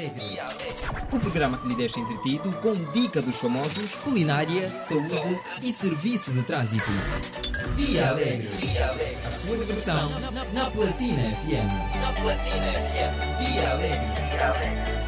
Alegre. O programa que lhe deixa entretido com dica dos famosos, culinária, saúde e serviço de trânsito. Dia Alegre. A sua diversão na Platina FM. Na Platina FM. Dia Alegre.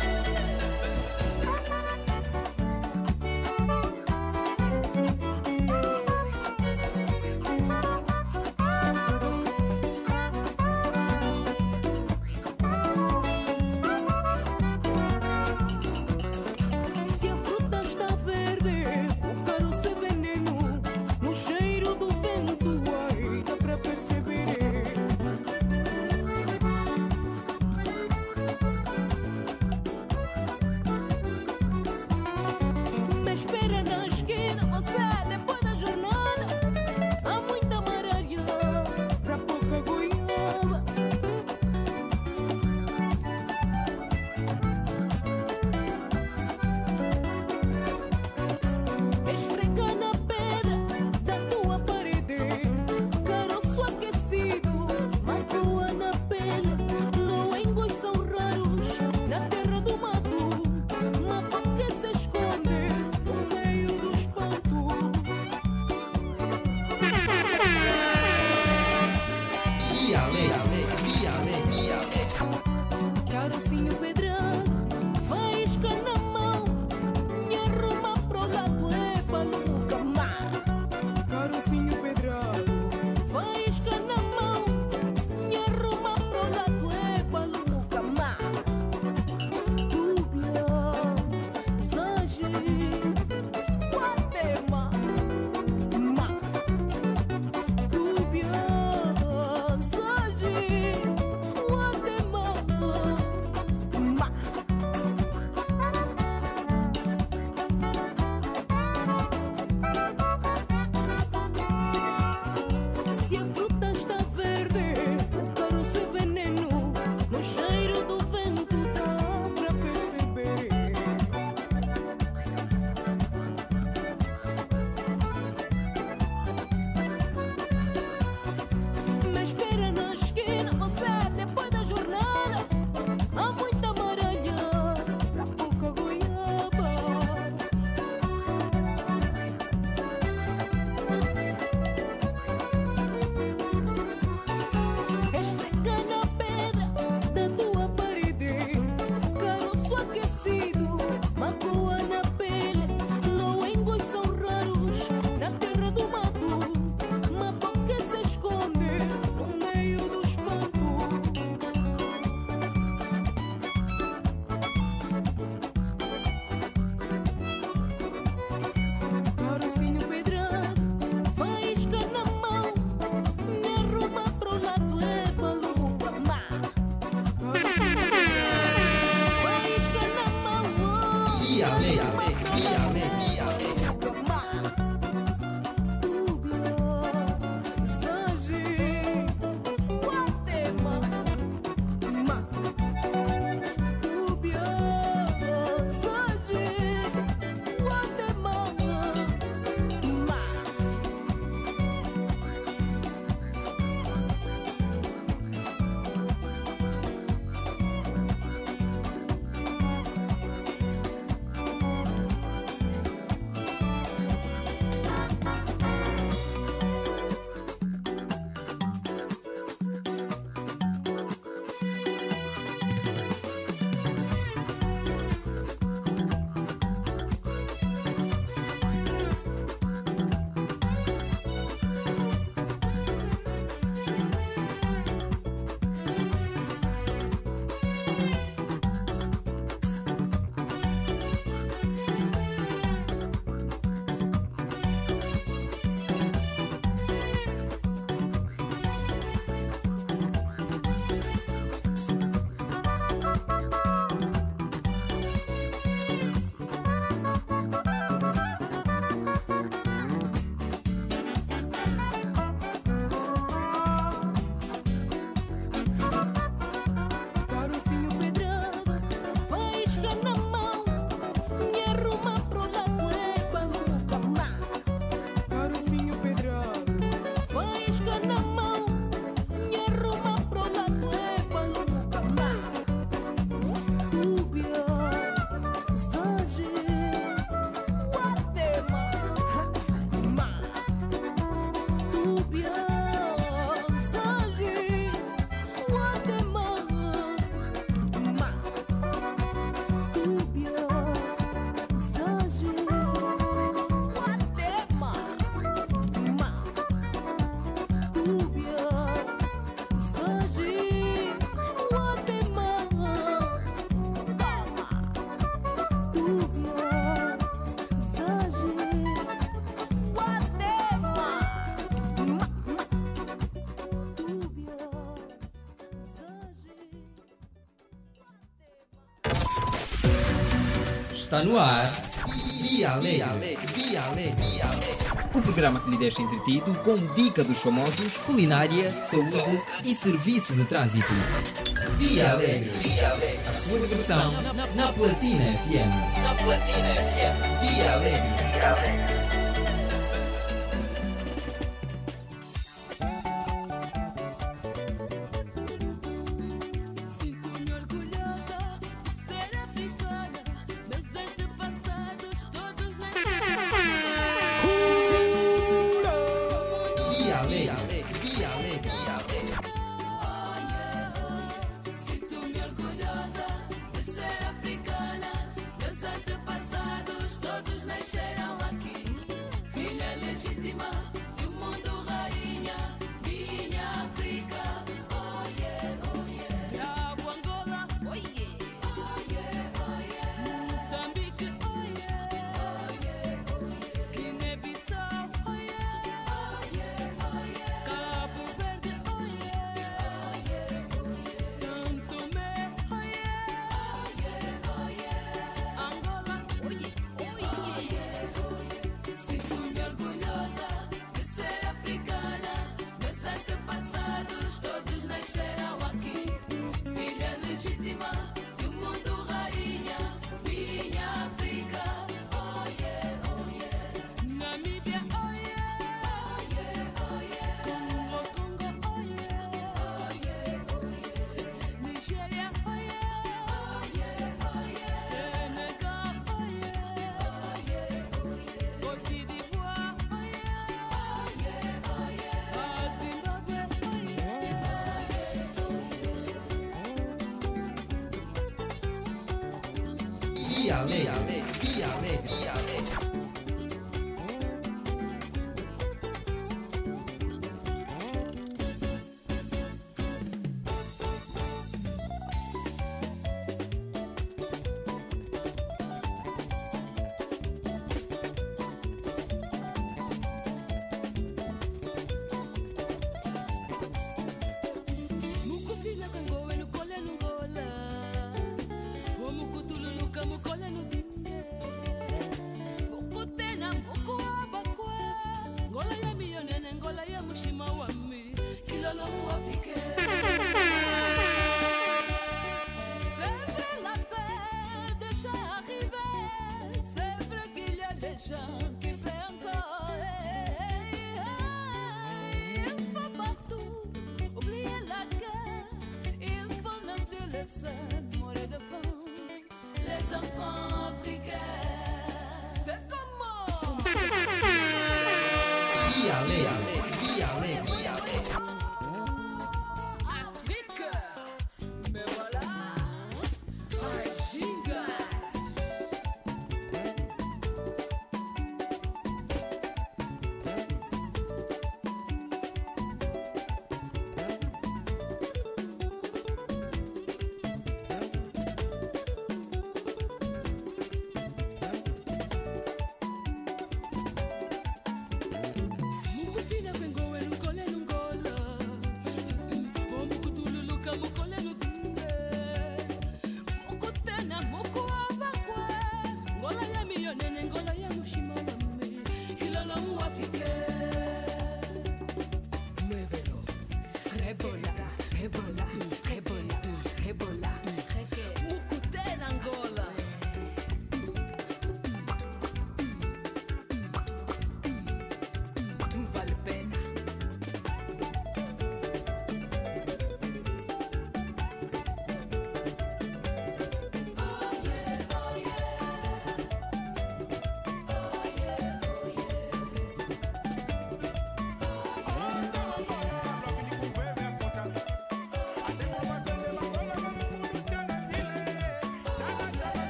Está no ar. Via Alegre. Via Alegre. O programa que lhe deixa entretido com dica dos famosos, culinária, saúde e serviço de trânsito. Dia Alegre. A sua diversão na Platina FM. Na Platina FM. Dia Alegre.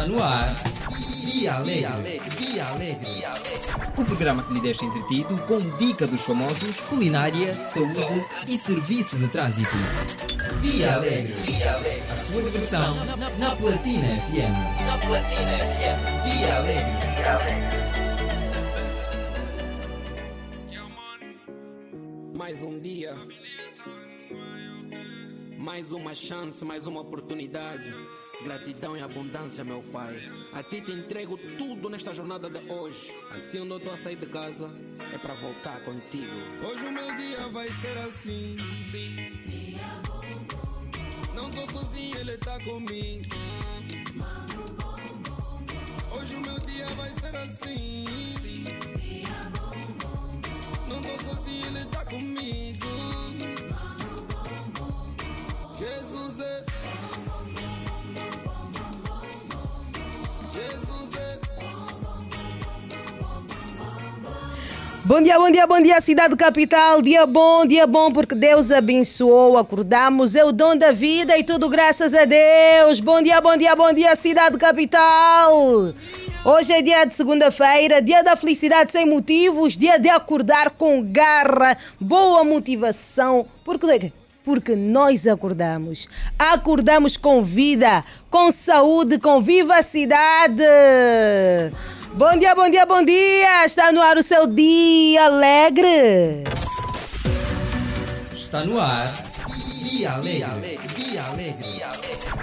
Está no ar. Dia Alegre. Dia Alegre. O programa que lhe deixa entretido com dica dos famosos, culinária, saúde e serviço de trânsito. Dia Alegre. A sua diversão na Platina FM. Na Platina FM. Alegre. Mais mais uma chance, mais uma oportunidade. Gratidão e abundância, meu Pai. A ti te entrego tudo nesta jornada de hoje. Assim, eu não estou a sair de casa, é para voltar contigo. Hoje o meu dia vai ser assim. Não tô sozinho, ele tá comigo. Hoje o meu dia vai ser assim. Não tô sozinho, ele tá comigo. Jesus é. Jesus é. Bom dia, bom dia, bom dia, cidade capital. Dia bom, dia bom, porque Deus abençoou. Acordamos, é o dom da vida e tudo graças a Deus. Bom dia, bom dia, bom dia, cidade capital. Hoje é dia de segunda-feira, dia da felicidade sem motivos, dia de acordar com garra, boa motivação. Porque porque nós acordamos. Acordamos com vida, com saúde, com vivacidade. Bom dia, bom dia, bom dia! Está no ar o seu dia alegre. Está no ar. Dia Alegre. Dia Alegre.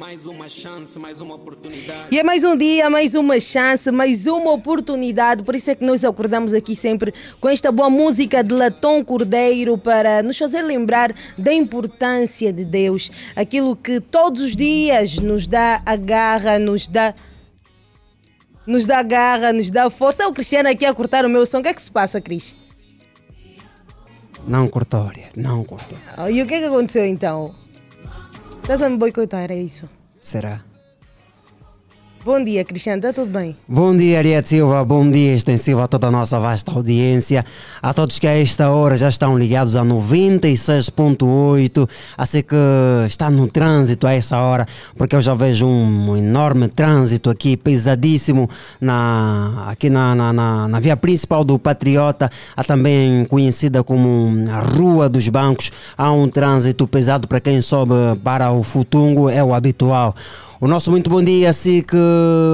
Mais uma chance, mais uma oportunidade. E é mais um dia, mais uma chance, mais uma oportunidade. Por isso é que nós acordamos aqui sempre com esta boa música de Latom Cordeiro para nos fazer lembrar da importância de Deus. Aquilo que todos os dias nos dá a garra, nos dá. Nos dá garra, nos dá força. É o Cristiano aqui a cortar o meu som. O que é que se passa, Cris? Não cortou, não cortou. E o que é que aconteceu então? Estás a me boicotar, é isso? Será? Bom dia, Cristiano, está tudo bem? Bom dia, Ariete Silva. Bom dia extensivo a toda a nossa vasta audiência. A todos que a esta hora já estão ligados a 96.8. Assim que está no trânsito a essa hora, porque eu já vejo um enorme trânsito aqui, pesadíssimo, na, aqui na, na, na, na via principal do Patriota, a também conhecida como a Rua dos Bancos. Há um trânsito pesado para quem sobe para o Futungo, é o habitual. O nosso muito bom dia, se que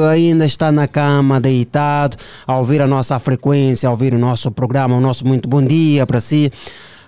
ainda está na cama, deitado, a ouvir a nossa frequência, a ouvir o nosso programa, o nosso muito bom dia para si.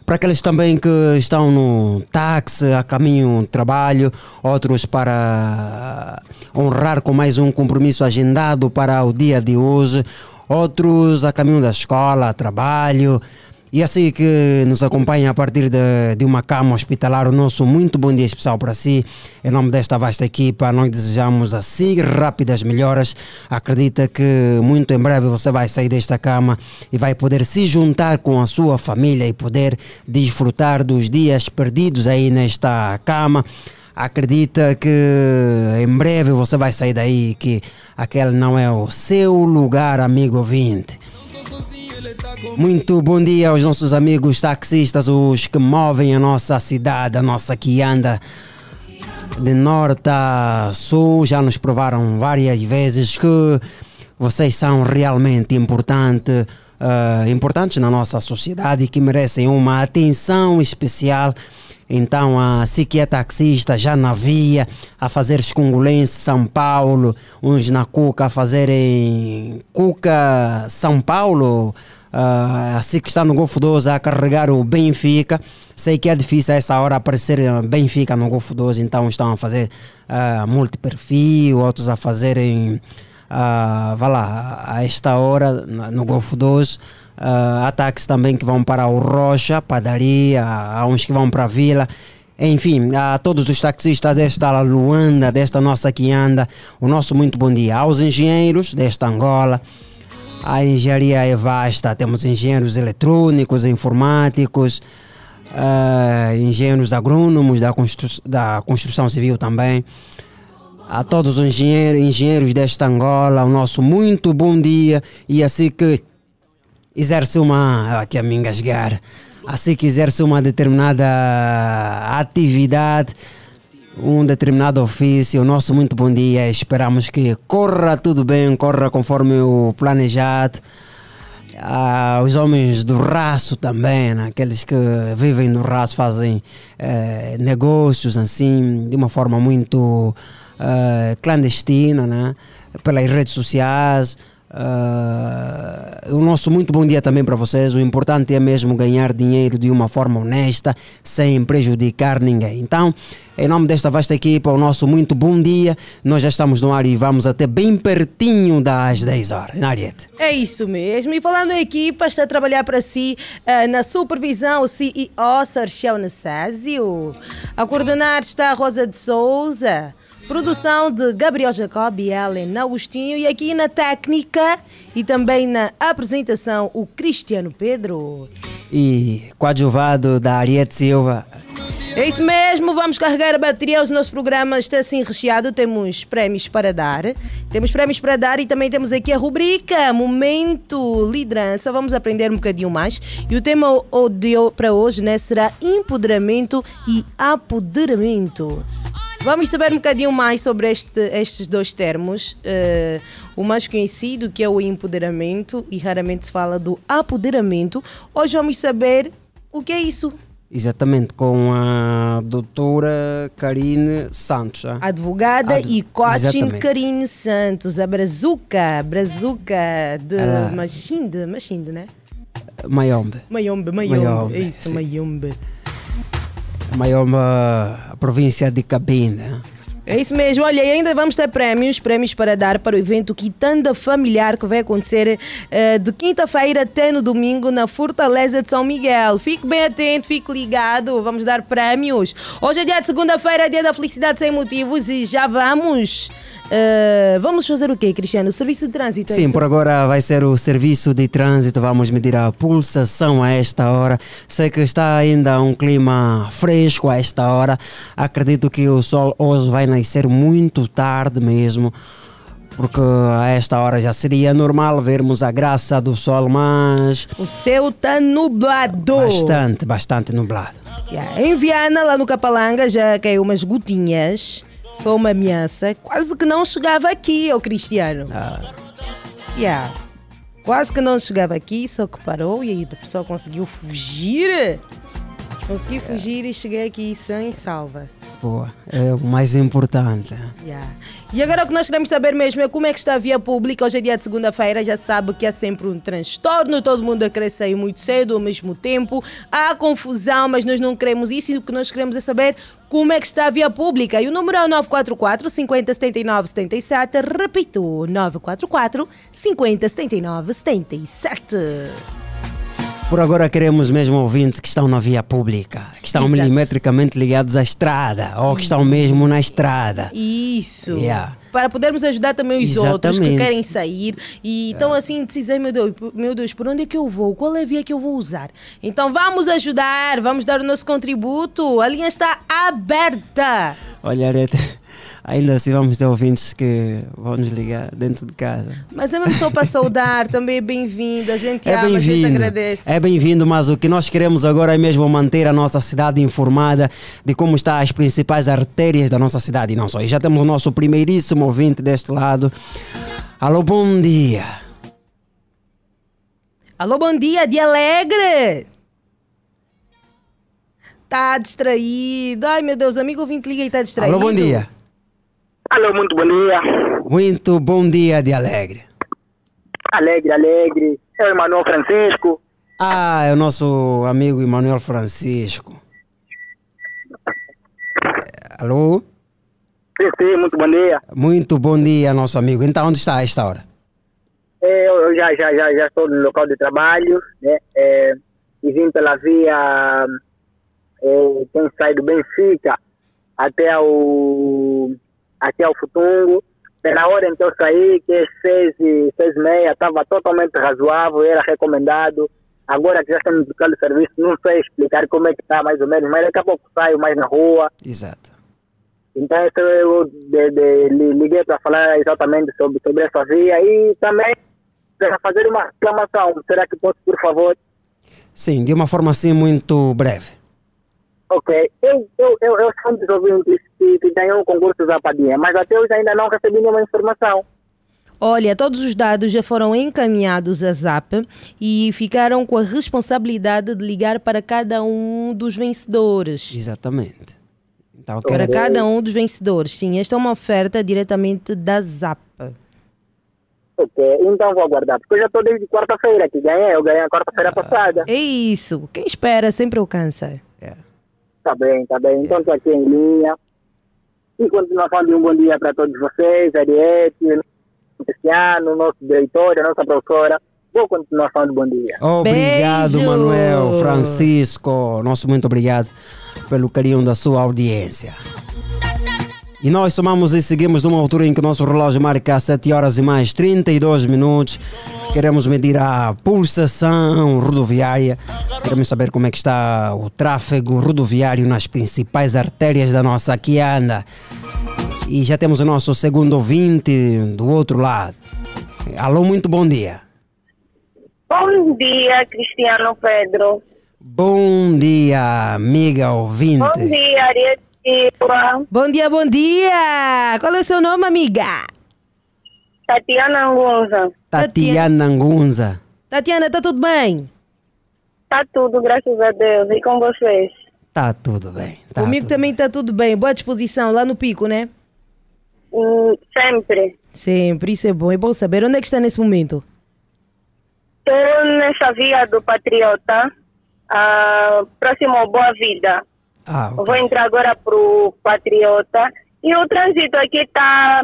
Para aqueles também que estão no táxi, a caminho do trabalho, outros para honrar com mais um compromisso agendado para o dia de hoje, outros a caminho da escola, trabalho. E assim que nos acompanha a partir de, de uma cama hospitalar, o nosso muito bom dia especial para si. Em nome desta vasta equipa, nós desejamos assim rápidas melhoras. Acredita que muito em breve você vai sair desta cama e vai poder se juntar com a sua família e poder desfrutar dos dias perdidos aí nesta cama. Acredita que em breve você vai sair daí, que aquele não é o seu lugar, amigo ouvinte. Muito bom dia aos nossos amigos taxistas, os que movem a nossa cidade, a nossa que anda de norte a sul. Já nos provaram várias vezes que vocês são realmente importante, eh, importantes na nossa sociedade e que merecem uma atenção especial. Então, a si que é taxista já na via, a fazer escongolense São Paulo, uns na Cuca a fazerem Cuca São Paulo, ah, assim que está no Golfo 12 a carregar o Benfica. Sei que é difícil a essa hora aparecer eh, Benfica no Golfo 12, então estão a fazer ah, multiperfil, outros a fazerem, ah, vá lá, a esta hora no Golfo 12. Ah, ataques também que vão para o Rocha, padaria, há uns que vão para a Vila. Enfim, a todos os taxistas desta Luanda, desta nossa que anda, o nosso muito bom dia. Aos engenheiros desta Angola, a engenharia é vasta, temos engenheiros eletrônicos, informáticos, ah, engenheiros agrônomos da, constru da construção civil também. A todos os engenheiros, engenheiros desta Angola, o nosso muito bom dia e assim que exerce uma. Aqui a me engasgar. Assim que exerce uma determinada atividade, um determinado ofício, nosso muito bom dia. Esperamos que corra tudo bem, corra conforme o planejado. Ah, os homens do raço também, né? aqueles que vivem no raço, fazem eh, negócios assim, de uma forma muito eh, clandestina, né? pelas redes sociais. Ah, o nosso muito bom dia também para vocês. O importante é mesmo ganhar dinheiro de uma forma honesta, sem prejudicar ninguém. Então, em nome desta vasta equipa, o nosso muito bom dia. Nós já estamos no ar e vamos até bem pertinho das 10 horas. Na Ariete. É isso mesmo. E falando em equipa, está a trabalhar para si eh, na supervisão o CEO Sarchel Nassásio. A coordenar está a Rosa de Souza. Produção de Gabriel Jacob e Ellen Agostinho. E aqui na técnica e também na apresentação, o Cristiano Pedro. E coadjuvado da Ariete Silva. É isso mesmo, vamos carregar a bateria. O nosso programa está assim recheado. Temos prémios para dar. Temos prémios para dar e também temos aqui a rubrica Momento Liderança. Vamos aprender um bocadinho mais. E o tema para hoje né, será empoderamento e apoderamento. Vamos saber um bocadinho mais sobre este- estes dois termos. Eh, o mais conhecido, que é o empoderamento, e raramente se fala do apoderamento. Hoje vamos saber o que é isso. Exatamente, com a doutora Karine Santos. ah. Advogada Ad- e coaching. Karine Santos, a Brazuca, Brazuca de Ela- Machinde, Machinde, né? Mayombe. Mayombe, Mayombe, Mayombe, é isso, sim. Mayombe. Mayombe, a província de Cabinda. É isso mesmo, olha, e ainda vamos ter prémios, prémios para dar para o evento Quitanda Familiar que vai acontecer eh, de quinta-feira até no domingo na Fortaleza de São Miguel. Fique bem atento, fique ligado, vamos dar prémios. Hoje é dia de segunda-feira, é dia da felicidade sem motivos e já vamos. Eh, vamos fazer o quê, Cristiano? O serviço de trânsito? é Sim, isso? por agora vai ser o serviço de trânsito. Vamos medir a pulsação a esta hora. Sei que está ainda um clima fresco a esta hora. Acredito que o sol hoje vai nascer muito tarde mesmo. Porque a esta hora já seria normal vermos a graça do sol, mas O céu está nublado. bastante, bastante nublado. Yeah. Em Viana, lá no Capalanga, já caiu umas gotinhas. Foi uma ameaça. Quase que não chegava aqui, ô Cristiano. Yeah. Quase que não chegava aqui, só que parou e aí a pessoa conseguiu fugir. Consegui fugir e cheguei aqui sem salva. Boa, é o mais importante. Yeah. E agora o que nós queremos saber mesmo é como é que está a via pública. Hoje é dia de segunda-feira, já sabe que há sempre um transtorno, todo mundo a querer sair muito cedo ao mesmo tempo. Há confusão, mas nós não queremos isso. E o que nós queremos é saber como é que está a via pública. E o número é o 944 50 79 77. Repito, 944 50 79 77. Por agora queremos mesmo ouvintes que estão na via pública, que estão Exato. milimetricamente ligados à estrada ou que estão mesmo na estrada. Isso. Yeah. Para podermos ajudar também os outros que Exatamente. querem sair e estão assim decisão, meu Deus, meu Deus, por onde é que eu vou? Qual é a via que eu vou usar? Então vamos ajudar, vamos dar o nosso contributo. A linha está aberta. Olha, Arete, ainda assim vamos ter ouvintes que vão nos ligar dentro de casa. Mas é mesmo só para saudar, também é bem-vindo. A gente É ama, a gente agradece. É bem-vindo, mas o que nós queremos agora é mesmo manter a nossa cidade informada de como estão as principais artérias da nossa cidade e não só. E já temos o nosso primeiríssimo ouvinte deste lado. Alô, bom dia. Alô, bom dia, de alegre. Tá distraído. Ai, meu Deus, amigo ouvinte liga e tá distraído. Alô, bom dia. Alô, muito bom dia. Muito bom dia de Alegre. Alegre, alegre. É o Emanuel Francisco. Ah, é o nosso amigo Emanuel Francisco. Alô? Sim, sim, muito bom dia. Muito bom dia, nosso amigo. Então, onde está a esta hora? É, eu já, já, já, já estou no local de trabalho, né? É, e vim pela via, é, tem saído Benfica até ao, até ao Futungo. Pela hora em que eu saí, que é seis e, seis e meia, estava totalmente razoável, era recomendado agora que já estamos de serviço, não sei explicar como é que está mais ou menos, mas daqui a pouco saio mais na rua. Exato. Então eu de, de, li- liguei para falar exatamente sobre, sobre essa via e também para fazer uma reclamação. Será que posso, por favor? Sim, de uma forma assim muito breve. Ok, eu, eu, eu, eu sou um dos ouvintes que, que ganhou o concurso da Padinha, mas até hoje ainda não recebi nenhuma informação. Olha, todos os dados já foram encaminhados à ZAP e ficaram com a responsabilidade de ligar para cada um dos vencedores. Exatamente. Então, Para quero... cada um dos vencedores, sim. Esta é uma oferta diretamente da ZAP. Ok, então vou aguardar, porque eu já estou desde quarta-feira que ganhei, eu ganhei a quarta-feira passada. É isso. Quem espera sempre alcança. É. Tá bem, tá bem. Então estou aqui em linha. E continuação de um bom dia para todos vocês, Ariete, Cristiano, nosso diretor, a nossa professora. Boa continuação de bom dia. Obrigado, Beijo. Manuel, Francisco. Nosso muito obrigado pelo carinho da sua audiência. E nós somamos e seguimos numa altura em que o nosso relógio marca 7 horas e mais 32 minutos. Queremos medir a pulsação rodoviária. Queremos saber como é que está o tráfego rodoviário nas principais artérias da nossa Quianda. E já temos o nosso segundo ouvinte do outro lado. Alô, muito bom dia. Bom dia, Cristiano Pedro. Bom dia, amiga ouvinte. Bom dia, Ariete Silva. Bom dia, bom dia! Qual é o seu nome, amiga? Tatiana Angunza. Tatiana Angunza. Tatiana, está tudo bem? Tá tudo, graças a Deus. E com vocês? Tá tudo bem. Tá Comigo tudo também está tudo bem. Boa disposição lá no pico, né? Hum, sempre. Sempre, isso é bom. É bom saber. Onde é que está nesse momento? Estou nessa via do Patriota, ah, próximo ao Boa Vida. Ah, ok. Vou entrar agora pro Patriota. E o trânsito aqui tá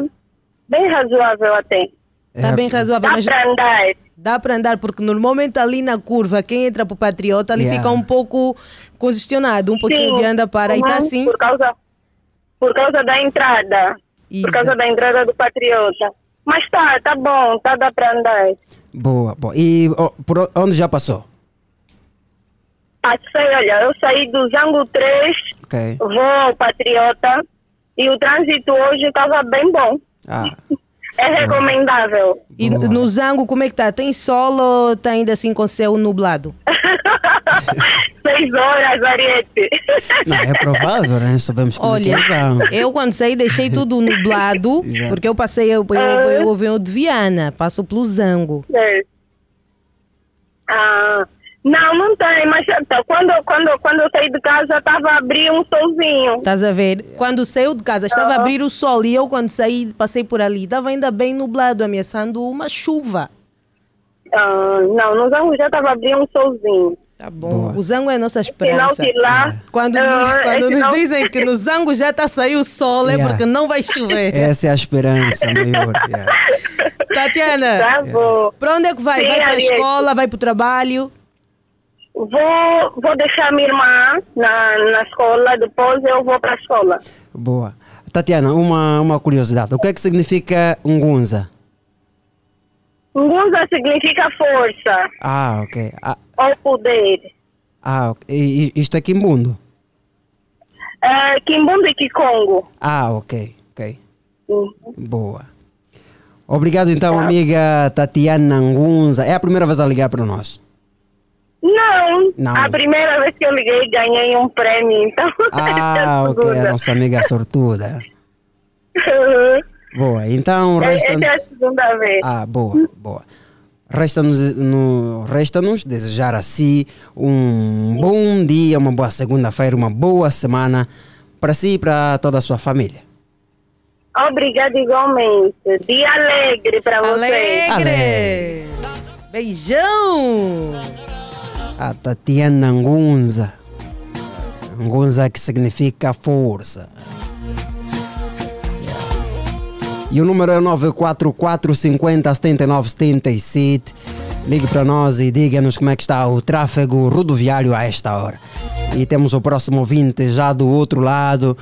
bem razoável até. Está É, bem razoável, Dá mas para andar. dá para andar, porque normalmente ali na curva, quem entra para o Patriota, ali Yeah. fica um pouco congestionado, um pouquinho de anda para. E está uhum, assim. Por causa, por causa da entrada. Isso. Por causa da entrada do Patriota. Mas tá, tá bom, tá dá para andar. Boa, boa. E oh, por onde já passou? Passei, olha, eu saí do Zango 3, Ok. vou ao Patriota e o trânsito hoje estava bem bom. Ah, É recomendável. E Boa. no Zango, como é que está? Tem sol ou está ainda assim com céu nublado? Seis horas, Ariete. não, é provável, né? Sabemos como é que Olha, é Zango. eu quando saí deixei tudo nublado, porque eu passei, eu, eu, eu, eu venho de Viana, passo pelo Zango. É. Ah, não, não tem, mas então, quando, quando, quando eu saí de casa estava a abrir um solzinho. Estás a ver? Quando saiu de casa, estava a abrir o sol e eu quando saí, passei por ali, estava ainda bem nublado, ameaçando uma chuva. Ah, não, no Zango já estava a abrir um solzinho. Tá bom. Boa. O Zango é a nossa Sinal esperança. que lá. Quando, ah, nos, é quando nos sinal- dizem que no Zango já está a sair o sol, é Yeah. porque não vai chover. Essa é a esperança maior. yeah. Tatiana, Tá bom. para onde é que vai? Sim, vai para a escola, vai para o trabalho? Vou, vou deixar minha irmã na, na escola, depois eu vou para a escola. Boa. Tatiana, uma, uma curiosidade. O que é que significa Ngunza? Ngunza significa força Ah, ok. Ah, ou poder. ah ok. E- isto é Kimbundo? É, Kimbundu e Kikongo. Ah, ok. Ok. Uhum. Boa. Obrigado então, amiga Tatiana Ngunza. É a primeira vez a ligar para nós. Não, Não. a primeira vez que eu liguei ganhei um prêmio, então. Ah, ok. A nossa amiga sortuda. Boa. Então, resta... Essa é a segunda vez. Ah, boa, boa. Resta-nos no, resta-nos desejar a si um bom dia, uma boa segunda-feira, uma boa semana para si e para toda a sua família. Obrigada igualmente. Dia alegre para vocês. Alegre! Beijão! A Tatiana Ngunza. Ngunza que significa força. E o número é 944 50 79 77. Ligue para nós e diga-nos como é que está o tráfego rodoviário a esta hora. E temos o próximo ouvinte já do outro lado.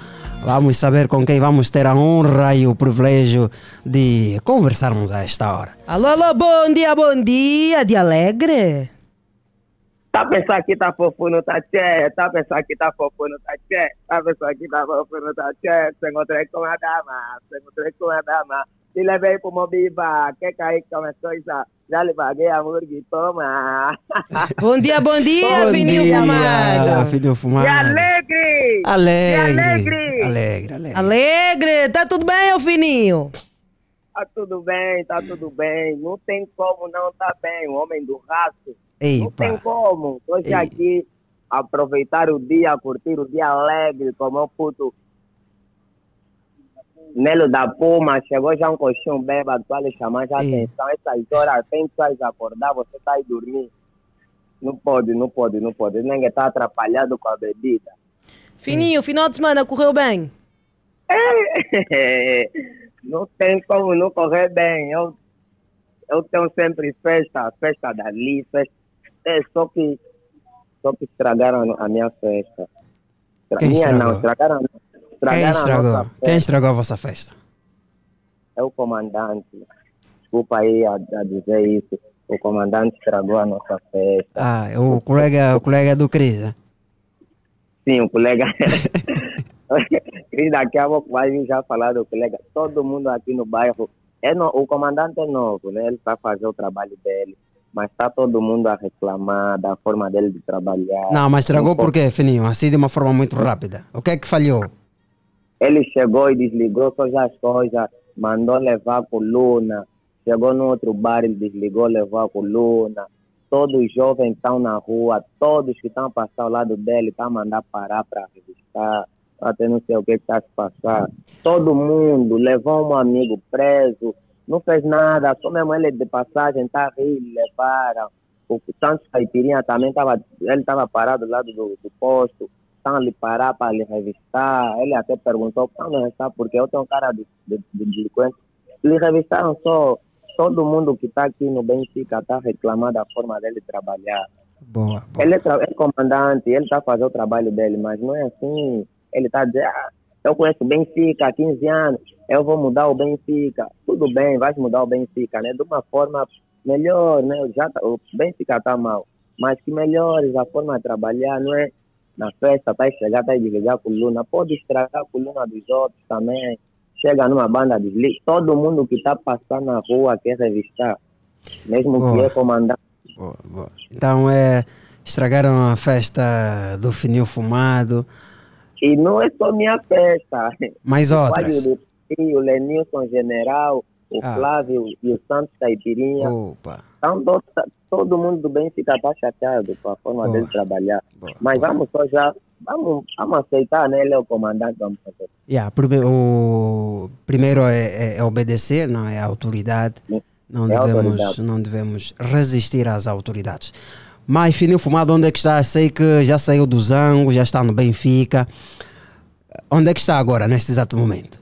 Vamos saber com quem vamos ter a honra e o privilégio de conversarmos a esta hora. Alô, alô, bom dia, bom dia, de Alegre. Tá a pensar que tá fofo no tá tá a pensar que tá fofo no tá tá a pensar que tá fofo no tá tchê, se encontrei com a dama, se encontrei com a dama, te levei pro Mobiba, quer cair com as coisas, já lhe paguei a murgue, toma. Bom dia, bom dia, Bom fininho dia, fumado. Fininho fumado. E alegre! Alegre. E alegre! Alegre, alegre. Alegre, tá tudo bem, ô fininho? Tá tudo bem, tá tudo bem, não tem como não tá bem, o homem do raço. Não tem como. Hoje aqui, aproveitar o dia, curtir o dia alegre, como o puto Nelo da Puma, chegou já um coxinho bêbado, para lhe chamar já Ei. atenção. Essas horas, tem que sair acordar, você tá aí dormir. Não pode, não pode, não pode. Ninguém tá atrapalhado com a bebida. Fininho, final de semana correu bem? não tem como não correr bem. Eu, eu tenho sempre festa, festa dali, festa. É, só que, só que estragaram a minha festa. Estra- Quem minha não, estragou? estragaram, estragaram Quem a estragou? Quem estragou a vossa festa? É o comandante. Desculpa aí a, a dizer isso. O comandante estragou a nossa festa. Ah, o colega, o colega do Cris. né? Sim, o colega. Cris, daqui a pouco vai vir já falar do colega. Todo mundo aqui no bairro. É no, o comandante é novo, né? Ele vai fazer o trabalho dele. Mas está todo mundo a reclamar da forma dele de trabalhar. Não, mas estragou por quê, Fininho? Assim de uma forma muito rápida. O que é que falhou? Ele chegou e desligou já as coisas, mandou levar a coluna. Chegou no outro bar, ele desligou, levou a coluna. Todos os jovens estão na rua, todos que estão a passar ao lado dele estão a mandar parar para revistar, até não sei o que está a se passar. Todo mundo levou um amigo preso, não fez nada, só mesmo ele de passagem está a rir, levaram. O Santos Caipirinha também estava, ele estava parado do lado do, do posto, estão a lhe parar para lhe revistar. Ele até perguntou, a revistar porque eu tenho cara de, de, de delinquente. Lhe revistaram só, todo mundo que está aqui no Benfica está reclamando da forma dele trabalhar. Boa, boa. Ele é, é comandante, ele está fazendo o trabalho dele, mas não é assim. Ele está dizendo, ah, eu conheço o Benfica há 15 anos, eu vou mudar o Benfica. Tudo bem, vais mudar o Benfica, né? De uma forma melhor, né? Já tá- o Benfica está mal, mas que melhores a forma de trabalhar, não é? Na festa, tá chegar, tá desligar a coluna, pode estragar a coluna dos outros também. Chega numa banda, desliga. Todo mundo que está passando na rua quer revistar, mesmo que Boa. é comandante. boa, boa. Então, é, estragaram a festa do Fininho fumado. E não é só minha festa. Mais O outras. Do Rio, o Lenilson General, o Ah. Flávio e o Santos Caipirinha. Opa. Então, todo, todo mundo do Benfica está chateado com a forma Boa. dele trabalhar. Boa, Mas boa. vamos só já, vamos, vamos aceitar, né? Ele é o comandante, vamos fazer. Yeah, o primeiro é, é- é obedecer, não é a autoridade. Não É devemos, autoridade. não devemos resistir às autoridades. Mas Fininho Fumado, onde é que está? Sei que já saiu do Zango, já está no Benfica. Onde é que está agora, neste exato momento?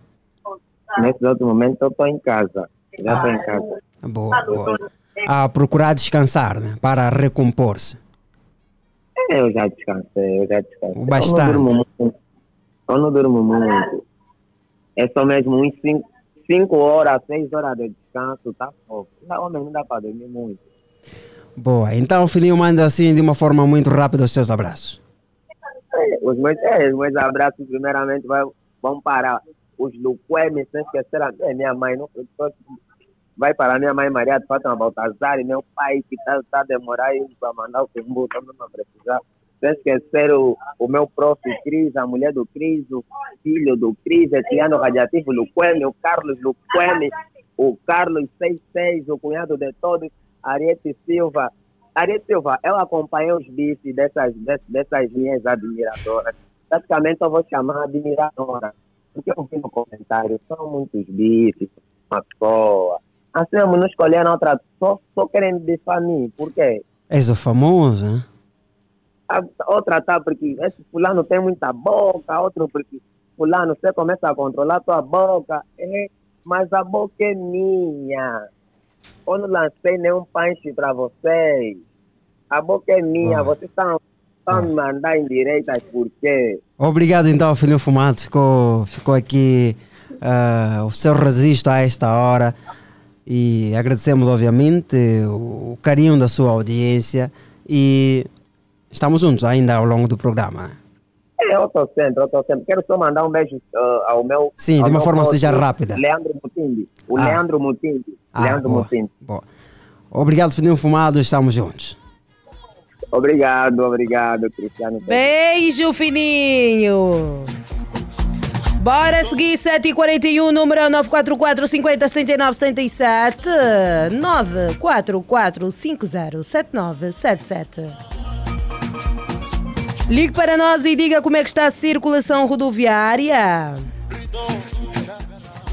Nesse outro momento, eu estou em casa. Já estou em casa. Boa, boa. A procurar descansar, né? Para recompor-se. É, Eu já descansei, eu já descansei. Bastante. Eu não durmo muito. Eu não durmo muito. É só mesmo uns 5 horas, 6 horas de descanso, tá pouco. Não, homem, não dá para dormir muito. Boa. Então, Fininho manda assim de uma forma muito rápida os seus abraços. É, Os meus, é, os meus abraços, primeiramente, vai, vão para os Luquemes, sem esquecer a é, minha mãe. Não, vai para a minha mãe Maria de Fátima Baltazar e meu pai que está tá a demorar aí para mandar o Kimbu, também não precisar. Sem esquecer o, o meu prof Cris, a mulher do Cris, o filho do Cris, Etiano Radiativo Luqueme, o Carlos Luqueme, o Carlos 66, o cunhado de todos, Ariete Silva. Ariete Silva, eu acompanhei os bifes dessas, des- dessas minhas admiradoras. Praticamente eu vou chamar admiradora. Porque eu vi no comentário, são muitos bifes, uma pessoa. Assim, não escolheram outra, só, só a mim. Por quê? És o famoso, né? A outra tá porque esse fulano tem muita boca, outro porque fulano você começa a controlar tua boca, é, mas a boca é minha. Eu não lancei nenhum punch para vocês. A boca é minha, Ah. vocês estão me mandando em direitas por quê? Obrigado então, Fininho Fumado. Ficou, ficou aqui ah, o seu registro a esta hora. E agradecemos, obviamente, o carinho da sua audiência. E Estamos juntos ainda ao longo do programa. É, eu estou sempre, eu estou sempre. Quero só mandar um beijo ah, ao meu. Sim, ao de uma forma seja rápida. Leandro Mutindi. O Ah. Leandro Mutindi. Ah, Leandro boa, Mutindi. boa. Obrigado, Fininho Fumado, estamos juntos. Obrigado, obrigado, Cristiano. Beijo, fininho. Bora seguir 7h41, número 944 50 79 77 944 50 79 77. Ligue para nós e diga como é que está a circulação rodoviária.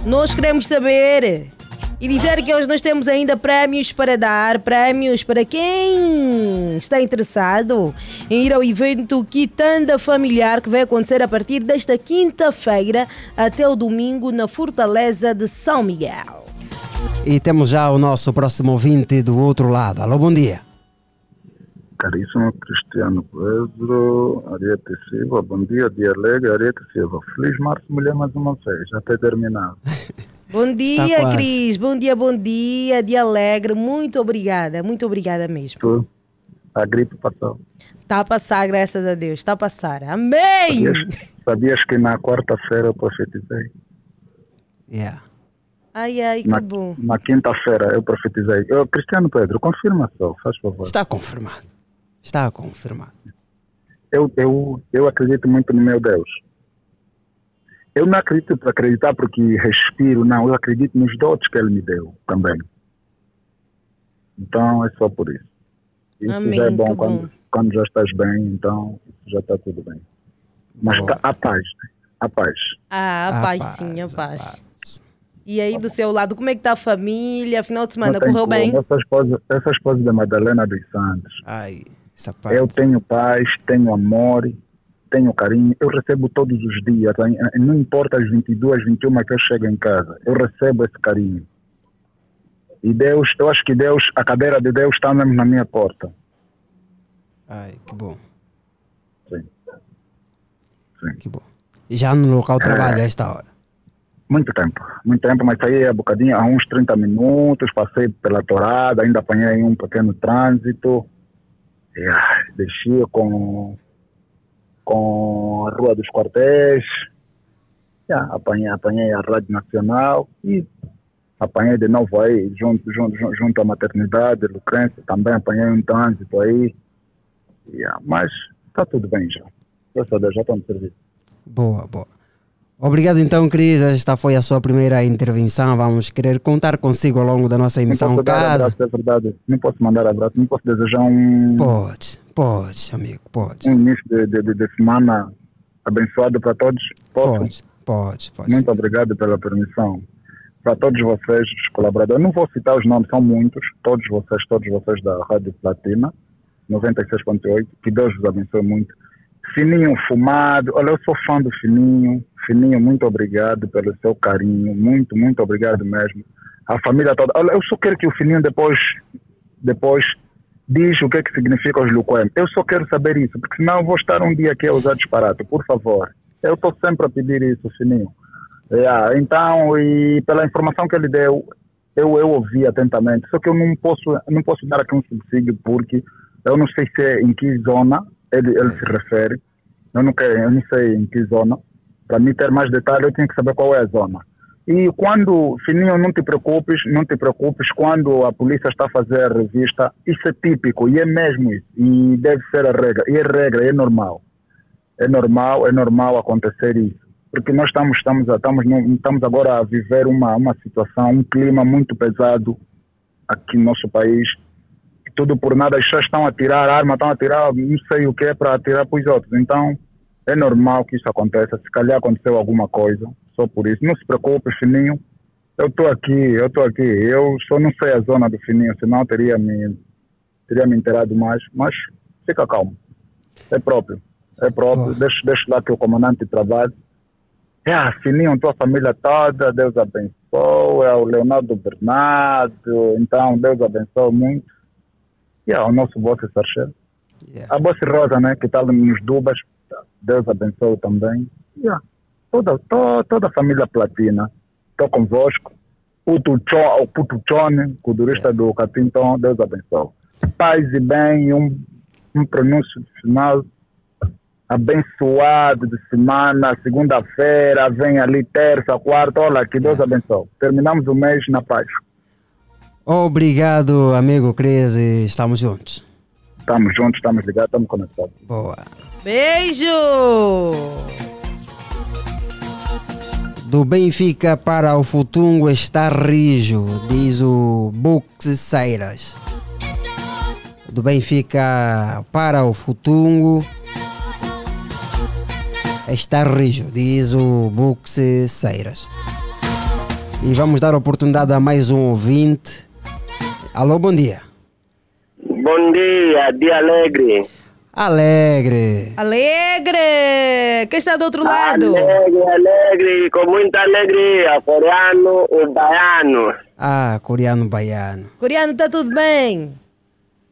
Nós queremos saber e dizer que hoje nós temos ainda prémios para dar, prémios para quem está interessado em ir ao evento Quitanda Familiar que vai acontecer a partir desta quinta-feira até o domingo na Fortaleza de São Miguel. E temos já o nosso próximo ouvinte do outro lado. Alô, bom dia. Caríssimo Cristiano Pedro, Ariete Silva, bom dia, dia alegre, Ariete Silva. Feliz Março Mulher mais uma vez, já ter terminado. Bom dia. Cris. Bom dia, bom dia. Dia alegre. Muito obrigada. Muito obrigada mesmo. Tu, a gripe passou. Está a passar, graças a Deus. Está a passar. Amém! Sabias, sabias que na quarta-feira eu profetizei? Yeah. Ai, ai, que Na, bom. na quinta-feira eu profetizei. Eu, Cristiano Pedro, confirma só, faz favor. Está confirmado. Está confirmado. Eu, eu, eu acredito muito no meu Deus. Eu não acredito para acreditar porque respiro, não. Eu acredito nos dotes que Ele me deu também. Então é só por isso. Isso Amém, já é bom bom. quando, quando já estás bem, então já está tudo bem. Mas tá, a paz, a paz. Ah, a A paz, paz, sim, a a paz. paz. E aí, do seu lado, como é que está a família? Final de semana correu bem? Essa esposa, essa esposa da Madalena dos Santos. Ai, essa parte. Eu tenho paz, tenho amor, tenho carinho. Eu recebo todos os dias. Não importa as 22, 21 que eu chego em casa. Eu recebo esse carinho. E Deus, eu acho que Deus, a cadeira de Deus está mesmo na minha porta. Ai, que bom. Sim. Sim. Que bom. E já no local de trabalho a esta hora. Muito tempo, muito tempo, mas saí a bocadinho, há uns 30 minutos, passei pela torada, ainda apanhei um pequeno trânsito, desci com, com a Rua dos Quartéis, ah, apanhei, apanhei a Rádio Nacional e apanhei de novo aí, junto, junto, junto, à maternidade, Lucrência, também apanhei um trânsito aí, e, ah, mas está tudo bem já, graças a Deus, já estou no serviço. Boa, boa. Obrigado então, Cris. Esta foi a sua primeira intervenção. Vamos querer contar consigo ao longo da nossa Não emissão. posso dar Caso. abraço, é verdade. Não posso mandar abraço, não posso desejar um, Pode, pode, amigo, pode. um início de, de, de- semana abençoado para todos. Posso? Pode, pode, pode. Muito sim. obrigado pela permissão. Para todos vocês, os colaboradores, não vou citar os nomes, são muitos, todos vocês, todos vocês da Rádio Platina, 96.8, que Deus vos abençoe muito. Fininho Fumado, olha, eu sou fã do Fininho, Fininho, muito obrigado pelo seu carinho, muito, muito obrigado mesmo. A família toda, olha, eu só quero que o Fininho depois, depois diz o que é que significa os Luquem. Eu só quero saber isso, porque senão eu vou estar um dia aqui a usar disparate, por favor. Eu estou sempre a pedir isso, Fininho. Yeah, então, e pela informação que ele deu, eu, eu ouvi atentamente. Só que eu não posso, não posso dar aqui um subsídio porque eu não sei se é em que zona ele, ele se refere. Eu não, quero, eu não sei em que zona. Para mim ter mais detalhes, eu tenho que saber qual é a zona. E quando, Fininho, não te preocupes, não te preocupes, quando a polícia está a fazer a revista, isso é típico, e é mesmo isso, e deve ser a regra, e é regra, é normal. É normal, é normal acontecer isso. Porque nós estamos, estamos, estamos, estamos agora a viver uma, uma situação, um clima muito pesado aqui no nosso país. Tudo por nada, as pessoas estão a tirar arma, estão a tirar não sei o que é para atirar para os outros. Então, é normal que isso aconteça. Se calhar aconteceu alguma coisa, só por isso. Não se preocupe, Fininho. Eu estou aqui, eu estou aqui. Eu só não sei a zona do Fininho, senão teria me, teria me inteirado mais. Mas fica calmo. É próprio. É próprio. Deixa, deixa lá que o comandante trabalhe. É, ah, Fininho, tua família toda, Deus abençoe. É o Leonardo Bernardo, então Deus abençoe muito. É o nosso Bosse Sarchel. Yeah. A Bosse Rosa, né, que está nos Dubas, Deus abençoe também. Yeah. Toda, to, toda a família Platina, estou convosco. O Tuchone, o Putuchone, culturista do Capintão, Deus abençoe. Paz e bem um, um pronúncio de final abençoado de semana, segunda-feira, vem ali terça, quarta, olha, que Deus abençoe. Terminamos o mês na paz. Obrigado, amigo Cris, e estamos juntos. Estamos juntos, estamos ligados, estamos conectados. Boa. Beijo! Do Benfica para o Futungo está rijo, diz o Buxeiras. Do Benfica para o Futungo está rijo, diz o Buxeiras. E vamos dar oportunidade a mais um ouvinte. Alô, bom dia. Bom dia, dia alegre. Alegre. Alegre! Quem está do outro lado? Alegre, alegre, com muita alegria. Coreano ou baiano. Ah, coreano baiano. Coreano, está tudo bem?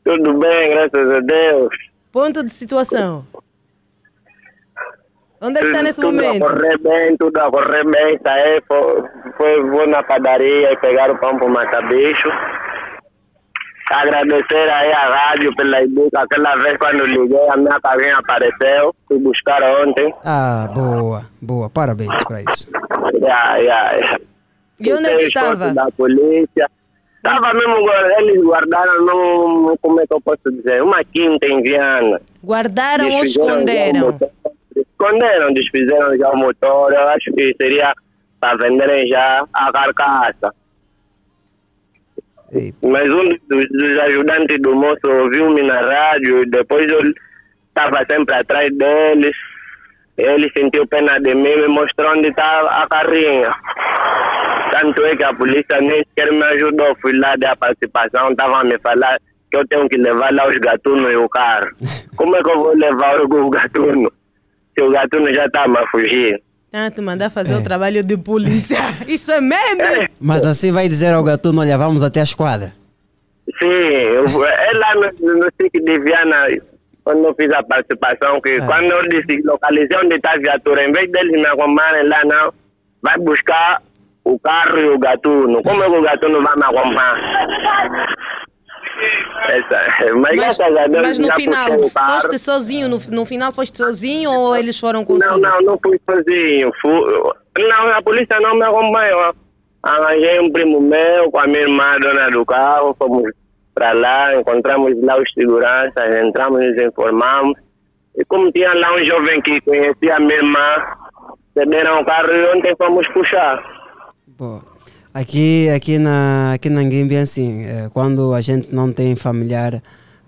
Tudo bem, graças a Deus. Ponto de situação. Onde é que está nesse tudo momento? a correr bem, tudo a correr bem. Saí, foi, foi, vou na padaria e pegar o pão para matar bicho. Agradecer aí a rádio pela educa. Aquela vez quando liguei, a minha carinha apareceu. Fui buscar ontem. Ah, boa, boa. Parabéns para isso. Yeah, yeah, yeah. E onde é que estava? Da polícia. Estava mesmo, eles guardaram, num, como é que eu posso dizer, uma quinta em Viana. Guardaram ou esconderam? motor. Esconderam, desfizeram já o motor. Eu acho que seria para venderem já a carcaça. Mas um dos, dos ajudantes do moço ouviu-me na rádio e depois eu estava sempre atrás deles. Ele sentiu pena de mim e me mostrou onde está a carrinha. Tanto é que a polícia nem sequer me ajudou. Fui lá da participação, estava a me falar que eu tenho que levar lá os gatunos e o carro. Como é que eu vou levar o gatuno? Se o gatuno já está a fugir. Ah, te mandar fazer o trabalho de polícia. Isso é meme! Mas assim vai dizer ao gatuno, olha, vamos até a esquadra. Sim, eu, é lá no, no de Viana, quando eu fiz a participação, que quando eu disse localizei onde está a viatura, em vez deles me acompanharem lá, não, vai buscar o carro e o gatuno. Como é que o gatuno vai me acompanhar? Essa, mas, Mas, graças a Deus mas no final, foste sozinho? No, no final foste sozinho ou eles foram consigo? Não, não, não fui sozinho. Fui, não, a polícia não me acompanhou. Arranjei um primo meu com a minha irmã, dona do carro, fomos para lá, encontramos lá os seguranças, entramos, nos informamos. E como tinha lá um jovem que conhecia a minha irmã, cederam o carro e ontem fomos puxar. Boa. Aqui, aqui na, aqui na Nguimbi é assim, eh, quando a gente não tem familiar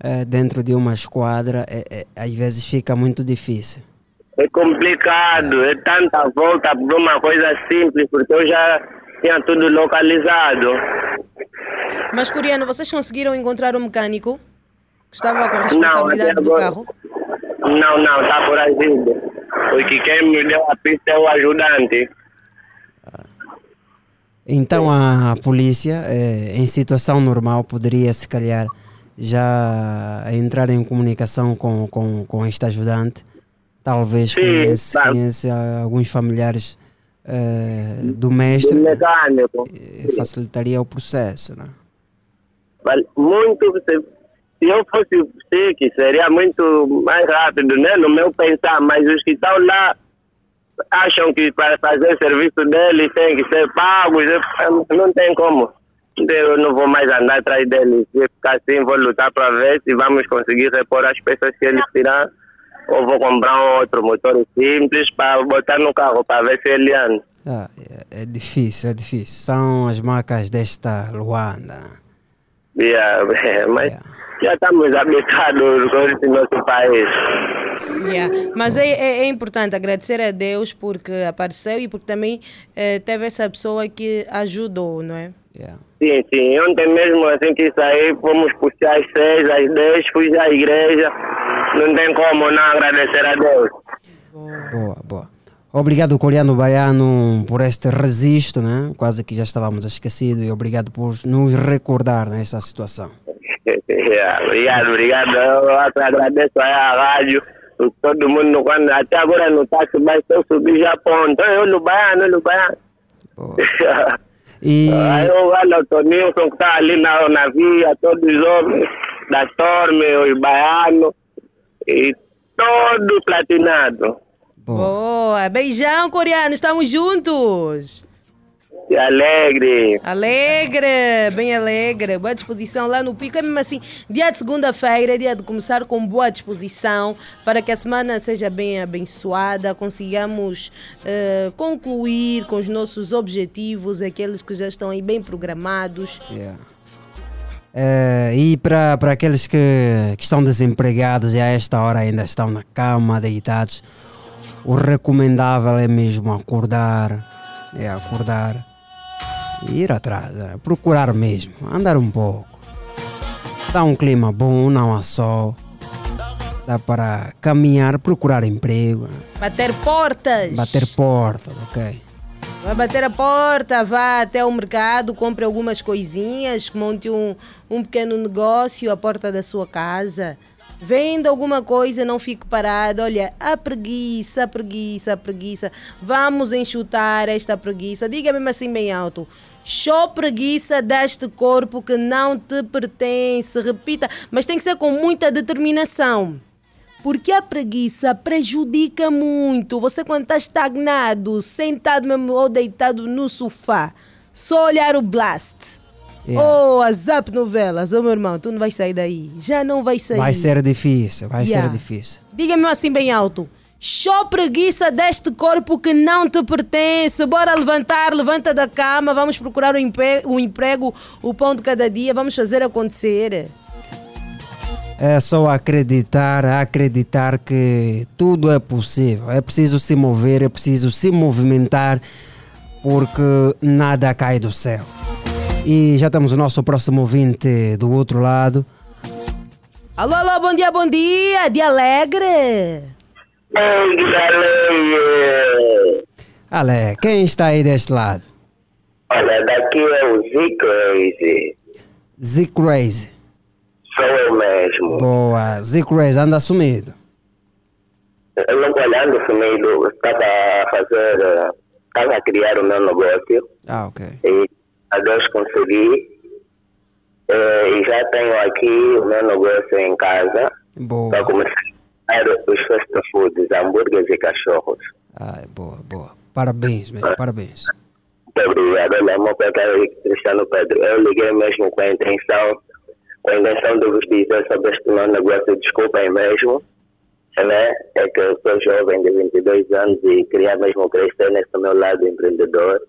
eh, dentro de uma esquadra, eh, às vezes fica muito difícil. É complicado, é tanta volta por uma coisa simples, porque eu já tinha tudo localizado. Mas, Coreano, vocês conseguiram encontrar um mecânico que estava com Não, responsabilidade até do carro? Não, não, está foragido. Porque quem me deu a pista é o ajudante. Então a polícia, eh, em situação normal, poderia se calhar já entrar em comunicação com, com, com este ajudante. Talvez Sim, conhece, tá. conhece alguns familiares eh, do mestre, Do mecânico. eh, facilitaria o processo. Né? Muito. Se, eu fosse o SIC, seria muito mais rápido, né? No meu pensar, mas os que estão lá acham que para fazer o serviço deles tem que ser pagos. eu- Não tem como. Então, Eu não vou mais andar atrás deles. Se ficar assim, vou lutar para ver se vamos conseguir repor as peças que eles tiraram. Ou vou comprar um outro motor simples para botar no carro para ver se ele anda. Ah, é, é difícil, é difícil. São as marcas desta Luanda. Yeah, mas já estamos habituados com nosso país. Yeah. Mas é, é, é importante agradecer a Deus porque apareceu e porque também eh, teve essa pessoa que ajudou, não é? Sim, sim. Ontem mesmo, assim que saí, fomos puxar às seis, às dez, fui à igreja. Não tem como não agradecer a Deus. Boa, boa. Obrigado, coreano baiano, por este registro, né? Quase que já estávamos esquecidos e obrigado por nos recordar nesta situação. Yeah, obrigado, obrigado. Eu agradeço aí a rádio, todo mundo, quando, até agora no táxi, mas eu subi já ponto. Eu no baiano, eu no baiano. E Aí eu olho o Tonilson que está ali na, na via, todos os homens da Storm, os baianos. e todo platinado. Boa. Beijão, coreano. Estamos juntos. Alegre. Alegre, bem alegre, boa disposição lá no Pico. É mesmo assim, dia de segunda-feira, dia de começar com boa disposição para que a semana seja bem abençoada, consigamos eh, concluir com os nossos objetivos, aqueles que já estão aí bem programados. Yeah. Eh, e para para aqueles que, que estão desempregados e a esta hora ainda estão na cama, deitados, o recomendável é mesmo acordar, é acordar ir atrás, é, procurar mesmo, andar um pouco. Dá um clima bom, não há sol. Dá para caminhar, procurar emprego, Bater portas. bater portas, ok? Vai bater a porta, vá até o mercado, compre algumas coisinhas, monte um, um pequeno negócio à porta da sua casa. Venda alguma coisa, não fique parado. Olha, a preguiça, a preguiça, a preguiça. Vamos enxutar esta preguiça. Diga mesmo assim bem alto. Show preguiça deste corpo que não te pertence. Repita, mas tem que ser com muita determinação. Porque a preguiça prejudica muito. Você quando está estagnado, sentado mesmo ou deitado no sofá, só olhar o blast. Yeah. Oh, a Zap Novelas. Oh, meu irmão, tu não vais sair daí. Já não vais sair. Vai ser difícil, vai Yeah. ser difícil. Diga-me assim bem alto. Show preguiça deste corpo que não te pertence. Bora levantar, levanta da cama. Vamos procurar o emprego, o, emprego, o pão de cada dia. Vamos fazer acontecer. É só acreditar, acreditar que tudo é possível. É preciso se mover, é preciso se movimentar, porque nada cai do céu. E já temos o nosso próximo ouvinte do outro lado. Alô, alô, bom dia, bom dia. De alegre. Alegre. Ale, quem está aí deste lado? Olha, daqui é o Z Crazy. Z Crazy. Sou eu mesmo. Boa, Z Crazy, anda sumido. Eu não olhando sumido, estava a fazer, estava a criar o meu negócio Ah, ok. e a Deus consegui. Eh, e já tenho aqui o meu negócio em casa Boa. para começar os fast foods, hambúrgueres e cachorros. Ah, boa, boa. Parabéns, mesmo, parabéns. Muito obrigado. Meu pai Cristiano Pedro, eu liguei mesmo com a intenção, com a intenção de vos dizer sobre este meu negócio, desculpem mesmo, né? É que eu sou jovem de 22 anos e queria mesmo crescer nesse meu lado empreendedor.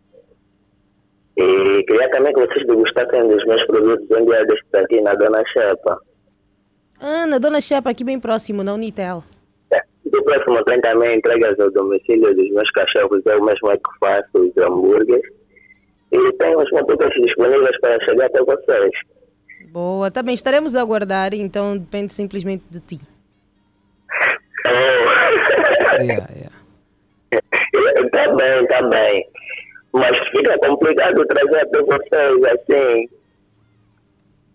E queria também que vocês degustassem dos meus produtos destes aqui na Dona Chepa. Ana, Dona Chepa, aqui bem próximo, na Unitel. Do próximo tem também entregas ao domicílio dos meus cachorros, eu mesmo é que faço os hambúrgueres. E tenho os mototas disponíveis para chegar até vocês. Boa, também estaremos a aguardar, então depende simplesmente de ti. Yeah, yeah. Tá bem, tá bem. Mas fica complicado trazer até vocês assim.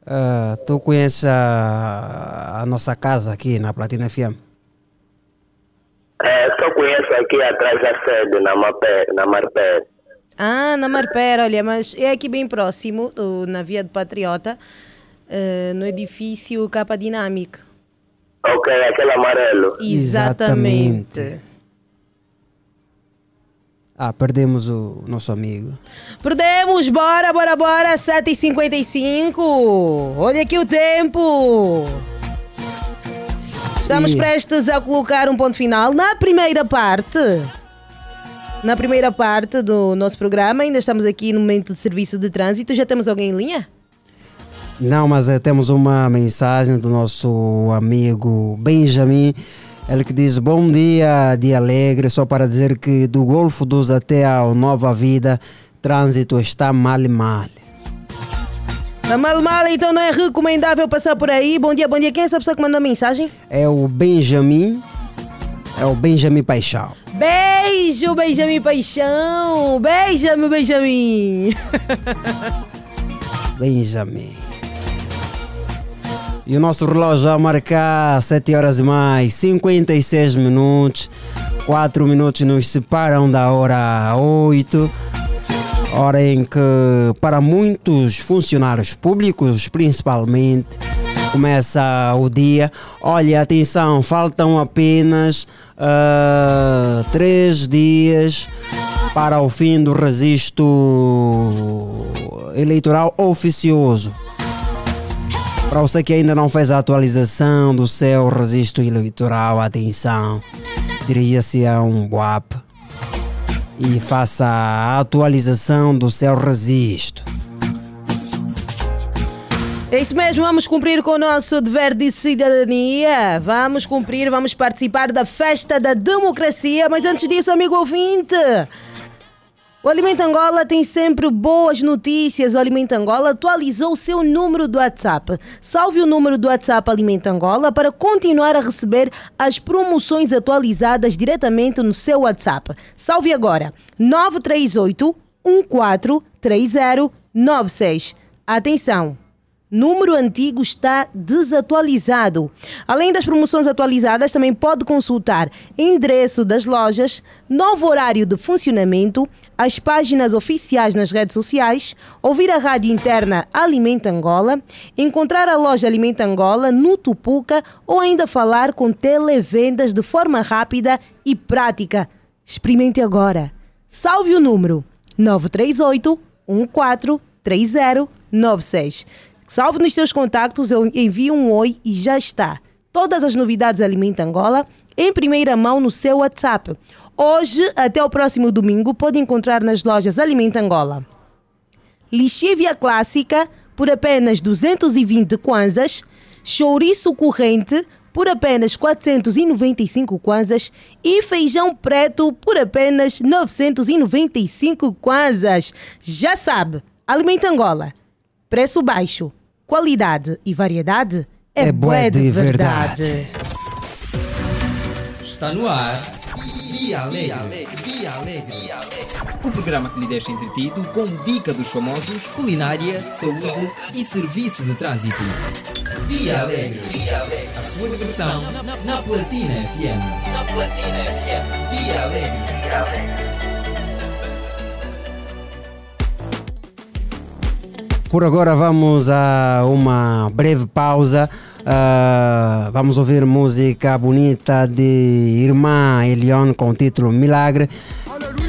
Ah, tu conheces a, a nossa casa aqui na Platina FM? É, só conheço aqui atrás da sede, na, Mapé, na Marpé. Ah, na Marpera, olha, mas é aqui bem próximo, na Via do Patriota, eh, no edifício Capa Dinâmica. Ok, aquele amarelo. Exatamente. Ah, perdemos o nosso amigo. Perdemos, bora, bora, bora, 7h55. Olha aqui o tempo. Estamos E- prestes a colocar um ponto final na primeira parte. Na primeira parte do nosso programa, ainda estamos aqui no momento de serviço de trânsito. Já temos alguém em linha? Não, mas eh, temos uma mensagem do nosso amigo Benjamin. Ele que diz bom dia, dia alegre, só para dizer que do Golfo dos até ao Nova Vida, trânsito está mal mal. Tá mal, mal, então não é recomendável passar por aí. Bom dia, bom dia. Quem é essa pessoa que mandou a mensagem? É o Benjamin, é o Benjamin Paixão. Beijo, Benjamin Paixão. Beijo, meu Benjamin. Benjamin. E o nosso relógio a marcar 7 horas e mais 56 minutos. 4 minutos nos separam da hora 8. Hora em que, para muitos funcionários públicos, principalmente, começa o dia. Olha, atenção, faltam apenas ah, três dias para o fim do registro eleitoral oficioso. Para você que ainda não fez a atualização do seu registro eleitoral, atenção, dirija-se a um WAP e faça a atualização do seu registro. É isso mesmo, vamos cumprir com o nosso dever de cidadania. Vamos cumprir, vamos participar da festa da democracia. Mas antes disso, amigo ouvinte, o Alimento Angola tem sempre boas notícias. O Alimento Angola atualizou o seu número do WhatsApp. Salve o número do WhatsApp Alimento Angola para continuar a receber as promoções atualizadas diretamente no seu WhatsApp. Salve agora 938 143096. Atenção! Número antigo está desatualizado. Além das promoções atualizadas, também pode consultar endereço das lojas, novo horário de funcionamento, as páginas oficiais nas redes sociais, ouvir a rádio interna Alimenta Angola, encontrar a loja Alimenta Angola no Tupuca ou ainda falar com televendas de forma rápida e prática. Experimente agora. Salve o número 938 143096. Salve nos seus contactos, eu envio um oi e já está. Todas as novidades Alimenta Angola em primeira mão no seu WhatsApp. Hoje, até o próximo domingo, pode encontrar nas lojas Alimenta Angola. Lixívia clássica por apenas 220 kwanzas, chouriço corrente por apenas 495 kwanzas e feijão preto por apenas 995 kwanzas. Já sabe, Alimenta Angola. Preço baixo, qualidade e variedade é, É bué de de verdade. verdade. Está no ar. Dia Alegre. Dia Alegre. O programa que lhe deixa entretido com dica dos famosos, culinária, saúde e serviço de trânsito. Dia Alegre. A sua diversão na Platina FM. Na Platina FM. Dia Alegre. Por agora vamos a uma breve pausa. Ah, vamos ouvir música bonita de Irmã Elion com o título Milagre.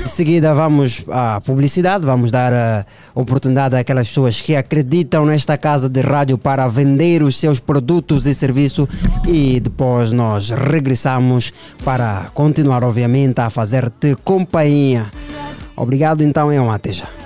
Em seguida vamos à publicidade, vamos dar a oportunidade àquelas pessoas que acreditam nesta casa de rádio para vender os seus produtos e serviços e depois nós regressamos para continuar obviamente a fazer-te companhia. Obrigado então e um até já.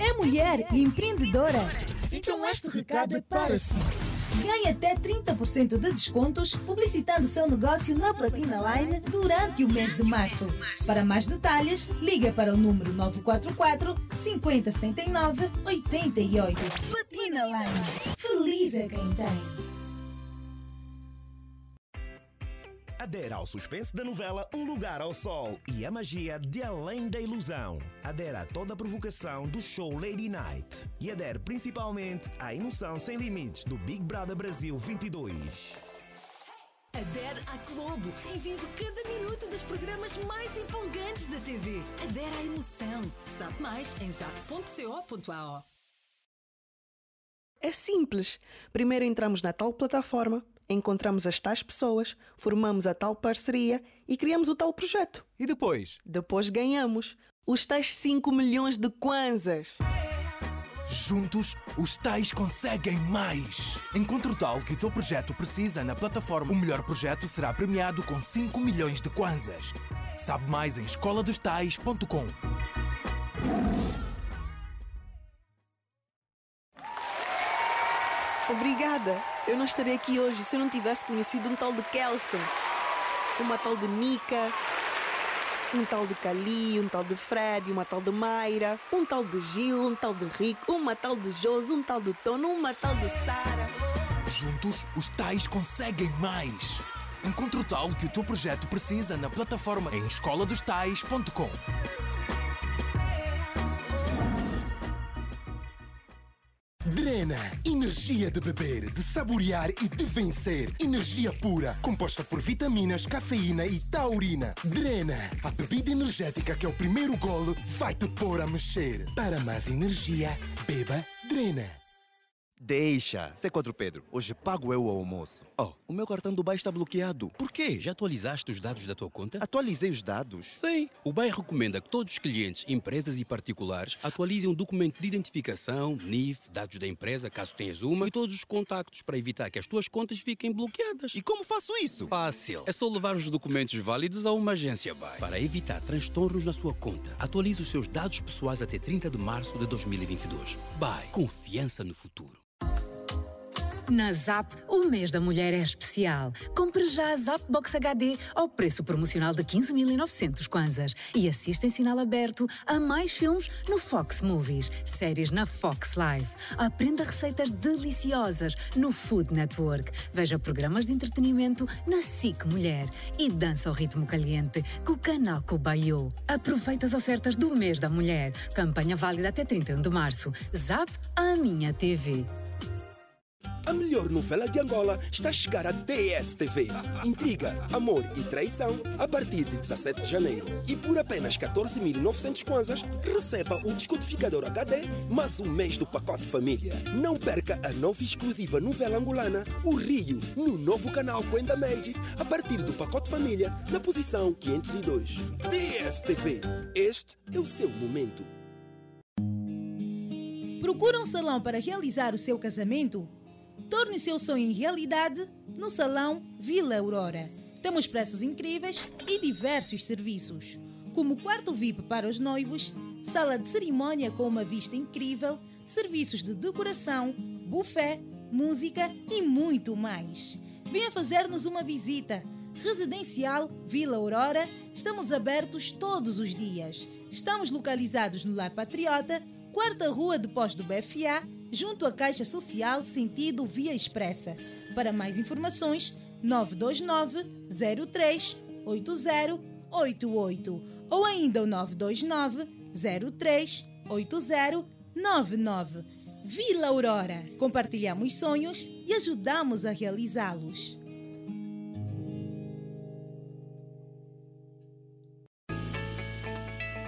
É mulher e empreendedora? Então este recado é para si. Ganhe até 30% de descontos publicitando seu negócio na Platina Line durante o mês de março. Para mais detalhes, ligue para o número 944 5079 88. Platina Line. Feliz é quem tem. Adera ao suspense da novela Um Lugar ao Sol e a magia de Além da Ilusão. Adera a toda a provocação do show Lady Night. E adere principalmente à emoção sem limites do Big Brother Brasil 22. Adere à Globo e vive cada minuto dos programas mais empolgantes da TV. Adere à emoção. Sabe mais em zap.co.ao. É simples. Primeiro entramos na tal plataforma, encontramos as tais pessoas, formamos a tal parceria e criamos o tal projeto. E depois? Depois ganhamos os tais 5 milhões de kwanzas. Juntos, os tais conseguem mais. Encontre o tal que o teu projeto precisa na plataforma. O melhor projeto será premiado com 5 milhões de kwanzas. Sabe mais em escoladostais.com. Obrigada. Eu não estaria aqui hoje se eu não tivesse conhecido um tal de Kelson, uma tal de Nika, um tal de Cali, um tal de Fred, uma tal de Mayra, um tal de Gil, um tal de Rico, uma tal de Josi, um tal de Tono, uma tal de Sara. Juntos, os tais conseguem mais. Encontre o tal que o teu projeto precisa na plataforma em escoladostais.com. Drena, energia de beber, de saborear e de vencer. Energia pura, composta por vitaminas, cafeína e taurina. Drena, a bebida energética que é o primeiro golo vai te pôr a mexer. Para mais energia, beba Drena. Deixa, C4 Pedro. Hoje pago eu o almoço. Oh, o meu cartão do BAE está bloqueado. Por quê? Já atualizaste os dados da tua conta? Atualizei os dados. Sim. O BAE recomenda que todos os clientes, empresas e particulares atualizem o documento de identificação, NIF, dados da empresa, caso tenhas uma, e todos os contactos para evitar que as tuas contas fiquem bloqueadas. E como faço isso? Fácil. É só levar os documentos válidos a uma agência BAE. Para evitar transtornos na sua conta, atualize os seus dados pessoais até 30 de março de 2022. BAE. Confiança no futuro. Na Zap, o mês da mulher é especial. Compre já a Zap Box HD ao preço promocional de 15.900 kwanzas e assista em sinal aberto a mais filmes no Fox Movies, séries na Fox Live. Aprenda receitas deliciosas no Food Network. Veja programas de entretenimento na SIC Mulher e dança ao ritmo caliente com o canal Cobayo. Aproveite as ofertas do mês da mulher. Campanha válida até 31 de março. Zap, a minha TV. A melhor novela de Angola está a chegar à DSTV. Intriga, amor e traição a partir de 17 de janeiro. E por apenas 14.900 kwanzas, receba o descodificador HD mais um mês do pacote família. Não perca a nova exclusiva novela angolana O Rio, no novo canal Quenda Made, a partir do pacote família, na posição 502. DSTV. Este é o seu momento. Procura um salão para realizar o seu casamento? Torne seu sonho em realidade no Salão Vila Aurora. Temos preços incríveis e diversos serviços, como quarto VIP para os noivos, sala de cerimônia com uma vista incrível, serviços de decoração, buffet, música e muito mais. Venha fazer-nos uma visita. Residencial Vila Aurora, estamos abertos todos os dias. Estamos localizados no Lar Patriota, quarta rua depois do BFA, junto à Caixa Social sentido Via Expressa. Para mais informações, 929 03 8088 ou ainda o 929 03 8099. Vila Aurora. Compartilhamos sonhos e ajudamos a realizá-los.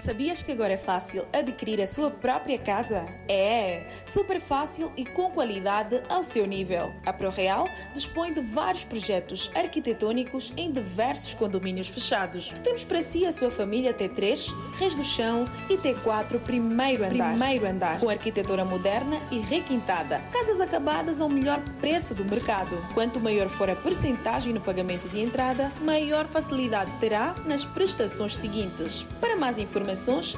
Sabias que agora é fácil adquirir a sua própria casa? É, super fácil e com qualidade ao seu nível. A ProReal dispõe de vários projetos arquitetônicos em diversos condomínios fechados. Temos para si a sua família T3, Reis do Chão e T4 primeiro andar. Primeiro andar, com arquitetura moderna e requintada. Casas acabadas ao melhor preço do mercado. Quanto maior for a percentagem no pagamento de entrada, maior facilidade terá nas prestações seguintes. Para mais informações,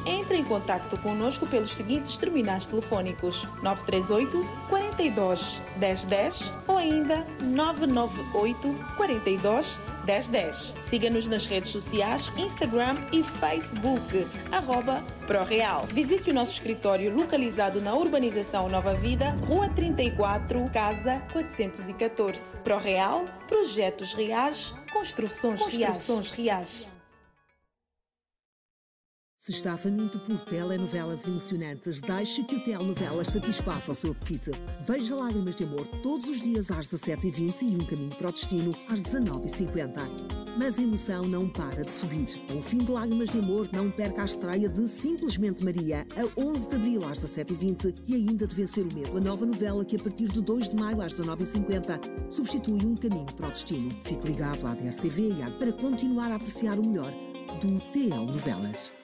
entre em contato conosco pelos seguintes terminais telefónicos 938 42 1010 ou ainda 998 42 1010. Siga-nos nas redes sociais, Instagram e Facebook, arroba ProReal. Visite o nosso escritório localizado na urbanização Nova Vida, Rua 34, Casa 414. ProReal, projetos reais, construções, construções reais. Se está faminto por telenovelas emocionantes, deixe que o Telenovelas satisfaça o seu apetite. Veja Lágrimas de Amor todos os dias às 17h20 e Um Caminho para o Destino às 19h50. Mas a emoção não para de subir. O fim de Lágrimas de Amor, não perca a estreia de Simplesmente Maria, a 11 de abril às 17h20 e ainda de Vencer o Medo, a nova novela que a partir de 2 de maio às 19h50 substitui Um Caminho para o Destino. Fique ligado à DSTV e à para continuar a apreciar o melhor do TL Novelas.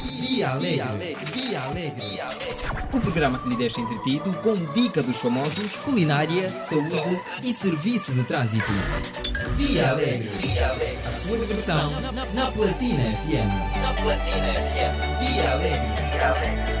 Dia Alegre. Dia Alegre. O programa que lhe deixa entretido com dica dos famosos, culinária, saúde e serviço de trânsito. Dia Alegre. A sua diversão na Platina FM. Na Platina FM. Dia Alegre.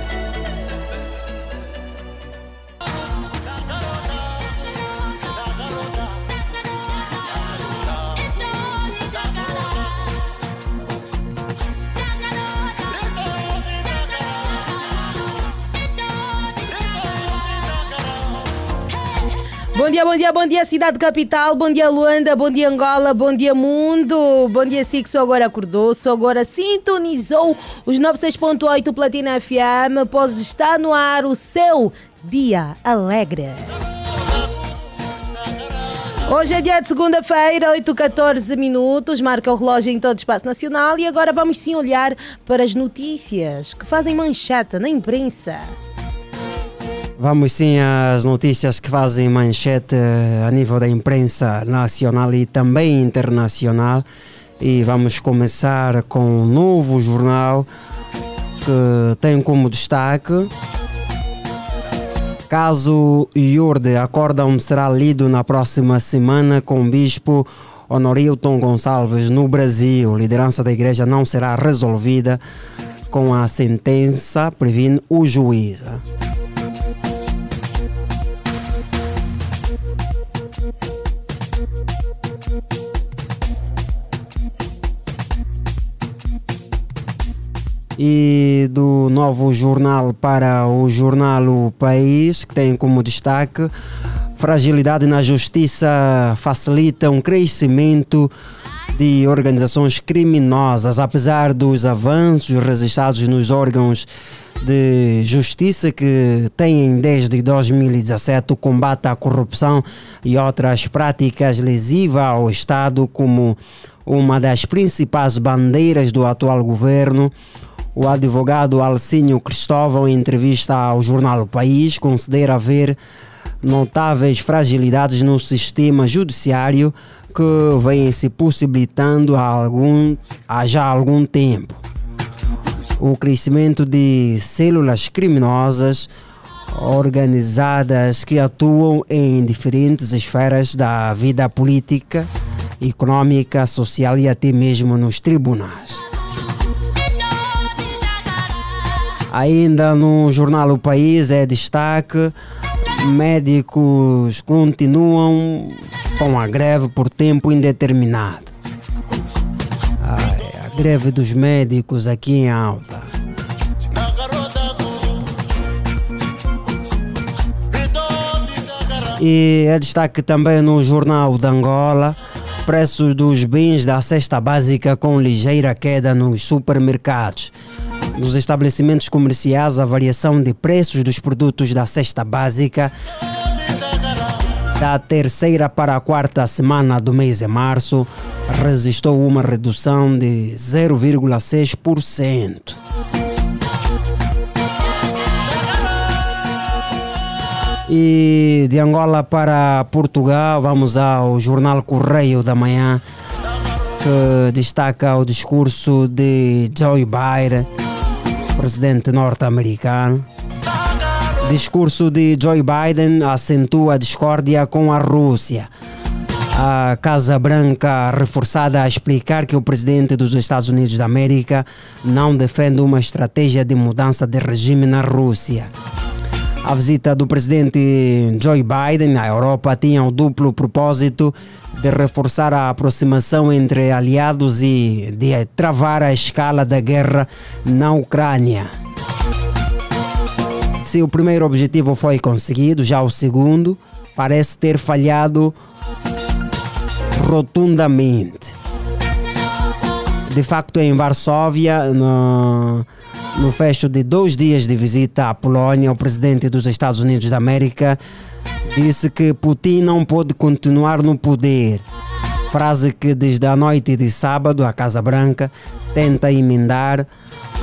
Bom dia, bom dia, bom dia, cidade capital, bom dia Luanda, bom dia Angola, bom dia mundo, bom dia si que só agora acordou, só agora sintonizou os 96.8 Platina FM, pois está no ar o seu Dia Alegre. Hoje é dia de segunda-feira, 8 14 minutos, marca o relógio em todo o espaço nacional. E agora vamos sim olhar para as notícias que fazem manchete na imprensa. Vamos sim às notícias que fazem manchete a nível da imprensa nacional e também internacional. E vamos começar com um novo jornal que tem como destaque. Caso Iurde, acórdão será lido na próxima semana com o bispo Honorilton Gonçalves no Brasil. Liderança da igreja não será resolvida com a sentença, previne o juiz. E do novo jornal para o jornal O País, que tem como destaque fragilidade na justiça facilita um crescimento de organizações criminosas, apesar dos avanços registrados nos órgãos de justiça que têm desde 2017 o combate à corrupção e outras práticas lesivas ao Estado como uma das principais bandeiras do atual governo. O advogado Alcínio Cristóvão, em entrevista ao jornal O País, considera haver notáveis fragilidades no sistema judiciário que vêm se possibilitando há, algum, há já algum tempo. O crescimento de células criminosas organizadas que atuam em diferentes esferas da vida política, econômica, social e até mesmo nos tribunais. Ainda no jornal O País é destaque: médicos continuam com a greve por tempo indeterminado. Ai, a greve dos médicos aqui em alta. E é destaque também no jornal de Angola. Preços dos bens da cesta básica com ligeira queda nos supermercados. Nos estabelecimentos comerciais, a variação de preços dos produtos da cesta básica da terceira para a quarta semana do mês de março registrou uma redução de 0,6%. E de Angola para Portugal, vamos ao jornal Correio da Manhã, que destaca o discurso de Joe Biden presidente norte-americano. Discurso de Joe Biden acentua a discórdia com a Rússia. A Casa Branca reforçada a explicar que o presidente dos Estados Unidos da América não defende uma estratégia de mudança de regime na Rússia. A visita do presidente Joe Biden à Europa tinha o duplo propósito de reforçar a aproximação entre aliados e de travar a escala da guerra na Ucrânia. Se o primeiro objetivo foi conseguido, já o segundo parece ter falhado rotundamente. De facto, em Varsóvia, no, no fecho de dois dias de visita à Polónia, o presidente dos Estados Unidos da América disse que Putin não pode continuar no poder. Frase que desde a noite de sábado a Casa Branca tenta emendar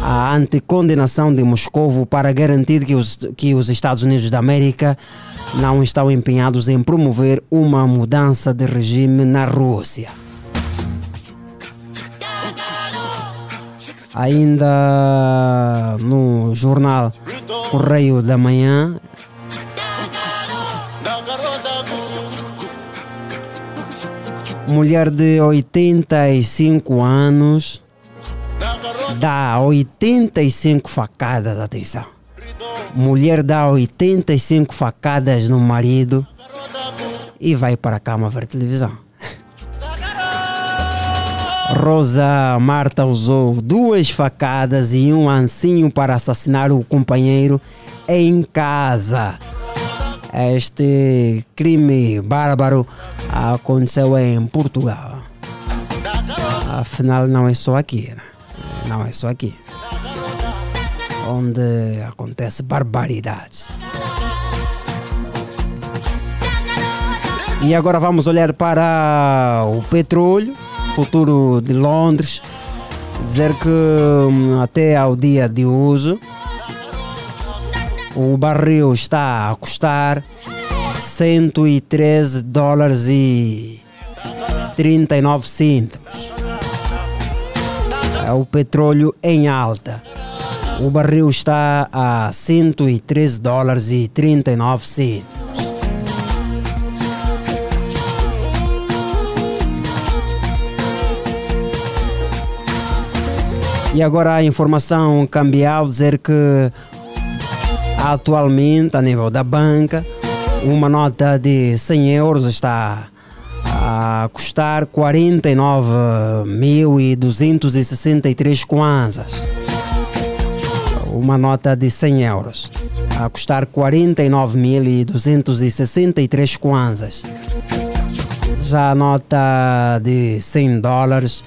a anticondenação de Moscou para garantir que os, que os Estados Unidos da América não estão empenhados em promover uma mudança de regime na Rússia. Ainda no jornal Correio da Manhã, mulher de 85 anos dá 85 facadas, atenção. Mulher dá 85 facadas no marido e vai para a cama ver televisão. Rosa Marta usou duas facadas e um ancinho para assassinar o companheiro em casa. Este crime bárbaro aconteceu em Portugal. Afinal, não é só aqui. Né? Não é só aqui. Onde acontece barbaridades. E agora vamos olhar para o petróleo, futuro de Londres. Dizer que hum, até ao dia de hoje o barril está a custar 113 dólares e 39 cêntimos. É o petróleo em alta. O barril está a 113 dólares e 39 cêntimos. E agora a informação cambial dizer que atualmente a nível da banca uma nota de 100 euros está a custar 49.263 kwanzas. Uma nota de 100 euros a custar 49.263 kwanzas. Já a nota de 100 dólares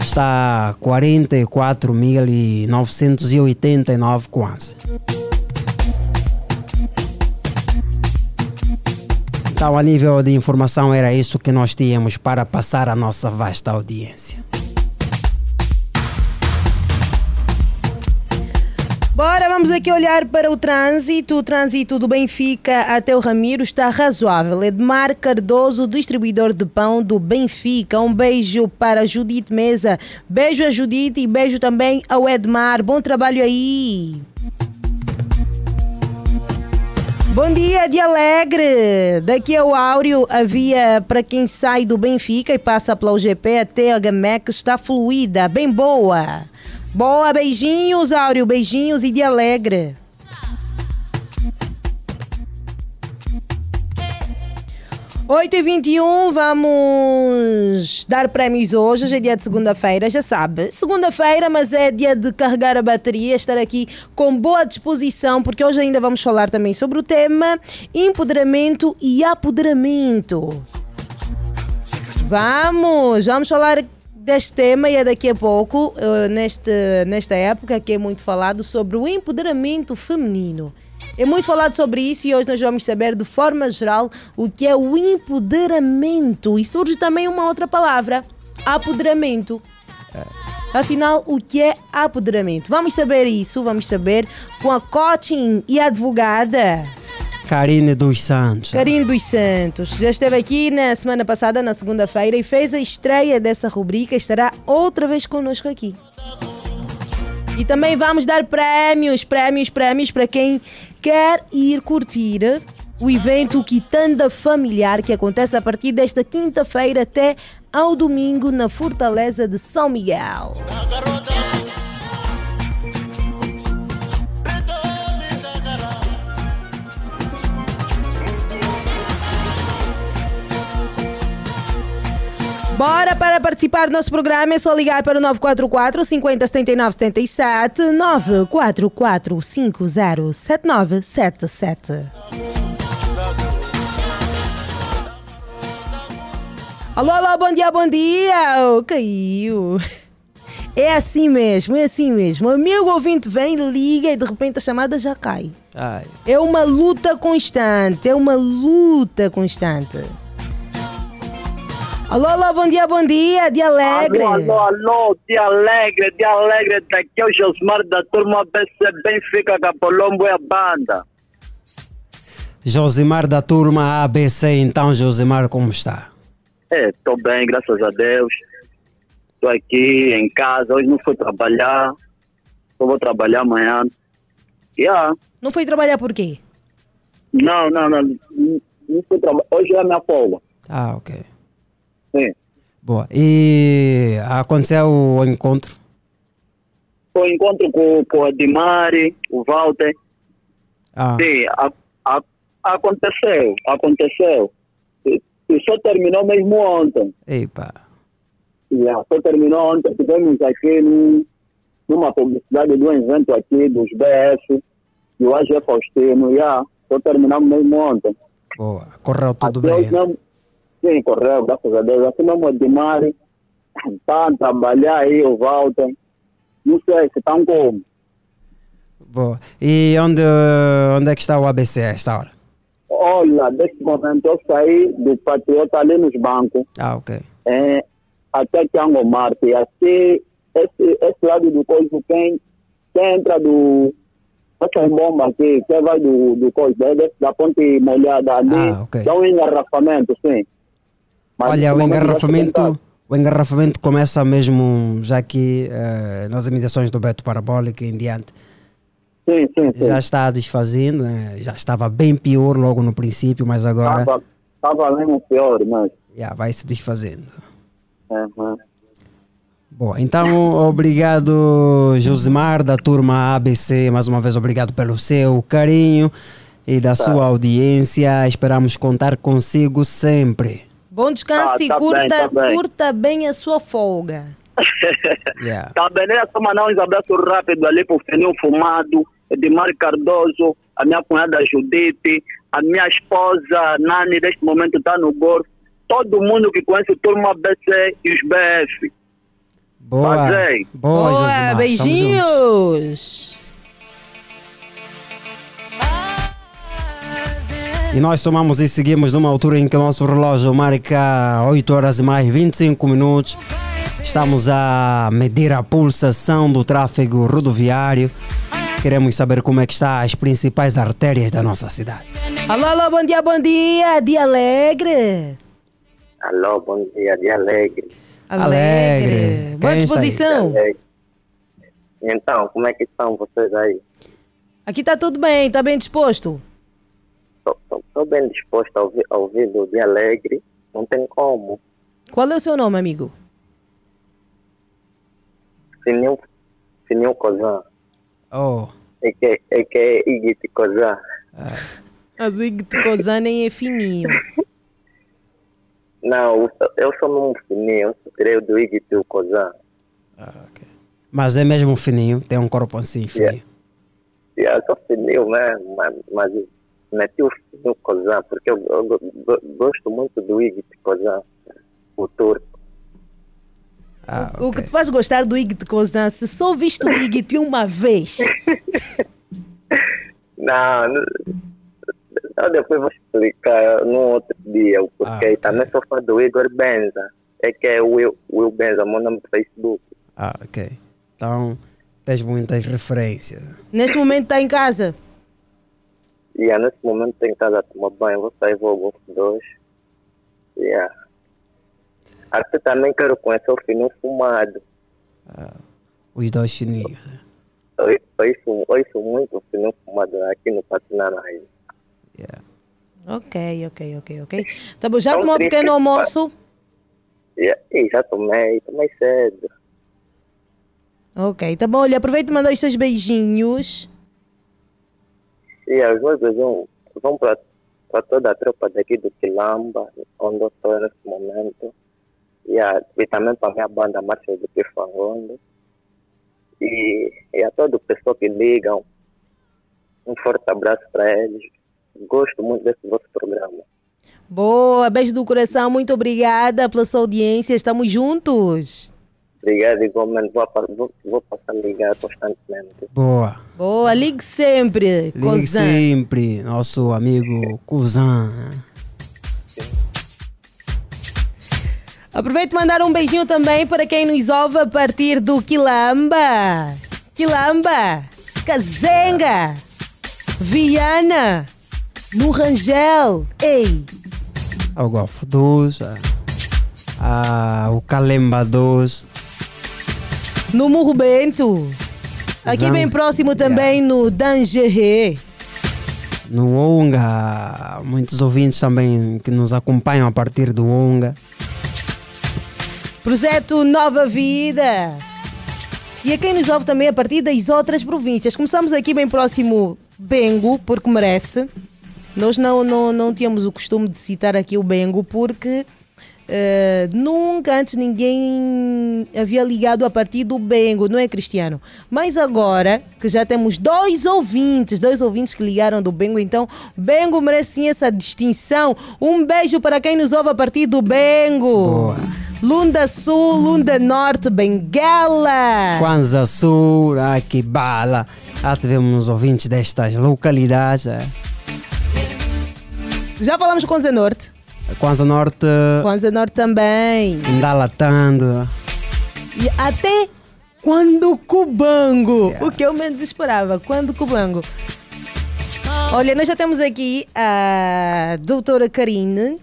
está a 44.989 kwanzas. Então, a nível de informação, era isso que nós tínhamos para passar à nossa vasta audiência. Bora, vamos aqui olhar para o trânsito. O trânsito do Benfica até o Ramiro está razoável. Edmar Cardoso, distribuidor de pão do Benfica. Um beijo para Judite Mesa. Beijo a Judite e beijo também ao Edmar. Bom trabalho aí. Bom dia, de Alegre. Daqui ao Áureo, a via para quem sai do Benfica e passa pela UGP até a Gamec está fluida, bem boa. Boa, beijinhos, Áureo, beijinhos e de Alegre. Oito e 21 vamos dar prémios hoje. Hoje é dia de segunda-feira, já sabe. Segunda-feira, mas é dia de carregar a bateria, estar aqui com boa disposição, porque hoje ainda vamos falar também sobre o tema empoderamento e apoderamento. Vamos, vamos falar deste tema e é daqui a pouco, uh, neste, nesta época que é muito falado sobre o empoderamento feminino. É muito falado sobre isso e hoje nós vamos saber de forma geral o que é o empoderamento. E surge também uma outra palavra, apoderamento. Afinal, o que é apoderamento? Vamos saber isso, vamos saber com a coaching e advogada. Karine dos Santos. Karine dos Santos. Já esteve aqui na semana passada, na segunda-feira, e fez a estreia dessa rubrica. Estará outra vez conosco aqui. E também vamos dar prémios, prémios, prémios para quem quer ir curtir o evento Quitanda Familiar que acontece a partir desta quinta-feira até ao domingo na Fortaleza de São Miguel. Bora para participar do nosso programa, é só ligar para o 944 50 79 77 944 50 79 77. Alô, alô, bom dia, bom dia! Oh, caiu! É assim mesmo, é assim mesmo. O amigo ouvinte vem, liga e de repente a chamada já cai. Ai. É uma luta constante, é uma luta constante. Alô, alô, bom dia, bom dia, de alegre. Alô, alô, alô, de alegre, de alegre. Daqui é o Josmar da turma BC Benfica, Capolombo e a banda. Josimar da turma ABC, então Josimar, como está? É, estou bem, graças a Deus. Estou aqui em casa, hoje não fui trabalhar. Só vou trabalhar amanhã. Yeah. Não foi trabalhar por quê? Não, não, não. Não não fui trabalhar. Hoje é a minha folga. Ah, ok. Sim. Boa. E aconteceu o encontro? Um encontro com, com o Edmari, o Walter. Ah. Sim, a- a- aconteceu, aconteceu. E, e só terminou mesmo ontem. Epa. Yeah, só terminou ontem. Tivemos aqui num, numa publicidade de um evento aqui dos BF, e o AG Faustino. Yeah, só terminamos mesmo ontem. Boa. Correu tudo Até bem. não- Sim, correu, graças a Deus. Assim mesmo o Edmari está a trabalhar aí, o Walter. Não sei se estão como. Boa. E onde, onde é que está o ABC a esta hora? Olha, desse momento eu saí do Patriota ali nos bancos. Ah, ok. é, até Tiango Marte. Assim, esse, esse lado do coiso, quem, quem entra do. Essa bomba aqui, quem vai do, do coiso, é da ponte molhada ali, Ah, ok. dá um engarrafamento, sim. Mas Olha, o estou engarrafamento, o engarrafamento começa mesmo já aqui eh, nas imitações do Beto Parabólico e em diante. Sim, sim, sim. Já está desfazendo, né? já estava bem pior logo no princípio, mas agora Tava, tava mesmo pior, mas. já vai se desfazendo. Uhum. Bom, então obrigado Josimar da turma ABC, mais uma vez obrigado pelo seu carinho e da Tá. sua audiência. Esperamos contar consigo sempre. Bom descanso Ah, e tá curta, bem, tá bem. curta bem a sua folga. Yeah. Tá bem, né? Só mandar uns abraços rápidos ali pro Fenil Fumado, Edmar Cardoso, a minha cunhada Judite, a minha esposa Nani, neste momento está no golfe. Todo mundo que conhece o Turma BC e os BF. Boa. Fazei. Boa, juntos. beijinhos. E nós somamos e seguimos numa altura em que o nosso relógio marca 8 horas e mais 25 minutos. Estamos a medir a pulsação do tráfego rodoviário. Queremos saber como é que está as principais artérias da nossa cidade. Alô, alô, bom dia, bom dia. Dia alegre. Alô, bom dia, dia alegre. Alegre. Boa está aí? disposição. Dia alegre. Então, como é que estão vocês aí? Aqui tá tudo bem, tá bem disposto? Estou bem disposto a ouvir, a ouvir do dia alegre. Não tem como. Qual é o seu nome, amigo? Fininho, Fininho Cozan. Oh. É que é, que é Igit Cozan. A Zig de Cozan nem é fininho. Não, eu sou- mesmo fininho. Eu sou creio do Igit Cozan. Mas é mesmo fininho, tem um corpo assim fininho. Eu sou fininho mesmo, mas, mas meti o Fininho Cozan porque eu, eu go- gosto muito do Igit Cozan, o turco. Ah, O que te faz gostar do Ig de Cozan? Se só viste o Ig uma vez. Não, não- eu depois vou explicar num outro dia, o porquê. Também sou fã do Igor Benza. É que é o Will, Will Benza, meu nome no Facebook. Ah, ok. Então, tens muitas referências. Neste momento está em casa. E yeah, nesse momento estou em casa a tomar banho, vou sair, vou ao Golfo 2. Yeah. Até também quero conhecer o Fininho Fumado. Os dois fininhos. Eu, eu, ouço, ouço muito o Fininho Fumado aqui no Patinanai. Ok, ok, ok, ok. Tá bom, já tomou um pequeno almoço? E já tomei, tomei cedo. Ok, tá bom. Olha, aproveita e manda os seus beijinhos. E os meus beijos vão para toda a tropa daqui do Quilamba, onde eu estou nesse momento. E, a, e também para a minha banda Marcha do Pifangondo. E, e a todo o pessoal que ligam. Um forte abraço para eles. Gosto muito desse vosso programa. Boa, beijo do coração. Muito obrigada pela sua audiência. Estamos juntos. Obrigado, igualmente. Vou, vou, vou passar a ligar constantemente. Boa. Boa, ligue sempre. Ligue Cozan. sempre, nosso amigo Kuzan. Aproveito mandar um beijinho também para quem nos ouve a partir do Quilamba. Quilamba, Cazenga, Viana, no Rangel. Ei, Ao Golfo 2, a, a- o Calemba 2, No Murro Bento. Aqui bem próximo também no Dangeré. No Onga, muitos ouvintes também que nos acompanham a partir do Onga. Projeto Nova Vida. E a quem nos ouve também a partir das outras províncias. Começamos aqui bem próximo Bengo, porque merece. Nós não, não, não tínhamos o costume de citar aqui o Bengo, porque eh, nunca antes ninguém havia ligado a partir do Bengo, não é, Cristiano? Mas agora que já temos dois ouvintes, dois ouvintes que ligaram do Bengo, então Bengo merece sim essa distinção. Um beijo para quem nos ouve a partir do Bengo. Lunda Sul, Lunda Norte, Benguela. Kwanza Sul, Akibala. Já tivemos ouvintes destas localidades. é. Já falamos com Zé Norte. Kwanza Norte, Kwanza Norte também. Indalatando. E até quando Cubango. O que eu menos esperava. Quando Cubango. Olha, nós já temos aqui a doutora Karine,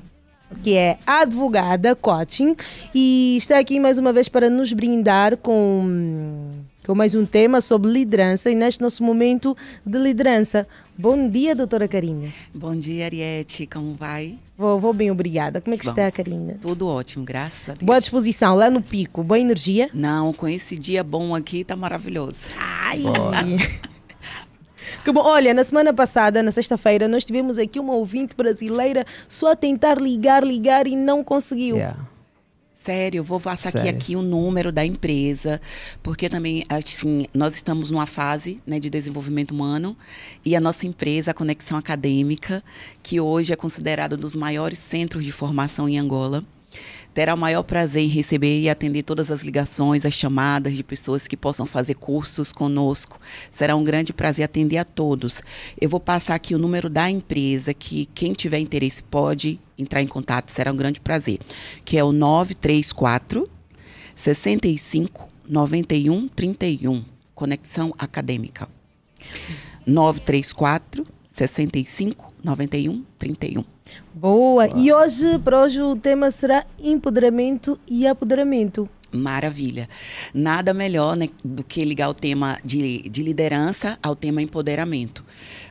que é advogada, coaching, e está aqui mais uma vez para nos brindar com, com mais um tema sobre liderança e neste nosso momento de liderança. Bom dia, doutora Karine. Bom dia, Ariete. Como vai? Vou, vou bem, obrigada. Como é que Bom, está, Karine? Tudo ótimo, graças a Deus. Boa disposição, lá no pico, boa energia? Não, com esse dia bom aqui, tá maravilhoso. Ai! Que bom. Olha, na semana passada, na sexta-feira, nós tivemos aqui uma ouvinte brasileira só a tentar ligar, ligar e não conseguiu. Sério, eu vou passar aqui, aqui o número da empresa, porque também, assim, nós estamos numa fase né, de desenvolvimento humano e a nossa empresa, a Conexão Acadêmica, que hoje é considerada um dos maiores centros de formação em Angola, terá o maior prazer em receber e atender todas as ligações, as chamadas de pessoas que possam fazer cursos conosco. Será um grande prazer atender a todos. Eu vou passar aqui o número da empresa, que quem tiver interesse pode entrar em contato, será um grande prazer, que é o 934 65 91 31, Conexão Acadêmica. 934 65 91 31. Boa. E hoje, para hoje, o tema será empoderamento e apoderamento. Maravilha. Nada melhor né, do que ligar o tema de, de liderança ao tema empoderamento.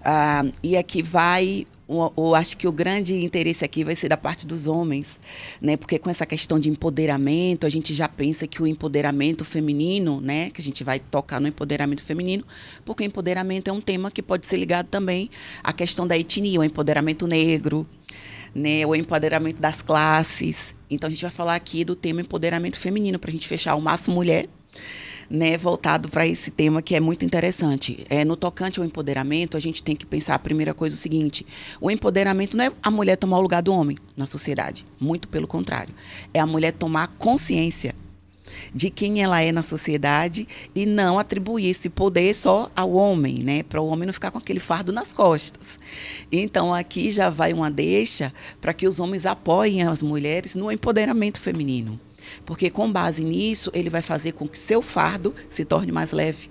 Ah, e aqui vai, o, o- acho que o grande interesse aqui vai ser da parte dos homens, né? Porque com essa questão de empoderamento, a gente já pensa que o empoderamento feminino, né? Que a gente vai tocar no empoderamento feminino, porque empoderamento é um tema que pode ser ligado também à questão da etnia, o empoderamento negro, né, o empoderamento das classes. Então a gente vai falar aqui do tema empoderamento feminino para a gente fechar o Maço Mulher, né, voltado para esse tema que é muito interessante. É, no tocante ao empoderamento, a gente tem que pensar a primeira coisa o seguinte: o empoderamento não é a mulher tomar o lugar do homem na sociedade, muito pelo contrário, é a mulher tomar consciência de quem ela é na sociedade e não atribuir esse poder só ao homem, né? Para o homem não ficar com aquele fardo nas costas. Então aqui já vai uma deixa para que os homens apoiem as mulheres no empoderamento feminino. Porque com base nisso, ele vai fazer com que seu fardo se torne mais leve.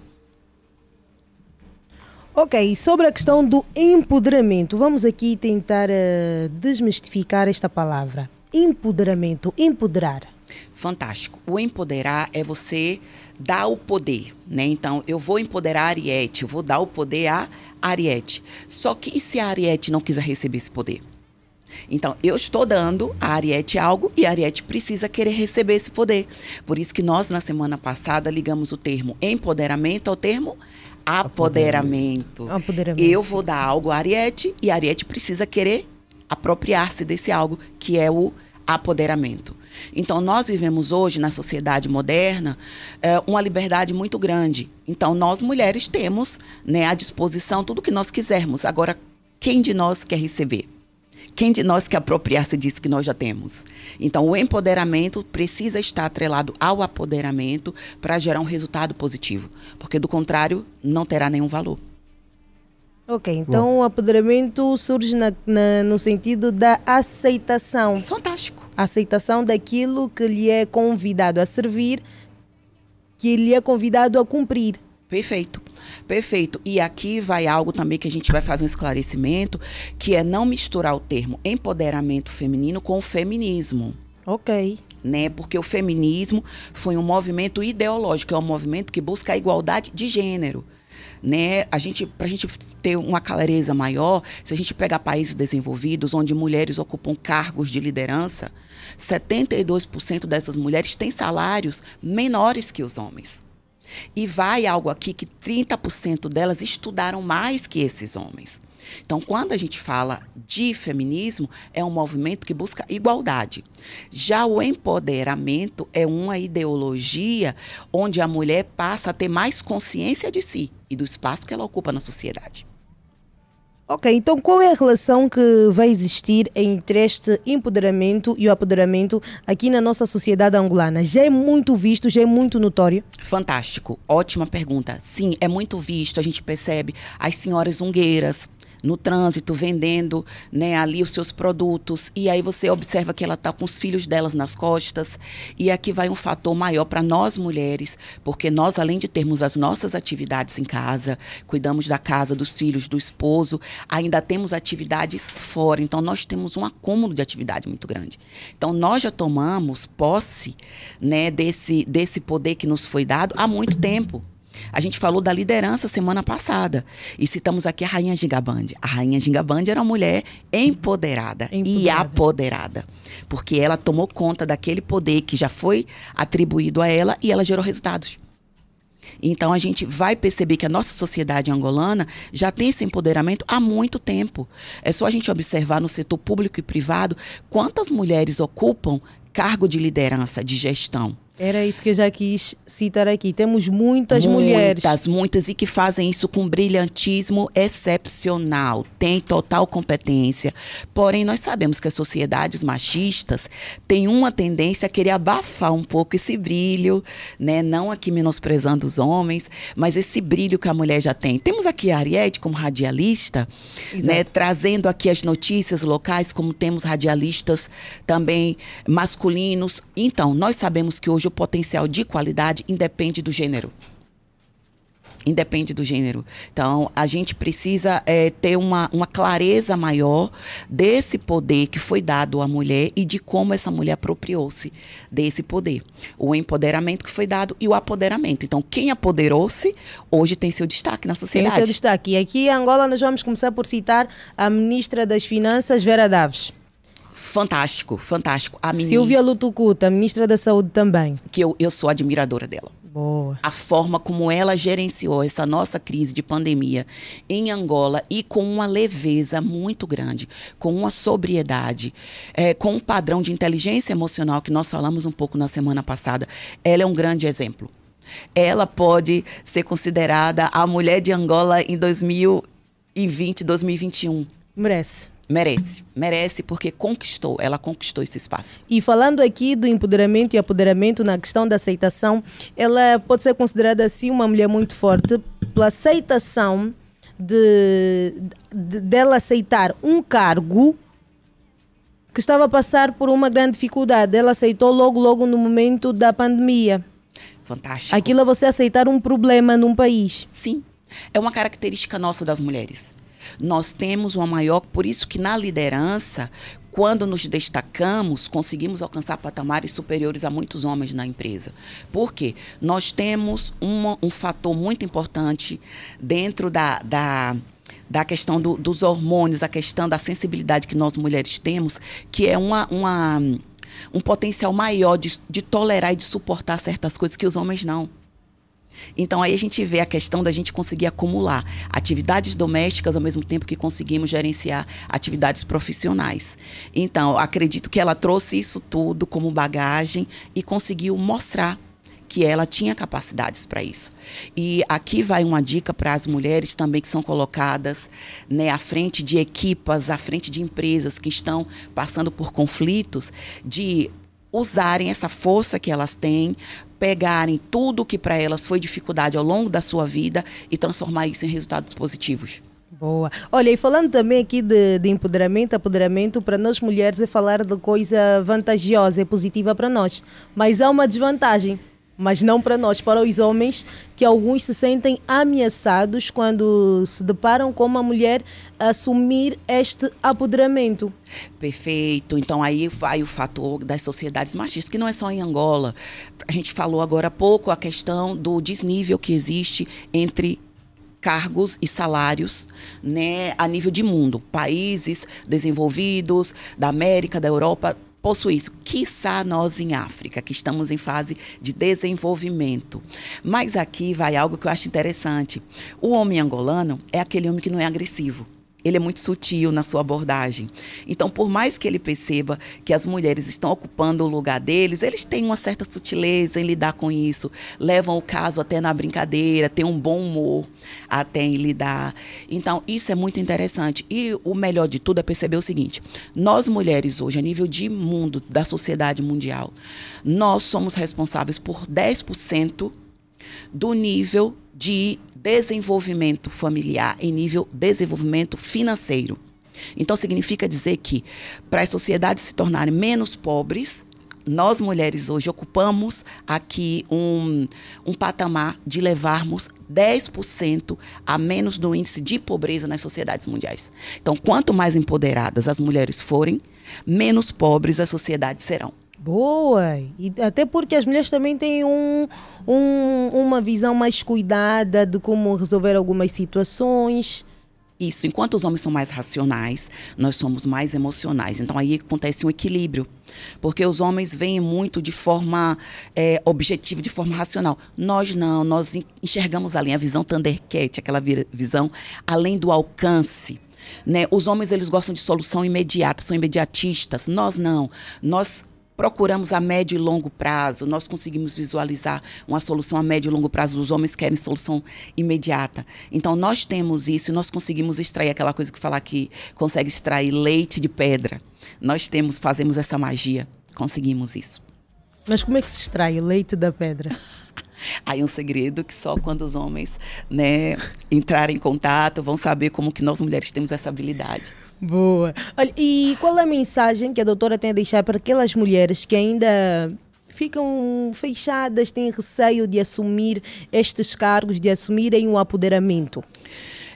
Ok, sobre a questão do empoderamento, vamos aqui tentar eh, desmistificar esta palavra. Empoderamento, empoderar. Fantástico. O empoderar é você dar o poder, né? Então, eu vou empoderar a Ariete, eu vou dar o poder a Ariete. Só que e se a Ariete não quiser receber esse poder? Então, eu estou dando a Ariete algo e a Ariete precisa querer receber esse poder. Por isso que nós, na semana passada, ligamos o termo empoderamento ao termo apoderamento. Apoderamento. Eu vou dar algo a Ariete e a Ariete precisa querer apropriar-se desse algo, que é o apoderamento. Então, nós vivemos hoje, na sociedade moderna, eh, uma liberdade muito grande. Então, nós mulheres temos né, à disposição tudo que nós quisermos. Agora, quem de nós quer receber? Quem de nós quer apropriar-se disso que nós já temos? Então, o empoderamento precisa estar atrelado ao apoderamento para gerar um resultado positivo, porque do contrário, não terá nenhum valor. Ok, então o apoderamento surge na- na- no sentido da aceitação. Fantástico. Aceitação daquilo que lhe é convidado a servir, que lhe é convidado a cumprir. Perfeito. Perfeito. E aqui vai algo também que a gente vai fazer um esclarecimento, que é não misturar o termo empoderamento feminino com o feminismo. Ok. Né, porque o feminismo foi um movimento ideológico, é um movimento que busca a igualdade de gênero. Né? A gente, para a gente ter uma clareza maior, se a gente pegar países desenvolvidos onde mulheres ocupam cargos de liderança, 72% dessas mulheres têm salários menores que os homens. E vai algo aqui que 30% delas estudaram mais que esses homens. Então, quando a gente fala de feminismo, é um movimento que busca igualdade. Já o empoderamento é uma ideologia onde a mulher passa a ter mais consciência de si e do espaço que ela ocupa na sociedade. Ok, então qual é a relação que vai existir entre este empoderamento e o apoderamento aqui na nossa sociedade angolana? Já é muito visto, já é muito notório? Fantástico, ótima pergunta. Sim, é muito visto, a gente percebe as senhoras ungueiras, no trânsito, vendendo né, ali os seus produtos. E aí você observa que ela está com os filhos delas nas costas. E aqui vai um fator maior para nós mulheres, porque nós, além de termos as nossas atividades em casa, cuidamos da casa, dos filhos, do esposo, ainda temos atividades fora. Então, nós temos um acúmulo de atividade muito grande. Então, nós já tomamos posse né, desse, desse poder que nos foi dado há muito tempo. A gente falou da liderança semana passada e citamos aqui a Rainha Gingaband. A Rainha Gingaband era uma mulher empoderada, empoderada, e apoderada, porque ela tomou conta daquele poder que já foi atribuído a ela e ela gerou resultados. Então a gente vai perceber que a nossa sociedade angolana já tem esse empoderamento há muito tempo. É só a gente observar no setor público e privado quantas mulheres ocupam cargo de liderança, de gestão. Era isso que eu já quis citar aqui. Temos muitas, muitas mulheres. Muitas, muitas, e que fazem isso com brilhantismo excepcional. Tem total competência. Porém, nós sabemos que as sociedades machistas têm uma tendência a querer abafar um pouco esse brilho, né? Não aqui menosprezando os homens, mas esse brilho que a mulher já tem. Temos aqui a Ariete como radialista, né? Trazendo aqui as notícias locais, como temos radialistas também masculinos. Então, nós sabemos que hoje o potencial de qualidade independe do gênero. Independe do gênero. Então, a gente precisa é, ter uma, uma clareza maior desse poder que foi dado à mulher e de como essa mulher apropriou-se desse poder. O empoderamento que foi dado e o apoderamento. Então, quem apoderou-se, hoje tem seu destaque na sociedade. Tem seu destaque. E aqui em Angola, nós vamos começar por citar a ministra das Finanças, Vera Daves. Fantástico, fantástico. A ministra, Silvia Lutucuta, ministra da Saúde também. Que eu, eu sou admiradora dela. Boa. A forma como ela gerenciou essa nossa crise de pandemia em Angola e com uma leveza muito grande, com uma sobriedade, é, com um padrão de inteligência emocional que nós falamos um pouco na semana passada. Ela é um grande exemplo. Ela pode ser considerada a mulher de Angola em 2020, 2021. Merece. Merece, merece porque conquistou, ela conquistou esse espaço. E falando aqui do empoderamento e apoderamento na questão da aceitação, ela pode ser considerada assim uma mulher muito forte pela aceitação de, de dela aceitar um cargo que estava a passar por uma grande dificuldade. Ela aceitou logo, logo no momento da pandemia. Fantástico. Aquilo é você aceitar um problema num país. Sim. É uma característica nossa das mulheres nós temos uma maior, por isso que na liderança, quando nos destacamos, conseguimos alcançar patamares superiores a muitos homens na empresa. Por quê? Nós temos uma, um fator muito importante dentro da, da da questão do, dos hormônios, a questão da sensibilidade que nós mulheres temos, que é uma, uma um potencial maior de, de tolerar e de suportar certas coisas que os homens não. Então aí a gente vê a questão da gente conseguir acumular atividades domésticas ao mesmo tempo que conseguimos gerenciar atividades profissionais. Então, acredito que ela trouxe isso tudo como bagagem e conseguiu mostrar que ela tinha capacidades para isso. E aqui vai uma dica para as mulheres também que são colocadas né, à frente de equipas, à frente de empresas que estão passando por conflitos, de usarem essa força que elas têm, pegarem tudo que para elas foi dificuldade ao longo da sua vida e transformar isso em resultados positivos. Boa. Olha, e falando também aqui de, de empoderamento, apoderamento, para nós mulheres é falar de coisa vantajosa, é positiva para nós. Mas há uma desvantagem. Mas não para nós, para os homens, que alguns se sentem ameaçados quando se deparam com uma mulher assumir este apoderamento. Perfeito. Então aí vai o fator das sociedades machistas, que não é só em Angola. A gente falou agora há pouco a questão do desnível que existe entre cargos e salários né, a nível de mundo. Países desenvolvidos, da América, da Europa, possui isso. Quiçá nós em África, que estamos em fase de desenvolvimento. Mas aqui vai algo que eu acho interessante. O homem angolano é aquele homem que não é agressivo ele é muito sutil na sua abordagem. Então, por mais que ele perceba que as mulheres estão ocupando o lugar deles, eles têm uma certa sutileza em lidar com isso, levam o caso até na brincadeira, têm um bom humor até em lidar. Então, isso é muito interessante. E o melhor de tudo é perceber o seguinte: nós mulheres hoje, a nível de mundo, da sociedade mundial, nós somos responsáveis por 10% do nível de desenvolvimento familiar em nível desenvolvimento financeiro. Então, significa dizer que para as sociedades se tornarem menos pobres, nós mulheres hoje ocupamos aqui um, um patamar de levarmos 10% a menos do índice de pobreza nas sociedades mundiais. Então, quanto mais empoderadas as mulheres forem, menos pobres as sociedades serão. Boa! E até porque as mulheres também têm um, um, uma visão mais cuidada de como resolver algumas situações. Isso, enquanto os homens são mais racionais, nós somos mais emocionais. Então aí acontece um equilíbrio. Porque os homens veem muito de forma é, objetiva, de forma racional. Nós não, nós enxergamos além, a visão Thundercat, aquela visão além do alcance. Né? Os homens eles gostam de solução imediata, são imediatistas. Nós não. Nós procuramos a médio e longo prazo, nós conseguimos visualizar uma solução a médio e longo prazo. Os homens querem solução imediata. Então, nós temos isso e nós conseguimos extrair aquela coisa que falar que consegue extrair leite de pedra. Nós temos, fazemos essa magia, conseguimos isso. Mas como é que se extrai leite da pedra? Aí um segredo que só quando os homens né, entrarem em contato vão saber como que nós mulheres temos essa habilidade. Boa. Olha, e qual é a mensagem que a doutora tem a deixar para aquelas mulheres que ainda ficam fechadas, têm receio de assumir estes cargos, de assumirem o apoderamento?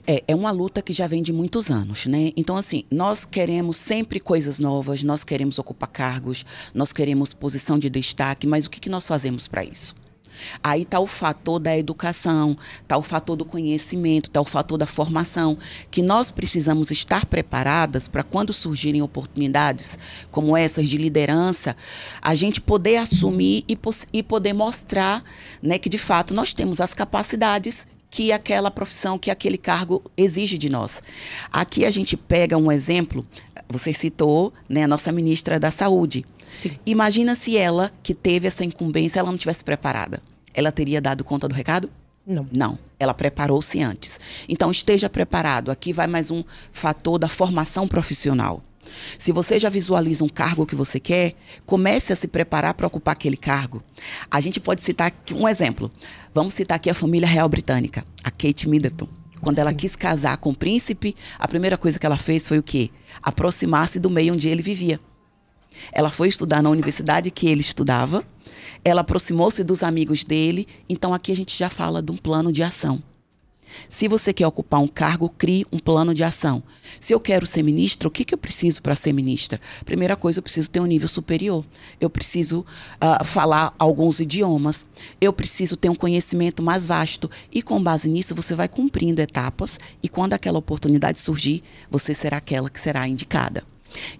É, é uma luta que já vem de muitos anos, né? Então, assim, nós queremos sempre coisas novas, nós queremos ocupar cargos, nós queremos posição de destaque, mas o que, que nós fazemos para isso? Aí está o fator da educação, está o fator do conhecimento, está o fator da formação, que nós precisamos estar preparadas para quando surgirem oportunidades como essas de liderança, a gente poder assumir e, e poder mostrar né, que de fato nós temos as capacidades que aquela profissão, que aquele cargo exige de nós. Aqui a gente pega um exemplo, você citou né, a nossa ministra da Saúde. Sim. Imagina se ela, que teve essa incumbência, ela não tivesse preparada. Ela teria dado conta do recado? Não. Não. Ela preparou-se antes. Então, esteja preparado. Aqui vai mais um fator da formação profissional. Se você já visualiza um cargo que você quer, comece a se preparar para ocupar aquele cargo. A gente pode citar aqui um exemplo. Vamos citar aqui a família real britânica, a Kate Middleton. Quando ela quis casar com o príncipe, a primeira coisa que ela fez foi o quê? Aproximar-se do meio onde ele vivia. Ela foi estudar na universidade que ele estudava, ela aproximou-se dos amigos dele, então aqui a gente já fala de um plano de ação. Se você quer ocupar um cargo, crie um plano de ação. Se eu quero ser ministra, o que, que eu preciso para ser ministra? Primeira coisa, eu preciso ter um nível superior. Eu preciso uh, falar alguns idiomas. Eu preciso ter um conhecimento mais vasto. E com base nisso, você vai cumprindo etapas. E quando aquela oportunidade surgir, você será aquela que será indicada.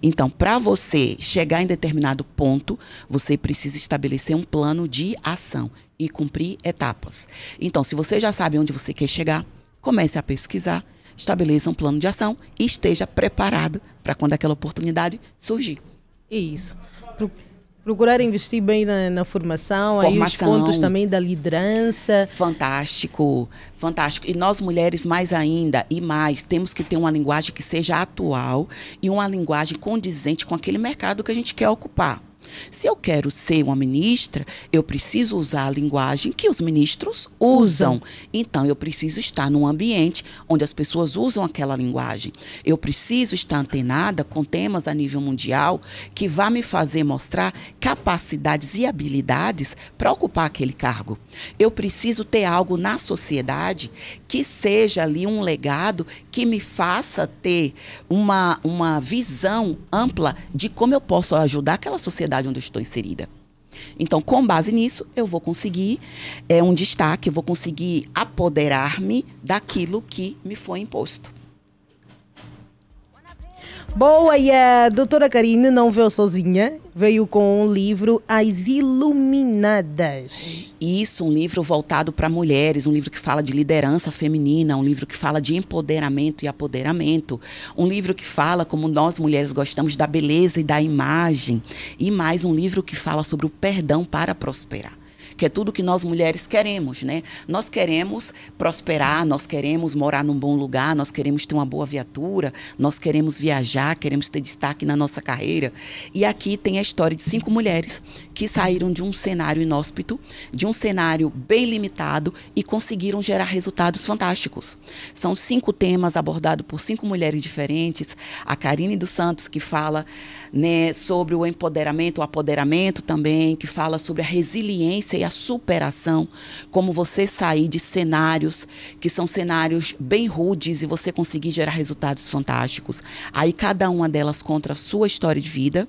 Então, para você chegar em determinado ponto, você precisa estabelecer um plano de ação e cumprir etapas. Então, se você já sabe onde você quer chegar, comece a pesquisar, estabeleça um plano de ação e esteja preparado para quando aquela oportunidade surgir. Isso. Procurar investir bem na, na formação, formação, aí os pontos também da liderança. Fantástico, fantástico. E nós mulheres mais ainda e mais temos que ter uma linguagem que seja atual e uma linguagem condizente com aquele mercado que a gente quer ocupar. Se eu quero ser uma ministra, eu preciso usar a linguagem que os ministros usam. Então, eu preciso estar num ambiente onde as pessoas usam aquela linguagem. Eu preciso estar antenada com temas a nível mundial que vá me fazer mostrar capacidades e habilidades para ocupar aquele cargo. Eu preciso ter algo na sociedade que seja ali um legado que me faça ter uma, uma visão ampla de como eu posso ajudar aquela sociedade onde eu estou inserida. Então, com base nisso, eu vou conseguir é, um destaque, eu vou conseguir apoderar-me daquilo que me foi imposto. Boa, e a doutora Karine não veio sozinha, veio com um livro As Iluminadas. Isso, um livro voltado para mulheres, um livro que fala de liderança feminina, um livro que fala de empoderamento e apoderamento, um livro que fala como nós mulheres gostamos da beleza e da imagem, e mais um livro que fala sobre o perdão para prosperar que é tudo que nós mulheres queremos, né? Nós queremos prosperar, nós queremos morar num bom lugar, nós queremos ter uma boa viatura, nós queremos viajar, queremos ter destaque na nossa carreira. E aqui tem a história de cinco mulheres que saíram de um cenário inóspito, de um cenário bem limitado e conseguiram gerar resultados fantásticos. São cinco temas abordados por cinco mulheres diferentes. A Karine dos Santos, que fala né, sobre o empoderamento, o apoderamento também, que fala sobre a resiliência e a superação, como você sair de cenários que são cenários bem rudes e você conseguir gerar resultados fantásticos. Aí cada uma delas conta a sua história de vida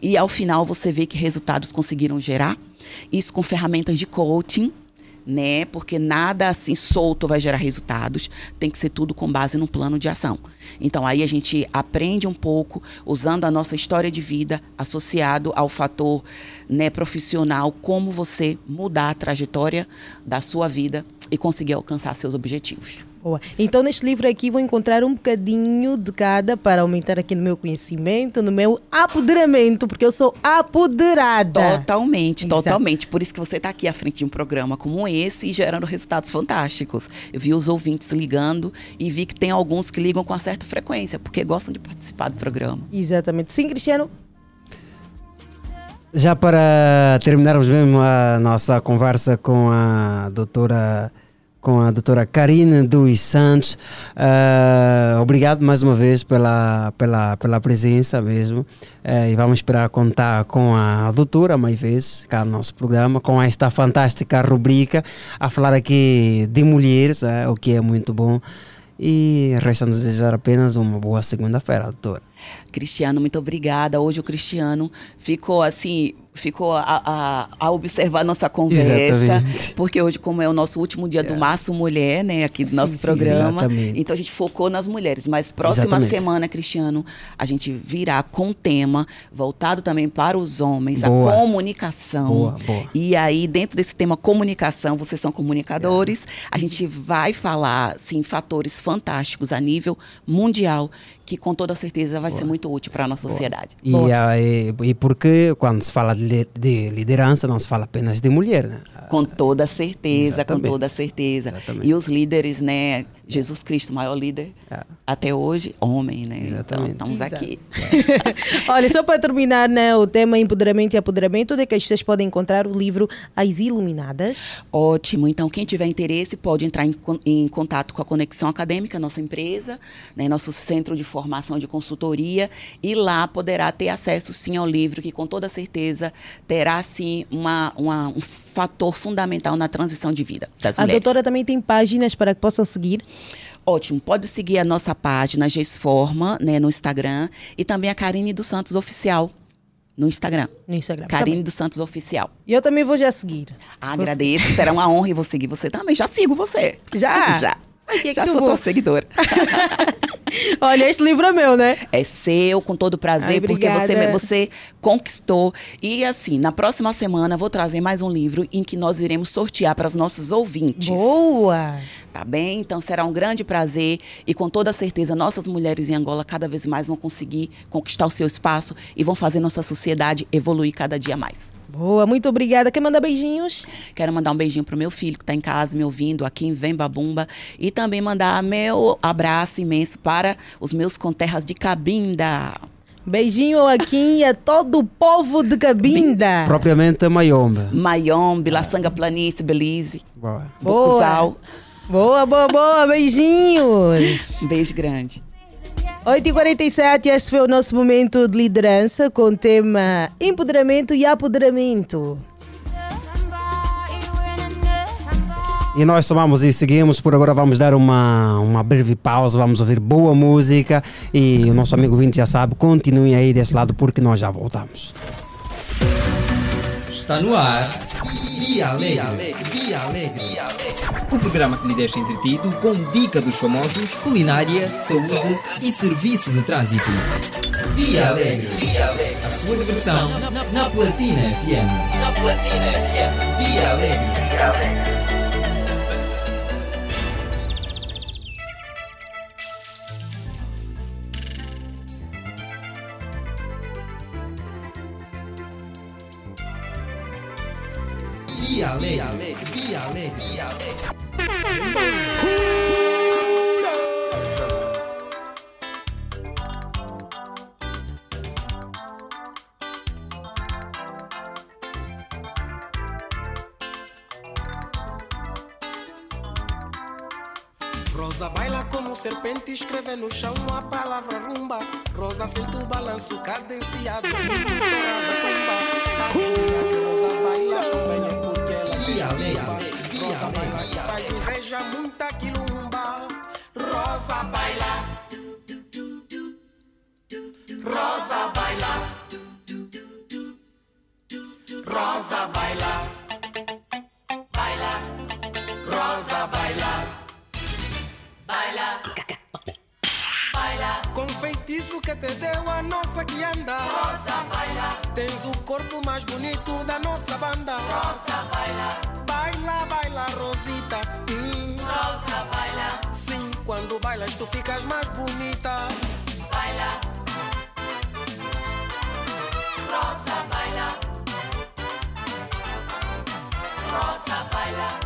e ao final você vê que resultados conseguiram gerar. Isso com ferramentas de coaching, né? Porque nada assim solto vai gerar resultados, tem que ser tudo com base num plano de ação. Então aí a gente aprende um pouco usando a nossa história de vida associado ao fator, né, profissional, como você mudar a trajetória da sua vida e conseguir alcançar seus objetivos. Boa. Então, neste livro aqui, vou encontrar um bocadinho de cada para aumentar aqui no meu conhecimento, no meu apoderamento, porque eu sou apoderada. Totalmente, Exato. totalmente. Por isso que você está aqui à frente de um programa como esse e gerando resultados fantásticos. Eu vi os ouvintes ligando e vi que tem alguns que ligam com uma certa frequência, porque gostam de participar do programa. Exatamente. Sim, Cristiano? Já para terminarmos mesmo a nossa conversa com a doutora com a doutora Karine dos Santos. Uh, obrigado mais uma vez pela, pela, pela presença mesmo. Uh, e vamos esperar contar com a doutora mais vezes cá no nosso programa, com esta fantástica rubrica a falar aqui de mulheres, uh, o que é muito bom. E resta-nos desejar apenas uma boa segunda-feira, doutora. Cristiano, muito obrigada. Hoje o Cristiano ficou assim, ficou a, a, a observar nossa conversa, Exatamente. porque hoje, como é o nosso último dia do Março Mulher, né, aqui do Sim, nosso sim, programa, exatamente. então a gente focou nas mulheres. Mas próxima Exatamente. semana, Cristiano, a gente virá com tema voltado também para os homens, Boa. a comunicação. Boa, boa. E aí, dentro desse tema comunicação, vocês são comunicadores, a gente vai falar, sim, fatores fantásticos a nível mundial, que com toda certeza vai ser muito útil para a nossa sociedade. E, e, e porque quando se fala de, de liderança, não se fala apenas de mulher, né? Com toda certeza, Exatamente. com toda certeza. Exatamente. E os líderes, né? Jesus Cristo, o maior líder até hoje, homem, né? Então, estamos Exato. aqui. Olha, só para terminar né, o tema empoderamento e apoderamento, onde é que as pessoas podem encontrar o livro As Iluminadas? Ótimo. Então, quem tiver interesse pode entrar em, em contato com a Conexão Acadêmica, nossa empresa, né, nosso centro de formação de consultoria, e lá poderá ter acesso, sim, ao livro, que com toda certeza terá, sim, uma, uma- um fator fundamental na transição de vida das A mulheres. doutora também tem páginas para que possam seguir. Ótimo. Pode seguir a nossa página Gesforma, né, no Instagram, e também a Karine dos Santos Oficial no Instagram. No Instagram. Karine dos Santos Oficial. E eu também vou já seguir. Agradeço, será uma honra e vou seguir você também. Já sigo você. Já? Já. Que Já que sou tua seguidora. Olha, este livro é meu, né? É seu, com todo prazer, Ai, porque você, você conquistou. E assim, na próxima semana vou trazer mais um livro em que nós iremos sortear para os nossos ouvintes. Boa! Tá bem? Então será um grande prazer e com toda certeza nossas mulheres em Angola cada vez mais vão conseguir conquistar o seu espaço e vão fazer nossa sociedade evoluir cada dia mais. Boa, muito obrigada. Quer mandar beijinhos? Quero mandar um beijinho pro meu filho que está em casa me ouvindo aqui em Vembabumba e também mandar meu abraço imenso para os meus conterras de Cabinda. Beijinho e a todo o povo de Cabinda. Propriamente Mayombe. Mayombe, Laçanga Planície, Belize. Boa. Bucuzal. Boa, boa, boa. Beijinhos. Beijo grande. 8h47, este foi o nosso momento de liderança com o tema Empoderamento e Apoderamento. E nós tomamos e seguimos. Por agora vamos dar uma, uma breve pausa, vamos ouvir boa música. E o nosso amigo Vinte já sabe, continue aí desse lado porque nós já voltamos. Está no ar Dia Alegre. Dia Alegre. O programa que lhe deixa entretido com dica dos famosos, culinária, saúde e serviço de trânsito. Dia Alegre. A sua diversão na Platina FM. Na Platina FM. Dia Alegre. Dia Alegre. Dia Alegre. Dia Alegre. Dia Alegre. Rosa baila como serpente, escreve no chão a palavra rumba. Rosa sente o balanço cadenciado, Rosa baila também muita quilumba. Rosa baila. Rosa baila. Rosa baila. Baila. Rosa baila. Baila. Baila. Com feitiço que te deu a nossa que anda. Rosa baila. Tens o corpo mais bonito da nossa banda. Rosa baila. Baila, baila, Rosita. Rosa baila. Sim, quando bailas tu ficas mais bonita. Baila. Rosa baila. Rosa. Baila,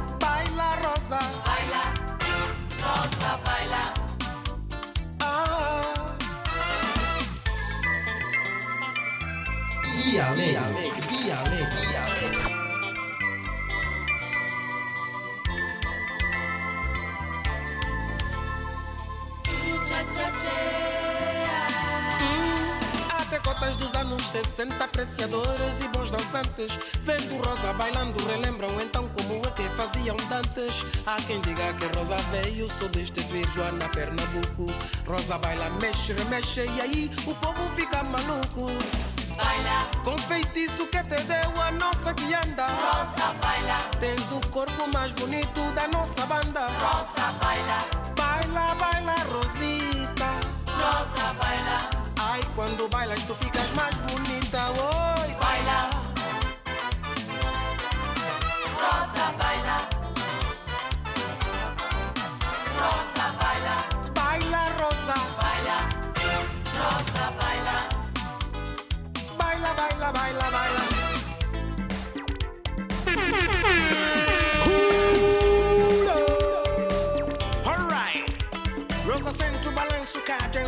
Dia Alegre. Dia Alegre. Até cotas dos anos 60, apreciadores e bons dançantes. Vendo Rosa bailando, relembram então como é que faziam dantes. Há quem diga que Rosa veio substituir Joana Pernambuco. Rosa baila, mexe, remexe e aí o povo fica maluco. Baila com feitiço que te deu a nossa que anda. Rosa baila, tens o corpo mais bonito da nossa banda. Rosa baila, baila, baila, Rosita. Rosa baila. Ai, quando bailas tu ficas mais bonita. Oi, baila.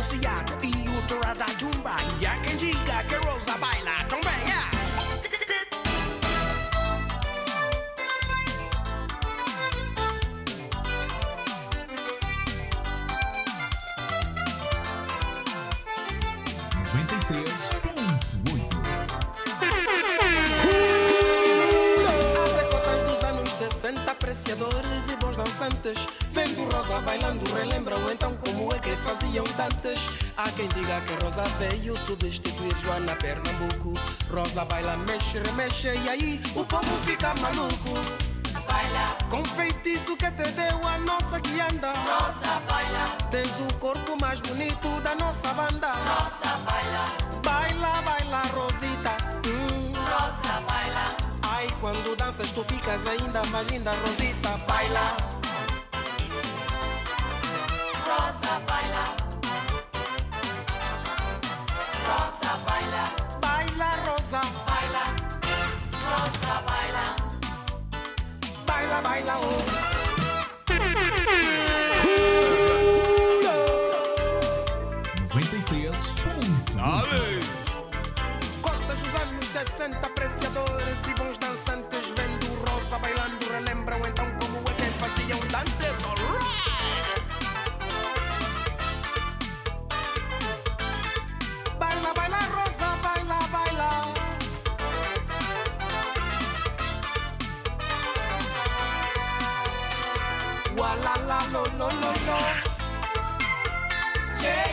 Cadenciado e o tora da jumba. E há quem diga que Rosa baila também. Yeah. 60, apreciadores dançantes. Vendo Rosa bailando, relembram então como é que faziam dantes. Há quem diga que Rosa veio substituir Joana Pernambuco. Rosa baila, mexe, remexe e aí o povo fica maluco. Baila com feitiço que te deu a nossa que anda. Rosa baila, tens o corpo mais bonito da nossa banda. Rosa baila, baila, baila, Rosita. Rosa baila. Ai, quando danças tu ficas ainda mais linda, Rosita. Baila. Rosa baila. Rosa baila. Baila, Rosa. Baila. Rosa baila. Baila, baila, oh. 96. Dale. 60 apreciadores e bons dançantes vendo rosa bailando relembram então la lo lo lo lo. Yeah, yeah,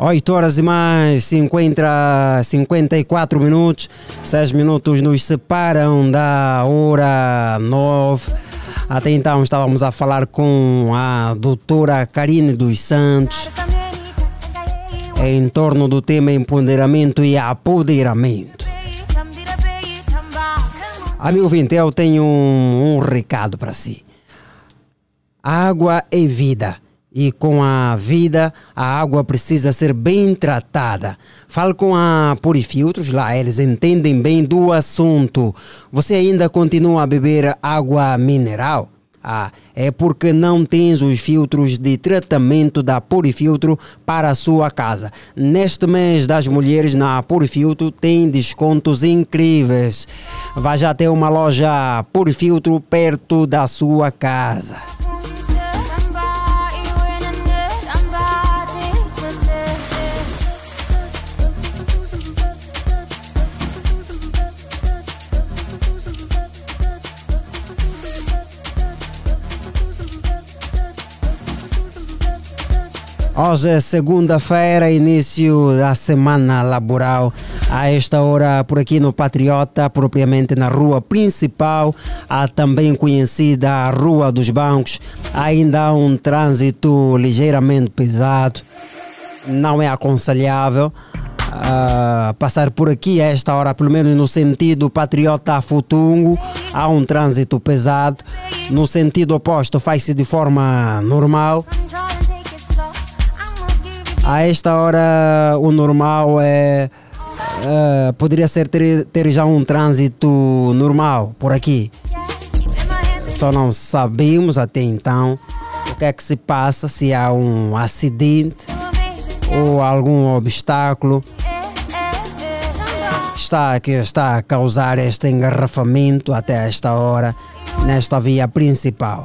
Oito horas e mais 50, 54 minutos, 6 minutos nos separam da hora 9. Até então estávamos a falar com a doutora Karine dos Santos em torno do tema empoderamento e apoderamento. Amigo vinte, eu tenho um, um recado para si. Água é vida. E com a vida, a água precisa ser bem tratada. Fale com a Purifiltros, lá eles entendem bem do assunto. Você ainda continua a beber água mineral? Ah, é porque não tens os filtros de tratamento da Purifiltro para a sua casa. Neste mês das mulheres na Purifiltro tem descontos incríveis. Vá já até uma loja Purifiltro perto da sua casa. Hoje é segunda-feira, início da semana laboral. A esta hora, por aqui no Patriota, propriamente na rua principal, a também conhecida Rua dos Bancos, ainda há um trânsito ligeiramente pesado. Não é aconselhável ah, passar por aqui a esta hora, pelo menos no sentido Patriota Futungo, há um trânsito pesado. No sentido oposto, faz-se de forma normal. A esta hora o normal é. é, poderia ser ter, ter já um trânsito normal por aqui. Só não sabemos até então o que é que se passa, se há um acidente ou algum obstáculo está, que está a causar este engarrafamento até esta hora nesta via principal.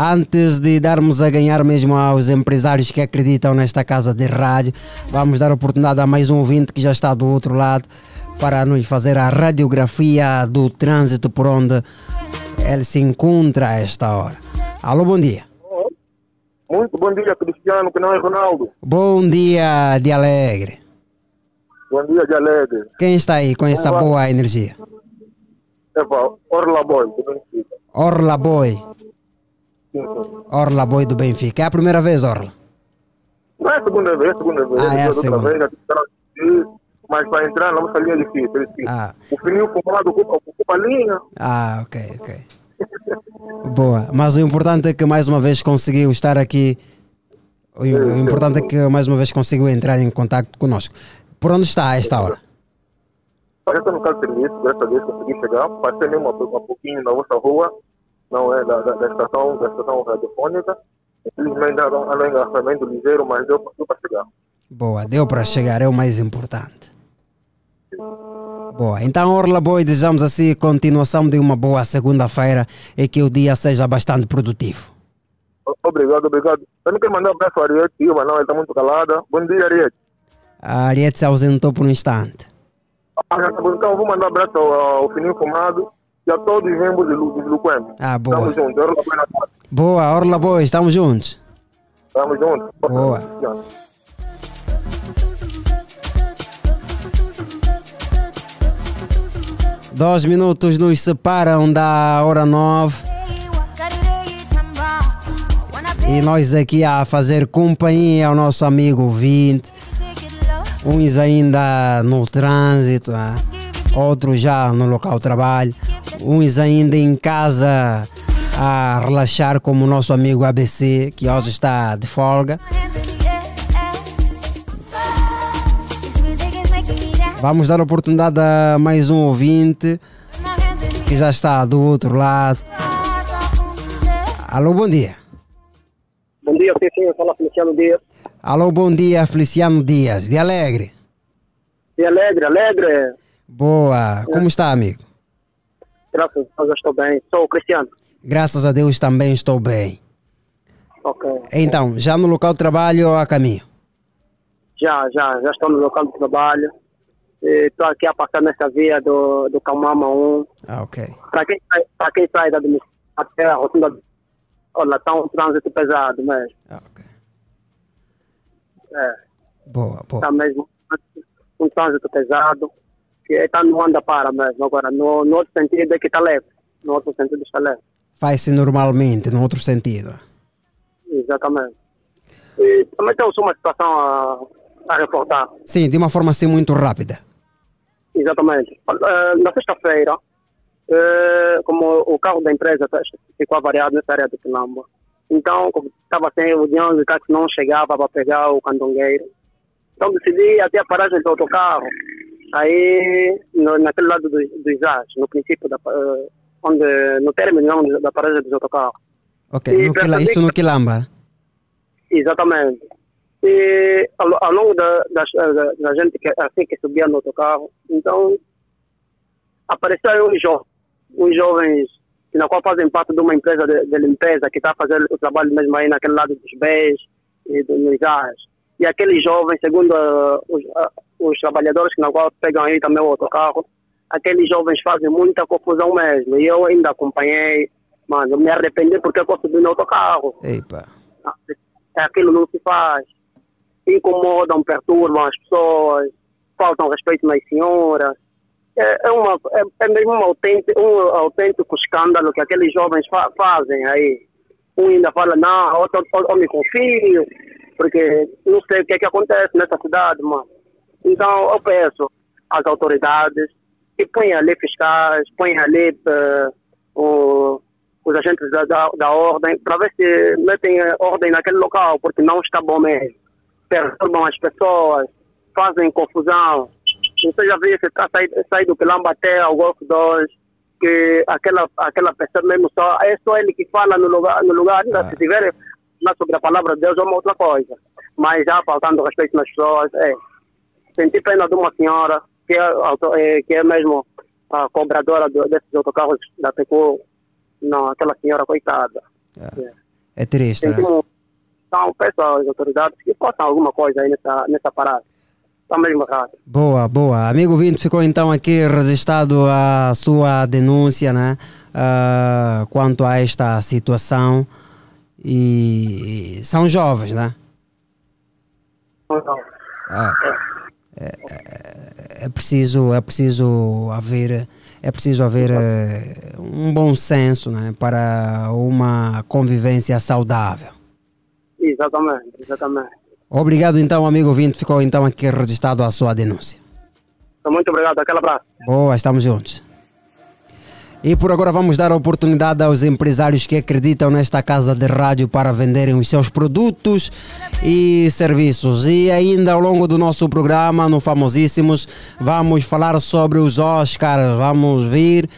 Antes de darmos a ganhar mesmo aos empresários que acreditam nesta casa de rádio, vamos dar oportunidade a mais um ouvinte que já está do outro lado para nos fazer a radiografia do trânsito por onde ele se encontra a esta hora. Alô, bom dia. Muito bom dia, Cristiano, que não é Ronaldo. Bom dia de alegre. Bom dia, de alegre. Quem está aí com essa boa energia? Eva, Orla Boy. Orla Boy. Orla Boy do Benfica. É a primeira vez, Orla? Não é a segunda vez, é a segunda vez. Ah, é a segunda. vez, assistir, mas para entrar na nossa linha é difícil. é difícil. Ah. O fininho fumado ocupa, ocupa a linha. Ah, ok, ok. Boa. Mas o importante é que mais uma vez conseguiu estar aqui. O o importante é que mais uma vez conseguiu entrar em contato conosco. Por onde está a esta hora? Eu estou no caso de serviço, dessa vez consegui chegar. Passei mesmo um pouquinho na vossa rua. Não é? Da, da, da estação, da estação radiofônica. Infelizmente anda em engarrafamento ligeiro, mas deu, deu para chegar. Boa, deu para chegar, é o mais importante. Boa, então Orla Boy, desejamos assim continuação de uma boa segunda-feira e que o dia seja bastante produtivo. Obrigado, obrigado. Eu não quero mandar um abraço ao Ariete, mas não, ele está muito calada. Bom dia, Ariete. A Ariete se ausentou por um instante. Ah, Então, vou mandar um abraço ao, ao Fininho Fumado a todos os membros do Lu- dos Luquem. Ah, boa. Estamos juntos. Orla na casa. Boa, Orla Boy, estamos juntos. Estamos juntos. Boa. Dois minutos nos separam da hora nove. E nós aqui a fazer companhia ao nosso amigo ouvinte. Uns ainda no trânsito, ah, outros já no local de trabalho, uns ainda em casa a relaxar, como o nosso amigo ABC, que hoje está de folga. Vamos dar oportunidade a mais um ouvinte que já está do outro lado. Alô, bom dia. Bom dia, sim, fala Feliciano Dias. Alô, bom dia, Feliciano Dias, de Alegre. E alegre, alegre. Boa, como está, amigo? Graças a Deus, eu estou bem. Sou o Cristiano. Graças a Deus também estou bem. Ok. Então, já no local de trabalho ou a caminho? Já, já, já estou no local de trabalho. Estou aqui a passar nessa via do, do Camama 1. Ah, ok. Para quem, quem sai da até a rotunda, olha, está um trânsito pesado mesmo. Ah, É, Boa, boa. está mesmo um trânsito pesado. Que está no anda para mesmo. Agora, no, no outro sentido é que está leve. No outro sentido está leve. Faz-se normalmente, no outro sentido. Exatamente. E também temos uma situação a, a reportar. Sim, de uma forma assim muito rápida. Exatamente. Eh, na sexta-feira, eh, como o carro da empresa tá- ficou avariado nessa área de Quilamba, então, estava sem o avião de táxi não chegava para pegar o candongueiro, então decidi até a paragem do autocarro, aí no, naquele lado dos, dos As, no princípio, da, eh, onde, no término da paragem dos autocarros. Ok, no Quila- percebi isso no Quilamba. Exatamente. E ao, ao longo da, das- da, da gente que assim que subia no autocarro, então apareceram uns jovens, uns jovens que na qual fazem parte de uma empresa de, de limpeza que está fazendo o trabalho mesmo aí naquele lado dos BES e dos Nizars. E aqueles jovens, segundo ah, os, ah, os trabalhadores que na qual pegam aí também o autocarro, aqueles jovens fazem muita confusão mesmo. E eu ainda acompanhei, mano, me arrependi porque eu subi no autocarro. Epa. É, aquilo não se faz. Incomodam, perturbam as pessoas, faltam respeito nas senhoras. É, é, uma, é, é mesmo um autêntico, um autêntico escândalo que aqueles jovens fa- fazem aí. Um ainda fala, não, outro, outro, eu me confio, porque não sei o que é que acontece nessa cidade, mano. Então eu peço às autoridades que ponham ali fiscais, ponham ali eh, o- os agentes da, da, da ordem, para ver se metem eh, ordem naquele local, porque não está bom mesmo. Perturbam as pessoas, fazem confusão. Você já viu que tá sai, sai do Quilamba até ao Golfo 2, que aquela, aquela pessoa mesmo só, é só ele que fala no lugar, no lugar ainda se tiver lá sobre a palavra de Deus é uma outra coisa. Mas já faltando respeito nas pessoas, é. Senti pena de uma senhora que é, é, que é mesmo a cobradora do, desses autocarros da PECO. Não, aquela senhora coitada. É. É triste, né? Senti mu- Então, peço às autoridades que façam alguma coisa aí nessa, nessa parada. Está mesmo errado. Boa, boa. Amigo Vinte, ficou então aqui registrado a sua denúncia, né? Ah, quanto a esta situação. E são jovens, né? Ah, é, é- é preciso, é preciso haver, é preciso haver eh, um bom senso, né? Para uma convivência saudável. Exatamente, exatamente. Obrigado então, amigo Vinte, ficou então aqui registrado a sua denúncia. Muito obrigado. Aquele abraço. Boa, estamos juntos. E por agora vamos dar a oportunidade aos empresários que acreditam nesta casa de rádio para venderem os seus produtos e serviços. E ainda ao longo do nosso programa, no Famosíssimos, vamos falar sobre os Oscars. Vamos ver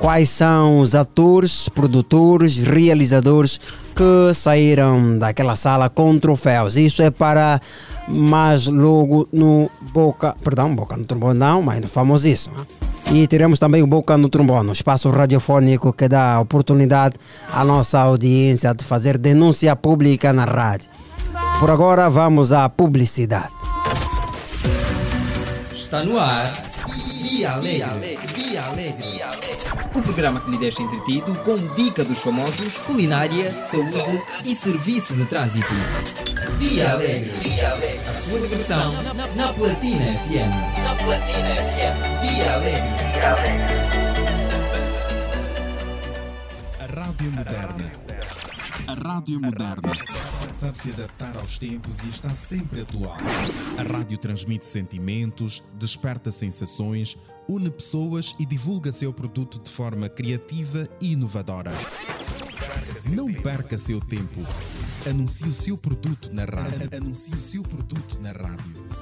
quais são os atores, produtores, realizadores que saíram daquela sala com troféus. Isso é para mais logo no Boca, perdão, Boca no Trombone não, mas no famosíssimo. E teremos também o Boca no Trombone, um espaço radiofónico que dá oportunidade à nossa audiência de fazer denúncia pública na rádio. Por agora vamos à publicidade. Está no ar. Via Alegre. Via Alegre. O programa que lhe deixa entretido com dica dos famosos, culinária, saúde e serviço de trânsito. Via Alegre. A sua diversão na Platina FM. Na Platina FM. Via Alegre. A Rádio Moderna. A Rádio Moderna sabe se adaptar aos tempos e está sempre atual. A rádio transmite sentimentos, desperta sensações, une pessoas e divulga seu produto de forma criativa e inovadora. Não perca seu tempo. Anuncie o seu produto na rádio. Anuncie o seu produto na rádio.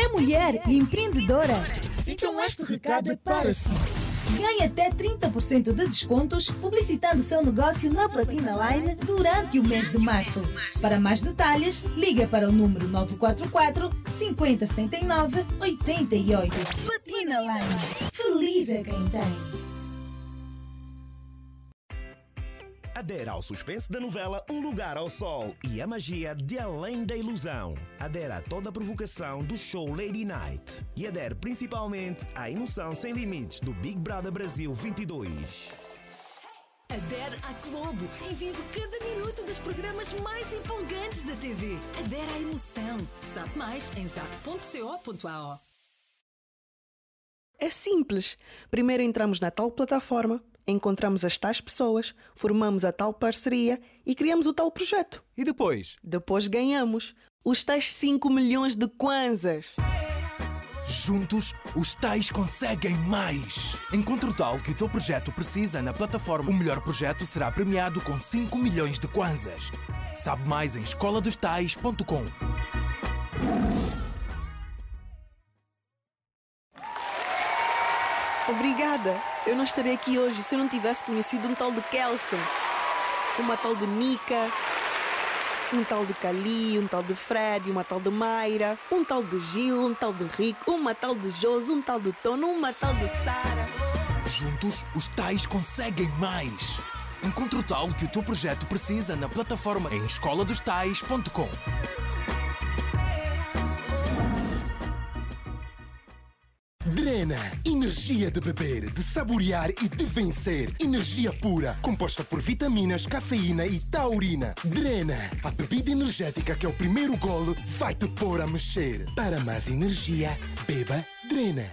É mulher e empreendedora? Então este recado é para si. Ganhe até 30% de descontos publicitando seu negócio na Platina Line durante o mês de março. Para mais detalhes, ligue para o número 944 5079 88. Platina Line. Feliz é quem tem. Adera ao suspense da novela Um Lugar ao Sol e a magia de Além da Ilusão. Adera a toda a provocação do show Lady Night. E adere principalmente à emoção sem limites do Big Brother Brasil 22. Adere à Globo e vive cada minuto dos programas mais empolgantes da TV. Adere à emoção. Sabe mais em zap.co.ao. É simples. Primeiro entramos na tal plataforma, encontramos as tais pessoas, formamos a tal parceria e criamos o tal projeto. E depois? Depois ganhamos os tais 5 milhões de kwanzas. Juntos, os tais conseguem mais. Encontre o tal que o teu projeto precisa na plataforma. O melhor projeto será premiado com 5 milhões de kwanzas. Sabe mais em escoladostais.com. Obrigada. Eu não estaria aqui hoje se eu não tivesse conhecido um tal de Kelson, uma tal de Nika, um tal de Cali, um tal de Fred, uma tal de Mayra, um tal de Gil, um tal de Rico, uma tal de Josi, um tal de Tono, uma tal de Sara. Juntos, os tais conseguem mais. Encontre o tal que o teu projeto precisa na plataforma em escoladostais.com. Drena, energia de beber, de saborear e de vencer. Energia pura, composta por vitaminas, cafeína e taurina. Drena, a bebida energética que é o primeiro golo vai te pôr a mexer. Para mais energia, beba Drena.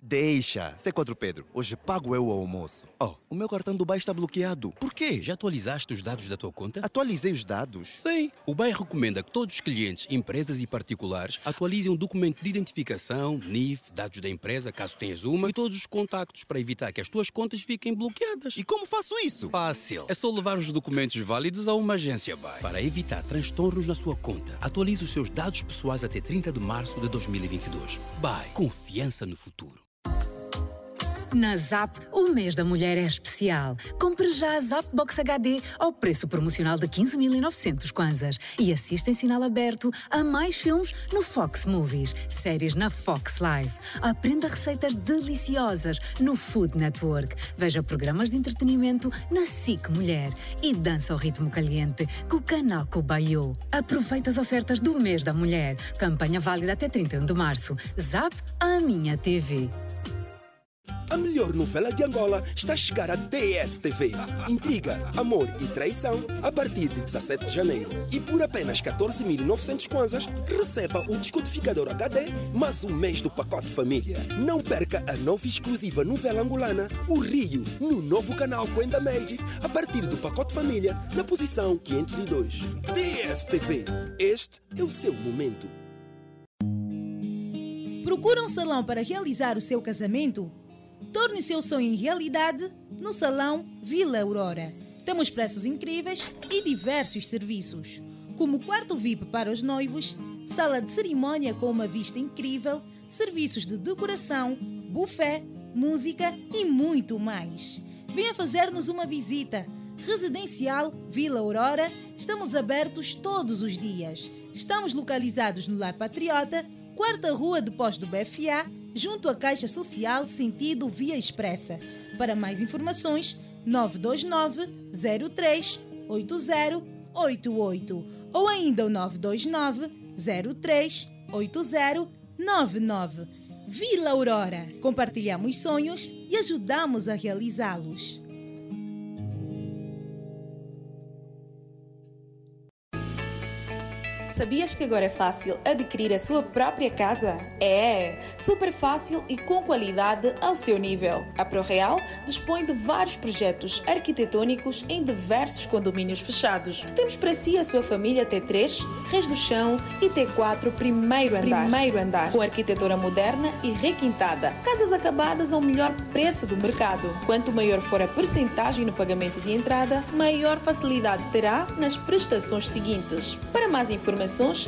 Deixa. C4 Pedro, hoje pago eu o almoço. Oh, o meu cartão do BAE está bloqueado. Por quê? Já atualizaste os dados da tua conta? Atualizei os dados. Sim. O BAE recomenda que todos os clientes, empresas e particulares atualizem o documento de identificação, NIF, dados da empresa, caso tenhas uma, e todos os contactos para evitar que as tuas contas fiquem bloqueadas. E como faço isso? Fácil. É só levar os documentos válidos a uma agência BAE. Para evitar transtornos na sua conta, atualize os seus dados pessoais até 30 de março de 2022. BAE. Confiança no futuro. Na Zap, o mês da mulher é especial. Compre já a Zap Box HD ao preço promocional de 15.900 kwanzas e assista em sinal aberto a mais filmes no Fox Movies, séries na Fox Live. Aprenda receitas deliciosas no Food Network. Veja programas de entretenimento na SIC Mulher e dança ao ritmo caliente com o canal Cobayo. Aproveite as ofertas do mês da mulher. Campanha válida até 31 de março. Zap, a minha TV. A melhor novela de Angola está a chegar à DSTV. Intriga, amor e traição a partir de 17 de janeiro. E por apenas 14.900 kwanzas, receba o descodificador HD mais um mês do pacote família. Não perca a nova exclusiva novela angolana, O Rio, no novo canal Quenda Magic, a partir do pacote família, na posição 502. DSTV. Este é o seu momento. Procura um salão para realizar o seu casamento? Torne seu sonho em realidade no Salão Vila Aurora. Temos preços incríveis e diversos serviços, como quarto VIP para os noivos, sala de cerimônia com uma vista incrível, serviços de decoração, buffet, música e muito mais. Venha fazer-nos uma visita. Residencial Vila Aurora, estamos abertos todos os dias. Estamos localizados no Lar Patriota, quarta rua depois do BFA, junto à Caixa Social sentido Via Expressa. Para mais informações, 929 03 8088 ou ainda o 929 03 8099. Vila Aurora. Compartilhamos sonhos e ajudamos a realizá-los. Sabias que agora é fácil adquirir a sua própria casa? É, super fácil e com qualidade ao seu nível. A ProReal dispõe de vários projetos arquitetônicos em diversos condomínios fechados. Temos para si a sua família T3, Reis do Chão e T4 primeiro andar. Primeiro andar, com arquitetura moderna e requintada. Casas acabadas ao melhor preço do mercado. Quanto maior for a percentagem no pagamento de entrada, maior facilidade terá nas prestações seguintes. Para mais informações,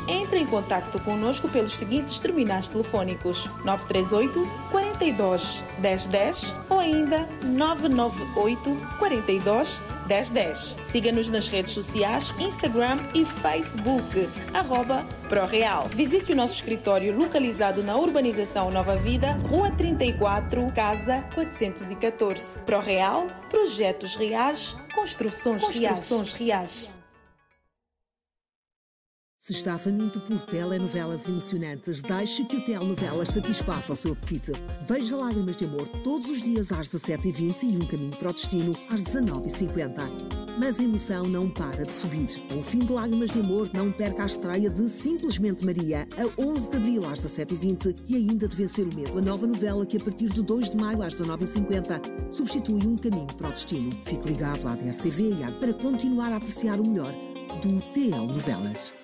entre em contato conosco pelos seguintes terminais telefônicos 938 42 1010 ou ainda 998 42 1010. Siga-nos nas redes sociais, Instagram e Facebook, arroba ProReal. Visite o nosso escritório localizado na urbanização Nova Vida, Rua 34, Casa 414. ProReal, projetos reais, construções, construções reais. Se está faminto por telenovelas emocionantes, deixe que o Telenovelas satisfaça o seu apetite. Veja Lágrimas de Amor todos os dias às 17h20 e Um Caminho para o Destino às 19h50. Mas a emoção não para de subir. O fim de Lágrimas de Amor, não perca a estreia de Simplesmente Maria, a 11 de abril às 17h20 e ainda de Vencer o Medo, a nova novela que a partir de 2 de maio às 19h50 substitui Um Caminho para o Destino. Fique ligado à DSTV e para continuar a apreciar o melhor do TL Novelas.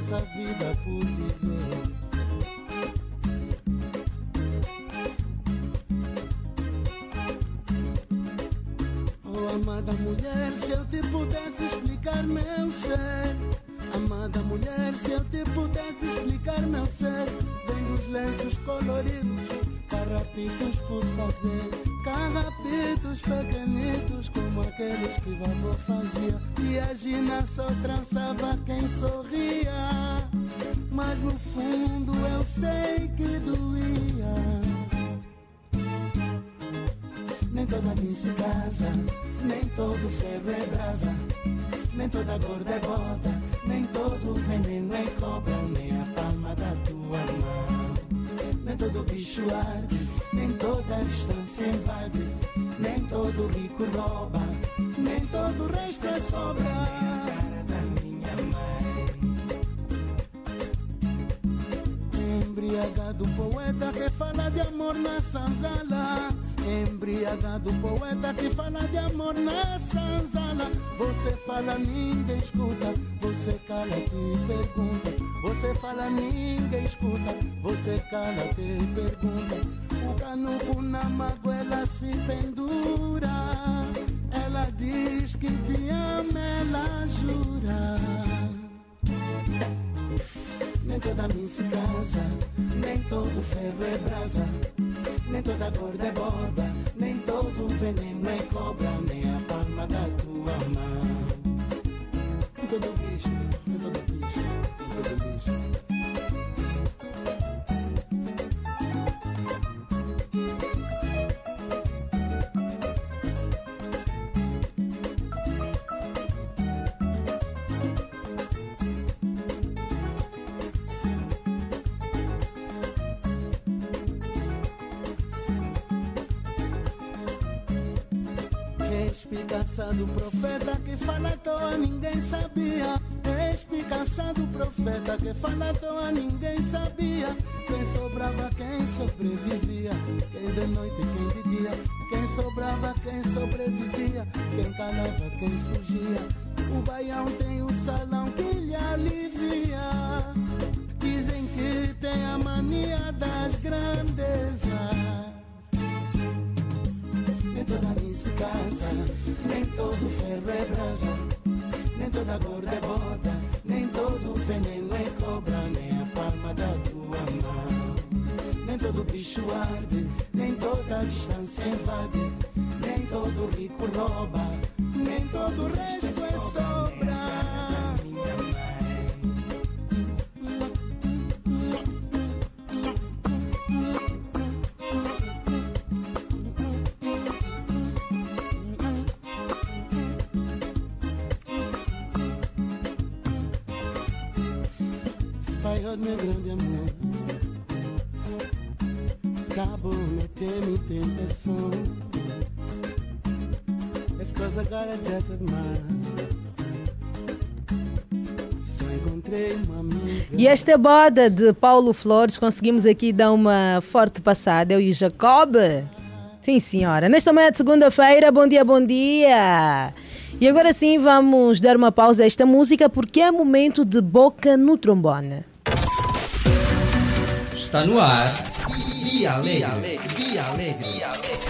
Nossa vida por viver. Oh amada mulher, se eu te pudesse explicar meu ser. Amada mulher, se eu te pudesse explicar meu ser. Vem dos lenços coloridos, carrapitos por fazer. Carrapitos pequenitos como aqueles que vovô fazia E a Gina só trançava quem sorria toda gorda é boda, nem todo veneno é cobra, nem a palma da tua mão. Nem todo bicho arde, nem toda distância invade, nem todo rico rouba, nem todo resto é sobra. A cara da minha mãe. Embriagado poeta que fala de amor na sanzala Embriagado poeta que fala de amor fala, ninguém escuta. Você cala, te pergunta. Você fala, ninguém escuta. Você cala, te pergunta. O canuco na magoela se pendura. Ela diz que te ama, ela jura. Nem toda mim se casa Nem todo ferro é brasa. Nem toda gorda é borda, profeta que fala à toa, ninguém sabia. Quem sobrava, quem sobrevivia. Quem de noite, quem de dia. Quem sobrava, quem sobrevivia. Quem calava, quem fugia. O baião tem o salão que lhe alivia. Dizem que tem a mania das grandezas nem toda se casa, nem todo ferro é brasa, nem toda gorda é boda, nem todo veneno arde, nem toda distância invade, nem todo rico rouba, nem todo resto é sobra. Esta boda de Paulo Flores, conseguimos aqui dar uma forte passada, eu e Jacob. Sim, senhora. Nesta manhã de segunda-feira, bom dia, bom dia. E agora sim vamos dar uma pausa a esta música porque é momento de boca no trombone. Está no ar Dia Alegre. Dia Alegre.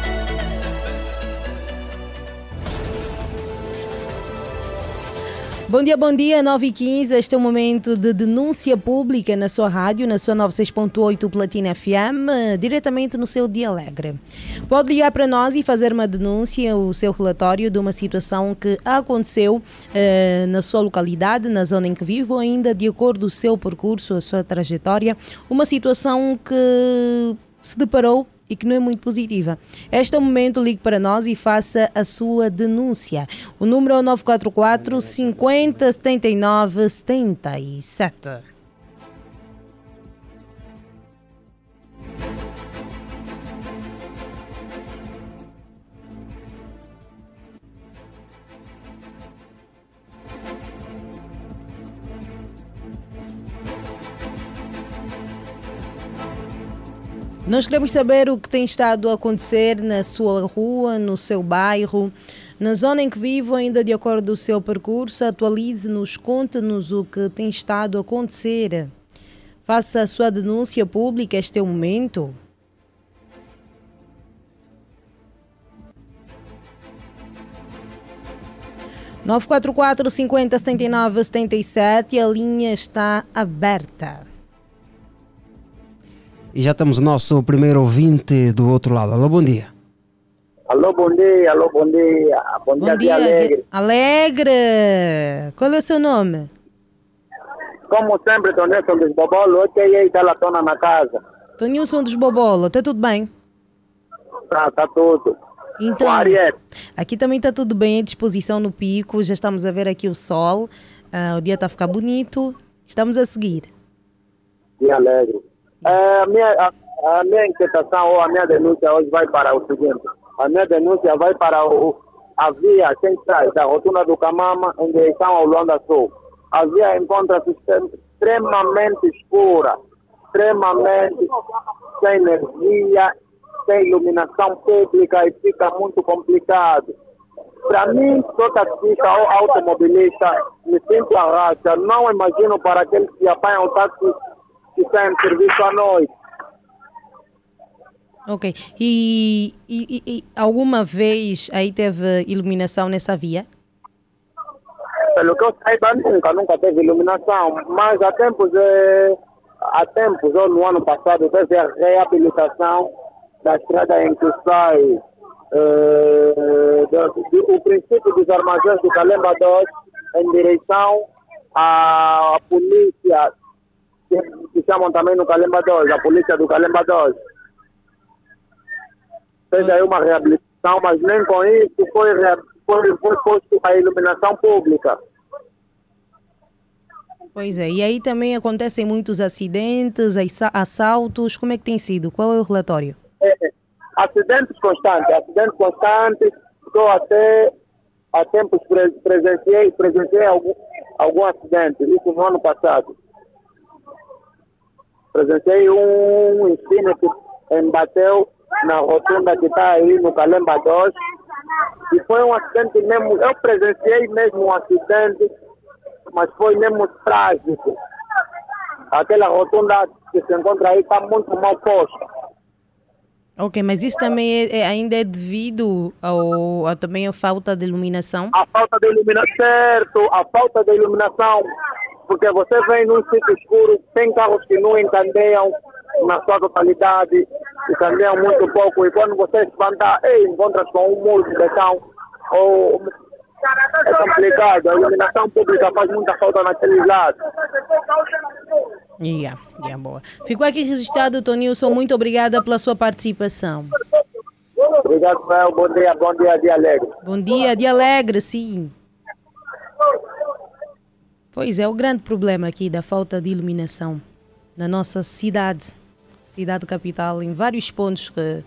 Bom dia, bom dia, 9 e 15 Este é o momento de denúncia pública na sua rádio, na sua 96.8 Platina FM, diretamente no seu Dia Alegre. Pode ligar para nós e fazer uma denúncia, o seu relatório de uma situação que aconteceu eh, na sua localidade, na zona em que vive, ou ainda de acordo com o seu percurso, a sua trajetória, uma situação que se deparou e que não é muito positiva. Este é o momento, ligue para nós e faça a sua denúncia. O número é o 944 50 79 77. Nós queremos saber o que tem estado a acontecer na sua rua, no seu bairro, na zona em que vive, ainda de acordo com o seu percurso. Atualize-nos, conte-nos o que tem estado a acontecer. Faça a sua denúncia pública, este é o momento. Nove quatro quatro cinquenta setenta e nove setenta e sete a linha está aberta. E já temos o nosso primeiro ouvinte do outro lado. Alô, bom dia. Alô, bom dia, alô, bom dia. Bom, Bom dia, dia, Alegre. Alegre. Qual é o seu nome? Como sempre, Tô Nelson dos Bobolos, hoje aí está lá tona na casa. Tonilson dos Bobolo, está tudo bem? Tá, tá tudo. Então, a aqui também está tudo bem, à disposição no pico, já estamos a ver aqui o sol, ah, o dia está a ficar bonito, estamos a seguir. Dia Alegre. A, minha, a, a minha inquietação ou a minha denúncia hoje vai para o seguinte. A minha denúncia vai para o, a via central da rotunda do Camama em direção ao Luanda Sul. A via encontra-se extrem- extremamente escura, extremamente sem energia, sem iluminação pública e fica muito complicado. Para mim, sou taxista ou automobilista, me sinto a racha. Não imagino para aqueles que apanham o táxi que de serviço à noite. Ok. E, e- e- e alguma vez aí teve iluminação nessa via? Pelo que eu saiba, nunca, nunca teve iluminação. Mas há tempos, eh, há tempos, ou no ano passado, teve a reabilitação da estrada em que sai eh, do- do- o princípio dos armazéns do Calemba 2 em direção à polícia, que, chamam também no Calemba 2, a polícia do Calemba 2. Fez aí uma reabilitação, mas nem com isso foi, foi, foi posto a iluminação pública. Pois é, e aí também acontecem muitos acidentes, assa- assaltos, como é que tem sido? Qual é o relatório? É, acidentes constantes, acidentes constantes, estou até há tempos pre presenciei, presenciei algum, algum acidente, isso no ano passado. Presenciei um ensino que embateu na rotunda que está aí no Calemba 2 e foi um acidente mesmo, eu presenciei mesmo um acidente, mas foi mesmo trágico. Aquela rotunda que se encontra aí está muito mal posta. Ok, mas isso também é- é- ainda é devido ao, a, também à falta de iluminação? a falta de iluminação, certo, a falta de iluminação, porque você vem num sítio escuro, tem carros que não encandeiam na sua totalidade, encandeiam muito pouco, e quando você espanta, ei, encontra com um muro de betão, ou é complicado, a iluminação pública faz muita falta naqueles lados. Yeah, yeah, boa. Ficou aqui registrado, Tonilson, muito obrigada pela sua participação. Obrigado, Fel, bom dia, bom dia, dia alegre. Bom dia, dia alegre, sim. Pois é, o grande problema aqui da falta de iluminação na nossa cidade, cidade capital, em vários pontos que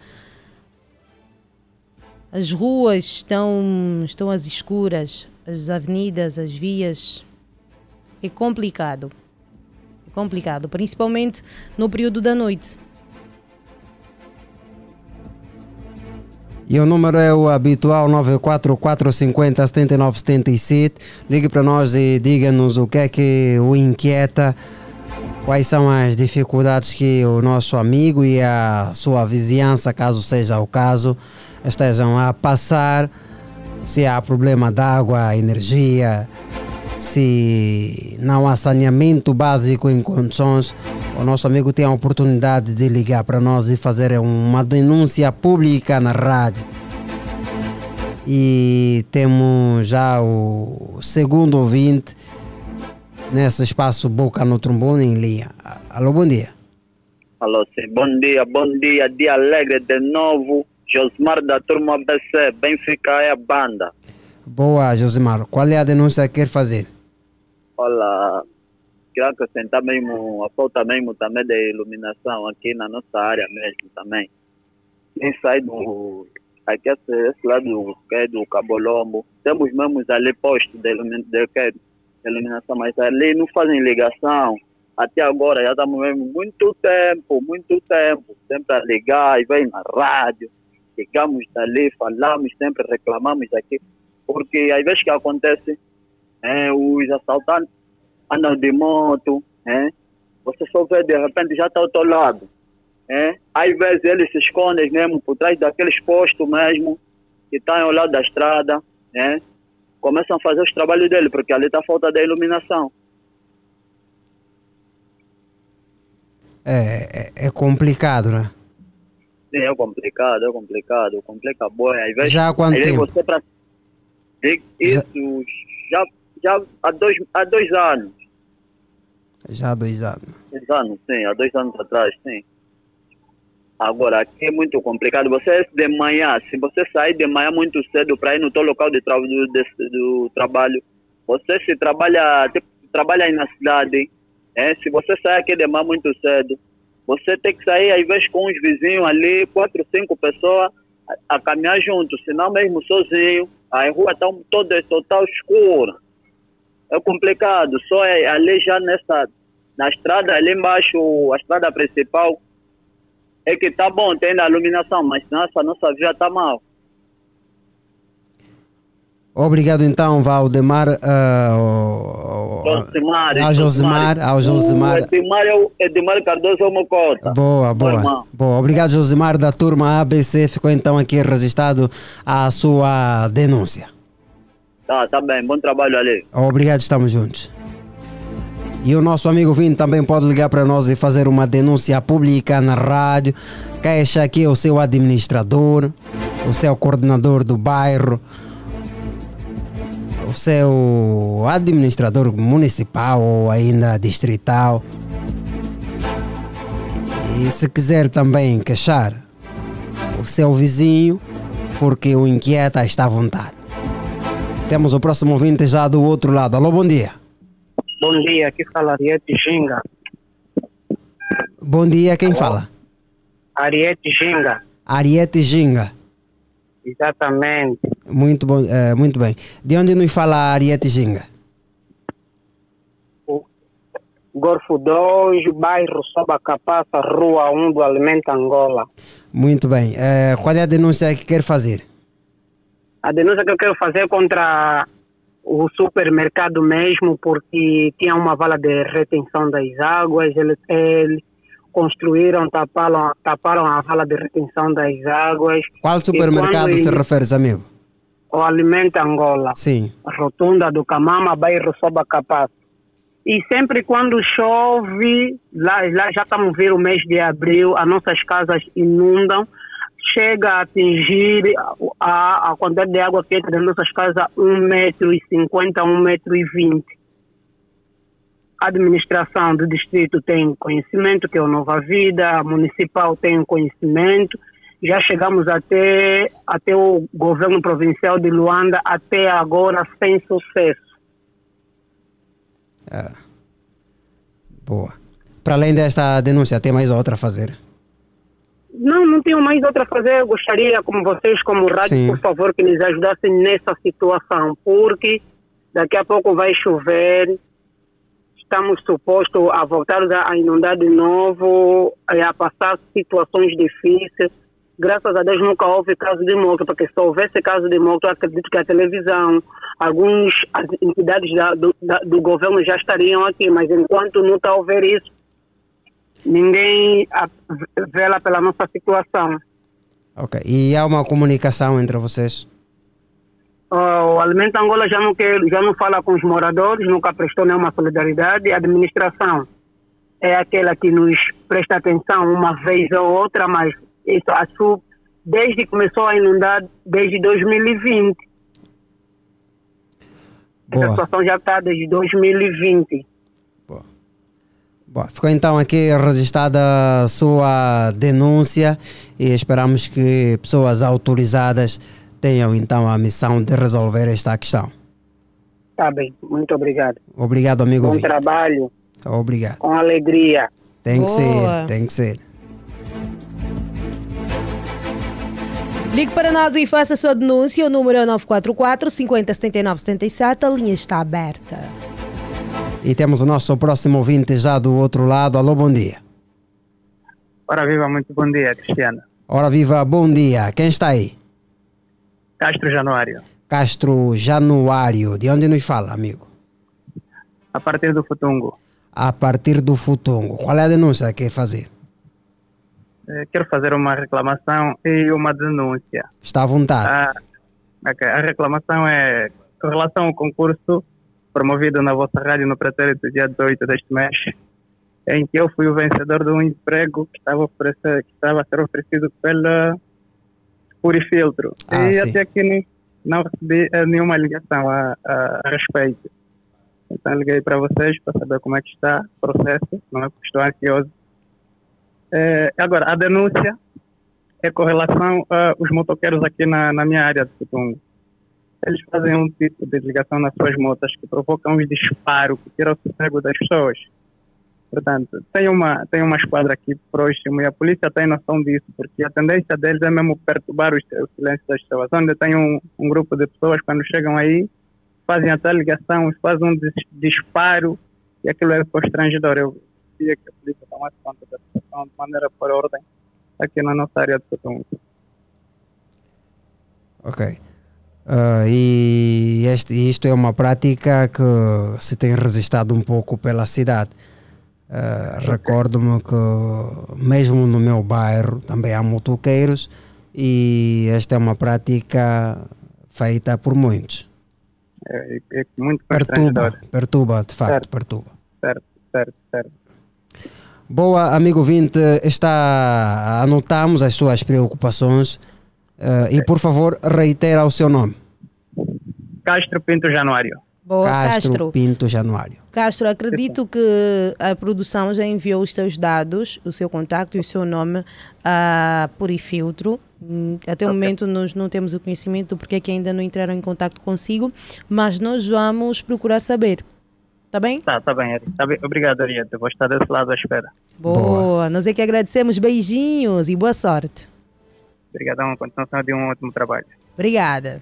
as ruas estão, estão às escuras, as avenidas, as vias. É complicado. É complicado, principalmente no período da noite. E o número é o habitual 94450 7977. Ligue para nós e diga-nos o que é que o inquieta, quais são as dificuldades que o nosso amigo e a sua vizinhança, caso seja o caso, estejam a passar. Se há problema de água, energia, se não há saneamento básico em condições, o nosso amigo tem a oportunidade de ligar para nós e fazer uma denúncia pública na rádio. E temos já o segundo ouvinte nesse espaço Boca no Trombone em linha. Alô, bom dia. Alô, sim. Bom dia, bom dia, dia alegre de novo. Josmar da turma BC, Benfica é a banda. Boa, Josimar. Qual é a denúncia que quer fazer? Olha, queria acrescentar mesmo a falta mesmo também de iluminação aqui na nossa área mesmo também. Quem sai do. Aqui esse, lado do, é do Cabolombo, temos mesmo ali posto de, de, de iluminação, mas ali não fazem ligação. Até agora já estamos mesmo muito tempo, muito tempo, sempre a ligar e vem na rádio, ligamos dali, falamos, sempre reclamamos aqui, porque às vezes que acontece, é, os assaltantes andam de moto, é, você só vê de repente já está ao teu lado. É, às vezes eles se escondem mesmo por trás daqueles postos mesmo, que estão ao lado da estrada, né? começam a fazer os trabalhos dele, porque ali está falta de iluminação. É, é, é complicado, né? sim, é complicado, é complicado, complica boa. Às vezes, Já há quanto tempo? Você pra... Isso já, já há, dois, há dois anos. Já há dois anos. Dois anos, sim, há dois anos atrás, sim. Agora, aqui é muito complicado. Você de manhã, se você sair de manhã muito cedo para ir no teu local de tra do, de- do trabalho, você se trabalha, tipo, trabalha aí na cidade, é, se você sair aqui de manhã muito cedo, você tem que sair às vezes com os vizinhos ali, quatro, cinco pessoas, a, caminhar junto, senão mesmo sozinho, a rua está toda total escura. É complicado, só é ali já nessa, na estrada ali embaixo, a estrada principal, é que tá bom, tem a iluminação, mas nossa, nossa via tá mal. Obrigado então, Valdemar, ah, ao- Josimar, ao Josimar, ao Josimar. O Edmar, é o Edmar Cardoso é Mocota. Boa, boa. boa. Obrigado, Josimar, da turma ABC. Ficou então aqui registrado a sua denúncia. Tá, tá bem, bom trabalho ali. Obrigado, estamos juntos. E o nosso amigo Vini também pode ligar para nós e fazer uma denúncia pública na rádio. Queixa aqui o seu administrador, o seu coordenador do bairro, o seu administrador municipal ou ainda distrital. E se quiser também queixar o seu vizinho, porque o inquieta está à vontade. Temos o próximo ouvinte já do outro lado. Alô, bom dia. Bom dia, aqui fala Ariete Ginga. Bom dia, quem fala? Ariete Ginga, Ariete Ginga. Exatamente. Muito, bom, eh, muito bem. De onde nos fala a Ariete Ginga? Golfo 2, bairro Sobacapassa, rua 1 do Alimento Angola. Muito bem. Eh, qual é a denúncia que quer fazer? A denúncia que eu quero fazer é contra o supermercado mesmo, porque tinha uma vala de retenção das águas, construíram, taparam, taparam a vala de retenção das águas. Qual supermercado se refere, amigo? O Alimento Angola. Sim. Rotunda do Camama, bairro Soba Capaz. E sempre quando chove, lá, lá já estamos vendo o mês de abril, as nossas casas inundam, chega a atingir a, a quantidade de água que entra nas nossas casas 1,50m, 1,20m. A administração do distrito tem conhecimento, que é o Nova Vida, a municipal tem conhecimento, já chegamos até, até o governo provincial de Luanda, até agora sem sucesso. Ah. Boa. Para além desta denúncia, tem mais outra a fazer? Não, não tenho mais outra a fazer. Eu gostaria, como vocês, como rádio, Sim. por favor, que nos ajudassem nessa situação, porque daqui a pouco vai chover, estamos supostos a voltar a inundar de novo, eh, a passar situações difíceis. Graças a Deus nunca houve caso de morte, porque se houvesse caso de morte, eu acredito que a televisão, algumas as entidades da- do, da- do governo já estariam aqui, mas enquanto não está a houver isso, ninguém vela pela nossa situação. Ok. E há uma comunicação entre vocês? O Alimento Angola já não, quer, já não fala com os moradores, nunca prestou nenhuma solidariedade. A administração é aquela que nos presta atenção uma vez ou outra, mas isso, a su- desde que começou a inundar, desde 2020. Essa Boa. situação já está desde 2020. Bom, ficou então aqui registrada a sua denúncia e esperamos que pessoas autorizadas tenham então a missão de resolver esta questão. Tá bem, muito obrigado. Obrigado, amigo. Bom Vini. trabalho, Obrigado. com alegria. Tem que Boa. ser, tem que ser. Ligue para nós e faça a sua denúncia. O número é 944 50 79 77. A linha está aberta. E temos o nosso próximo ouvinte já do outro lado. Alô, bom dia. Ora viva, muito bom dia, Cristiana. Ora viva, bom dia. Quem está aí? Castro Januário, Castro Januário. De onde nos fala, amigo? a partir do Futungo. A partir do Futungo. Qual é a denúncia que quer fazer? Eh, Quero fazer uma reclamação e uma denúncia. Está à vontade. Ah, ok. A reclamação é com relação ao concurso promovido na vossa rádio no pretérito dia 18 deste mês. em que eu fui o vencedor de um emprego que estava, que estava a ser oferecido pela Purifiltro. Ah, e sim. até aqui nem- não recebi eh, nenhuma ligação a, a, a respeito. Então liguei para vocês para saber como é que está o processo, não é porque estou ansioso. Eh, agora, a denúncia é com relação aos motoqueiros aqui na, na minha área de Cotum. Eles fazem um tipo de ligação nas suas motas que provoca um disparo que tira o sossego das pessoas. Portanto, tem uma, tem uma esquadra aqui próximo e a polícia tem noção disso, porque a tendência deles é mesmo perturbar o, o silêncio das pessoas. Onde tem um, um grupo de pessoas, quando chegam aí, fazem até ligação, fazem um dis- disparo e aquilo é constrangedor. Eu queria que a polícia tomasse conta da situação de maneira por ordem aqui na nossa área de Cotum. Ok. Ah, e este, isto é uma prática que se tem registrado um pouco pela cidade. Ah, Recordo-me que, mesmo no meu bairro, também há motoqueiros e esta é uma prática feita por muitos. É, é muito Perturba, perturba, de facto, Certo. perturba. Certo, certo, certo. Boa, amigo vinte, está, anotamos as suas preocupações ah, e, por favor, reitera o seu nome. Castro Pinto Januário. Boa, Castro, Castro. Pinto Januário. Castro, acredito que a produção já enviou os seus dados, o seu contacto e o seu nome a Purifiltro. Hum, Até o momento nós não temos o conhecimento do porquê que ainda não entraram em contato consigo, mas nós vamos procurar saber. Tá bem? Tá, tá bem, Ari. Tá bem. Obrigado, Ariete. Vou estar desse lado à espera. Boa. Nós é que agradecemos. Beijinhos e boa sorte. Obrigadão. Continuação de um ótimo trabalho. Obrigada.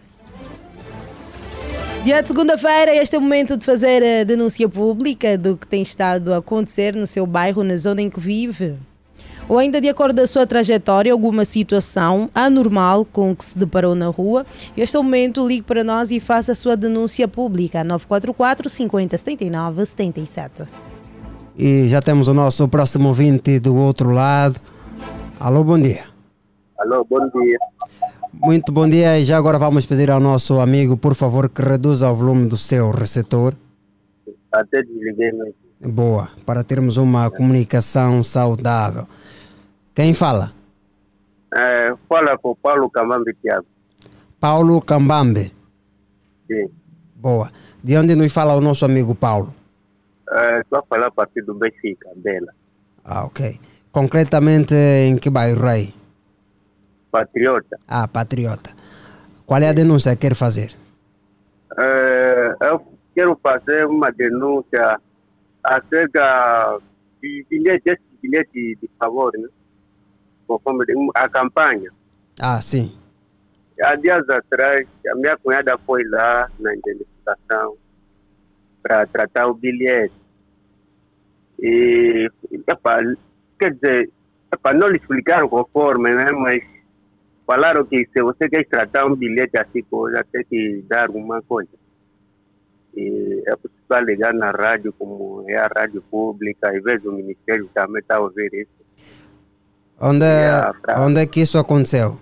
Dia de segunda-feira, este é o momento de fazer a denúncia pública do que tem estado a acontecer no seu bairro, na zona em que vive. Ou ainda de acordo com a sua trajetória, alguma situação anormal com que se deparou na rua. Este é o momento, ligue para nós e faça a sua denúncia pública. 944 50 79 77. E já temos o nosso próximo ouvinte do outro lado. Alô, bom dia. Alô, bom dia. Muito bom dia e já agora vamos pedir ao nosso amigo, por favor, que reduza o volume do seu receptor. Até desliguei mesmo. Boa, para termos uma comunicação saudável. Quem fala? É, fala com o Paulo Camambi Tiago. Paulo Cambambe. Sim. Boa. De onde nos fala o nosso amigo Paulo? Estou a falar a partir do Benfica, Bela. Ah, ok. Concretamente em que bairro aí? Patriota. Ah, Patriota. Qual é a denúncia que quer fazer? É, eu quero fazer uma denúncia acerca de bilhete, esse bilhete de favor, né? Conforme a campanha. Ah, sim. Há dias atrás, a minha cunhada foi lá na identificação para tratar o bilhete. E, epa, quer dizer, epa, não lhe explicaram conforme, né? Mas falaram que se você quer tratar um bilhete assim, coisa, tem que dar alguma coisa. E é possível ligar na rádio, como é a rádio pública, às vezes o Ministério também está a ouvir isso. Onde, Yeah, pra- onde é que isso aconteceu?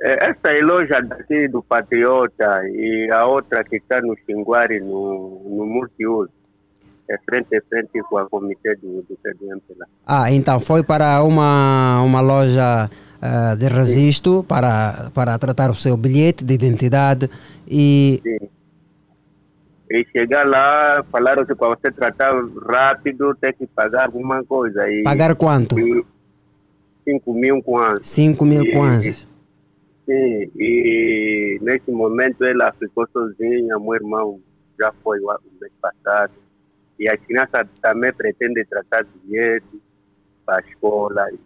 É, Essa é loja daqui do Patriota e a outra que está no Xinguari, no, no multiuso. É frente a frente com a comitê do, do PDM lá. Ah, então foi para uma, uma loja ah, de registro para, para tratar o seu bilhete de identidade e Sim. E chegar lá, falaram que para você tratar rápido tem que pagar alguma coisa. E, pagar quanto? E 5 mil kwanzas. 5 mil kwanzas. Sim, e nesse momento ela ficou sozinha, meu irmão já foi o mês passado. E a criança também pretende tratar bilhete para a escola. E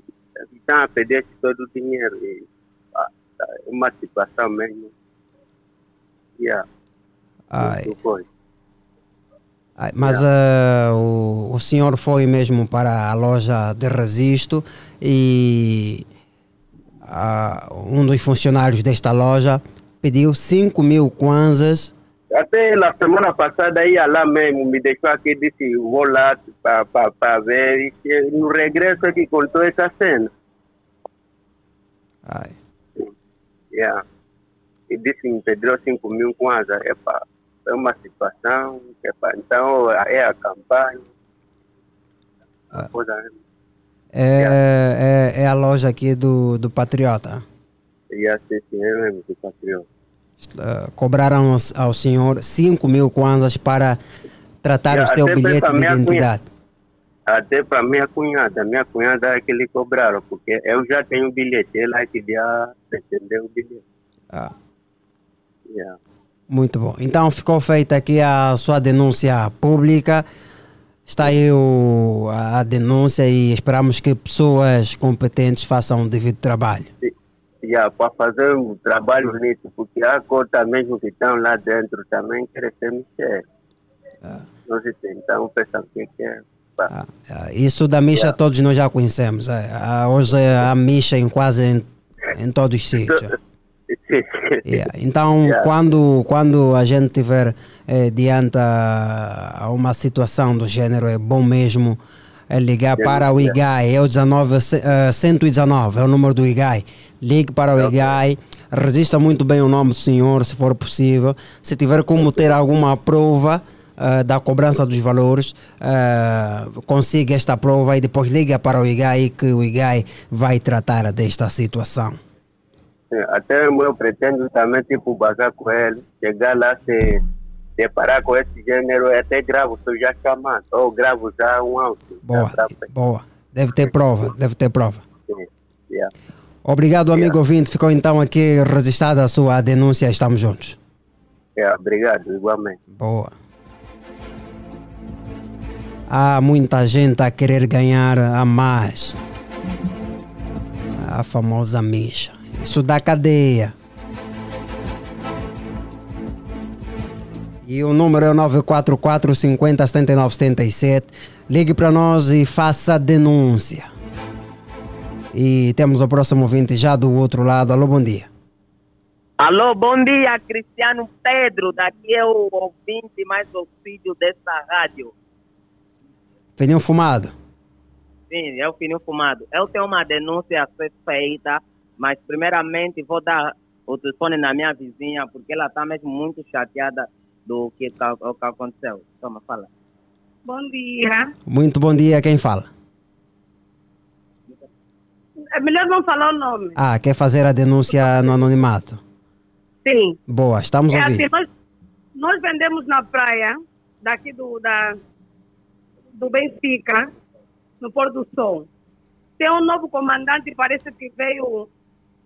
Estão a perder todo o dinheiro. E, ah, tá, é uma situação mesmo. Yeah, Ai, mas ah, o, o senhor foi mesmo para a loja de registro e ah, um dos funcionários desta loja pediu 5 mil kwanzas Até na semana passada ia lá mesmo, me deixou aqui e disse, vou lá para ver. E que no regresso é que contou essa cena. Ai. Yeah. E disse me pediu 5 mil kwanza. Epa, é uma situação. Epa, então é a campanha. É, é, é a loja aqui do, do Patriota. e assim, sim, é mesmo, do patriota. Uh, cobraram ao, ao senhor 5 mil kwanzas para tratar o Yeah, seu bilhete de identidade. Até para minha cunhada, minha cunhada é que lhe cobraram, porque eu já tenho o bilhete, ela é que já entendeu o bilhete. Ah. Yeah. Muito bom. Então ficou feita aqui a sua denúncia pública. Está aí o- a a denúncia e esperamos que pessoas competentes façam o devido trabalho. Yeah, para fazer um trabalho nisso, porque há conta mesmo que estão lá dentro também se mexer. Nós tentamos pensar o que é. Ah, Isso da micha todos nós já conhecemos. É, ah, Hoje há micha em quase em, em todos os sítios. Yeah. Então, Yeah. quando, quando a gente tiver eh, diante a, a uma situação do gênero, é bom mesmo eh, ligar Yeah, para o yeah. IGAI, é o 19, ce- eh, 119, é o número do IGAI. Ligue para o IGAI, registra muito bem o nome do senhor, se for possível. Se tiver como ter alguma prova eh, da cobrança dos valores, eh, consiga esta prova e depois liga para o IGAI que o IGAI vai tratar desta situação. Sim, Até eu pretendo também, tipo, bazar com ele, chegar lá, se deparar com esse gênero, eu até gravo, estou já chamando, ou gravo já um áudio. Boa, boa. Deve ter prova, deve ter prova. Sim, yeah. Obrigado, amigo ouvinte. Ficou então aqui registrada a sua denúncia. Estamos juntos. Yeah, obrigado, igualmente. Boa. Há muita gente a querer ganhar a mais. A famosa micha. Isso dá cadeia. E o número é o 944 50 79 77. Ligue para nós e faça a denúncia. E temos o próximo ouvinte já do outro lado. Alô, bom dia. Alô, bom dia, Cristiano Pedro. Daqui é o ouvinte mais ouvido dessa rádio. Felinho fumado. Sim, é o Fininho Fumado. Eu tenho uma denúncia a ser feita, mas primeiramente vou dar o telefone na minha vizinha, porque ela está mesmo muito chateada do que, ca- o que aconteceu. Toma, fala. Bom dia. Muito bom dia. Quem fala? É melhor não falar o nome. Ah, quer fazer a denúncia no anonimato? Sim. Boa, estamos é ouvir. assim, nós, nós vendemos na praia, daqui do, da, do Benfica, no Pôr do Sol. Tem um novo comandante, parece que veio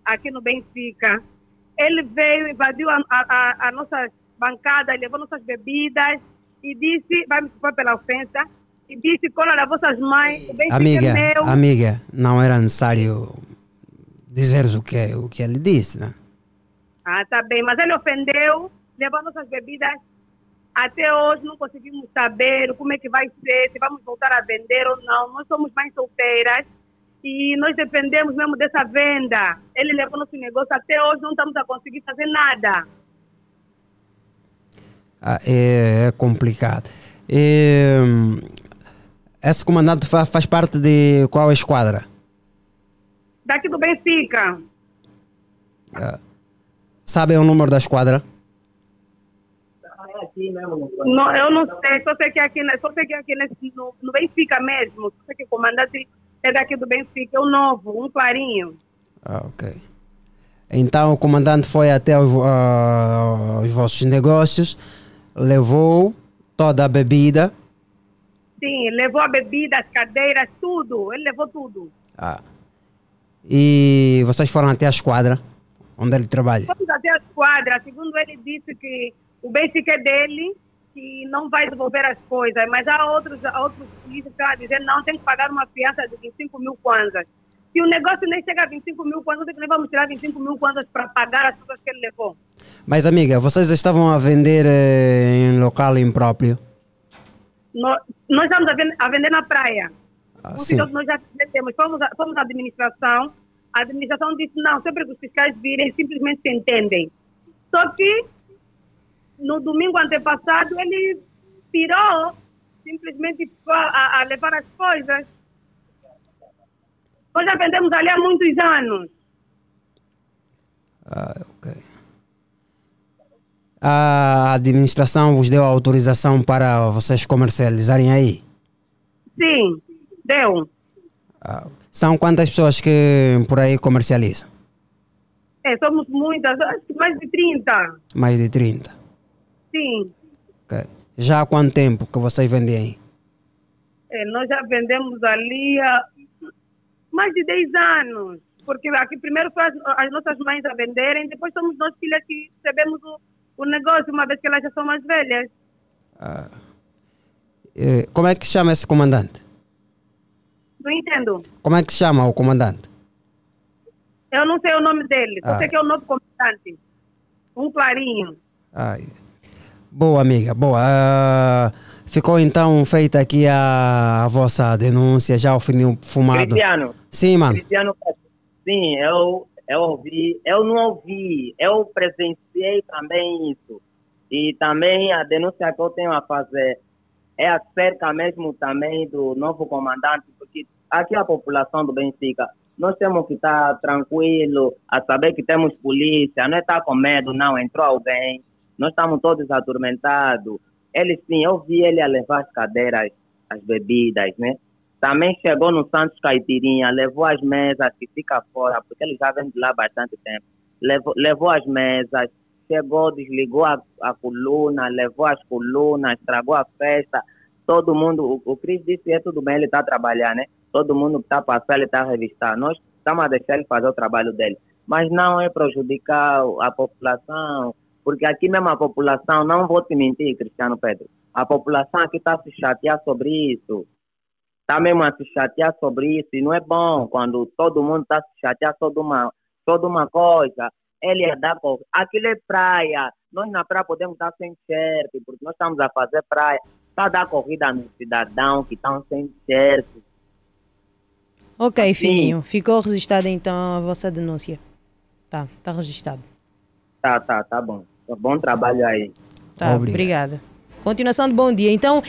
aqui no Benfica. Ele veio, invadiu a, a, a- a nossa bancada, levou nossas bebidas e disse, vai me desculpar pela ofensa, e disse, cola das vossas mães, o Benfica Amiga, é meu. amiga, não era necessário dizer o que, o que ele disse, né? Ah, tá bem, mas ele ofendeu, levou nossas bebidas. Até hoje não conseguimos saber como é que vai ser, se vamos voltar a vender ou não. Nós somos mães solteiras e nós dependemos mesmo dessa venda. Ele levou nosso negócio, até hoje não estamos a conseguir fazer nada. Ah, é, é complicado. Hum, esse comandante fa- faz parte de qual esquadra? Daqui do Benfica, Ah, sabe o número da esquadra? não, eu não sei, só sei que aqui, ne- só sei que aqui nesse, no, no Benfica mesmo, só sei que o comandante é daqui do Benfica, é o novo, um clarinho. Ah, ok. Então o comandante foi até os, ah, os vossos negócios, levou toda a bebida. Sim, levou a bebida, as cadeiras, tudo, ele levou tudo. Ah, e vocês foram até a esquadra onde ele trabalha. Fomos até a esquadra, segundo ele disse que o Benfica é dele, que não vai devolver as coisas, mas há outros, há outros polícias que estão a dizer não, tem que pagar uma fiança de 25 mil kwanzas. Se o negócio nem chega a 25 mil kwanzas, é que nós vamos tirar 25 mil kwanzas para pagar as coisas que ele levou. Mas amiga, vocês estavam a vender eh, em local impróprio? Nós, nós estamos a vender, a vender na praia. Ah, um sim. nós já vendemos. Fomos, a- fomos à administração, a administração disse não, sempre que os fiscais virem, simplesmente se entendem. Só que no domingo antepassado ele tirou, simplesmente a, a levar as coisas. Nós já vendemos ali há muitos anos. Ah, ok. A administração vos deu autorização para vocês comercializarem aí? Sim. Deu. São quantas pessoas que por aí comercializam? É, somos muitas, acho que mais de 30. Mais de 30. Sim. Ok. Já há quanto tempo que vocês vendem aí? É, nós já vendemos ali há mais de 10 anos. Porque aqui primeiro foram as, as nossas mães a venderem, depois somos nós filhas que recebemos o, o negócio, uma vez que elas já são mais velhas. Eh, Como é que se chama esse comandante? Não entendo. Como é que se chama o comandante? Eu não sei o nome dele, só Ah. sei que é o novo comandante. Um clarinho. Ai. Boa, amiga, boa. Ah, ficou então feita aqui a, a vossa denúncia, já o fininho fumado. Cristiano. Sim, mano. Cristiano, sim, eu, eu ouvi, eu não ouvi, eu presenciei também isso. E também a denúncia que eu tenho a fazer é acerca mesmo também do novo comandante, porque aqui a população do Benfica, nós temos que estar tranquilo, a saber que temos polícia, não é estar com medo, não, entrou alguém, nós estamos todos atormentados. Ele sim, eu vi ele a levar as cadeiras, as bebidas, né? Também chegou no Santos Caipirinha, levou as mesas que fica fora, porque ele já vem de lá há bastante tempo. Levou, levou as mesas, chegou, desligou a, a coluna, levou as colunas, estragou a festa. Todo mundo, o, o Cris disse, é tudo bem, ele está a trabalhar, né? Todo mundo que está a passar, ele está a revistar. Nós estamos a deixar ele fazer o trabalho dele. Mas não é prejudicar a população, porque aqui mesmo a população, não vou te mentir, Cristiano Pedro, a população aqui está se chatear sobre isso. Está mesmo a se chatear sobre isso, e não é bom quando todo mundo está a se chatear sobre uma, sobre uma coisa. Ele é da cor. Aquilo é praia. Nós na praia podemos estar sem shirt, porque nós estamos a fazer praia. Está a dar corrida no cidadão que estão sem shirt. Ok, Fininho. Ficou registrada então a vossa denúncia. Tá, tá registrado. Tá, tá, tá bom. Bom trabalho aí. Tá, obrigada. Continuação de bom dia. Então,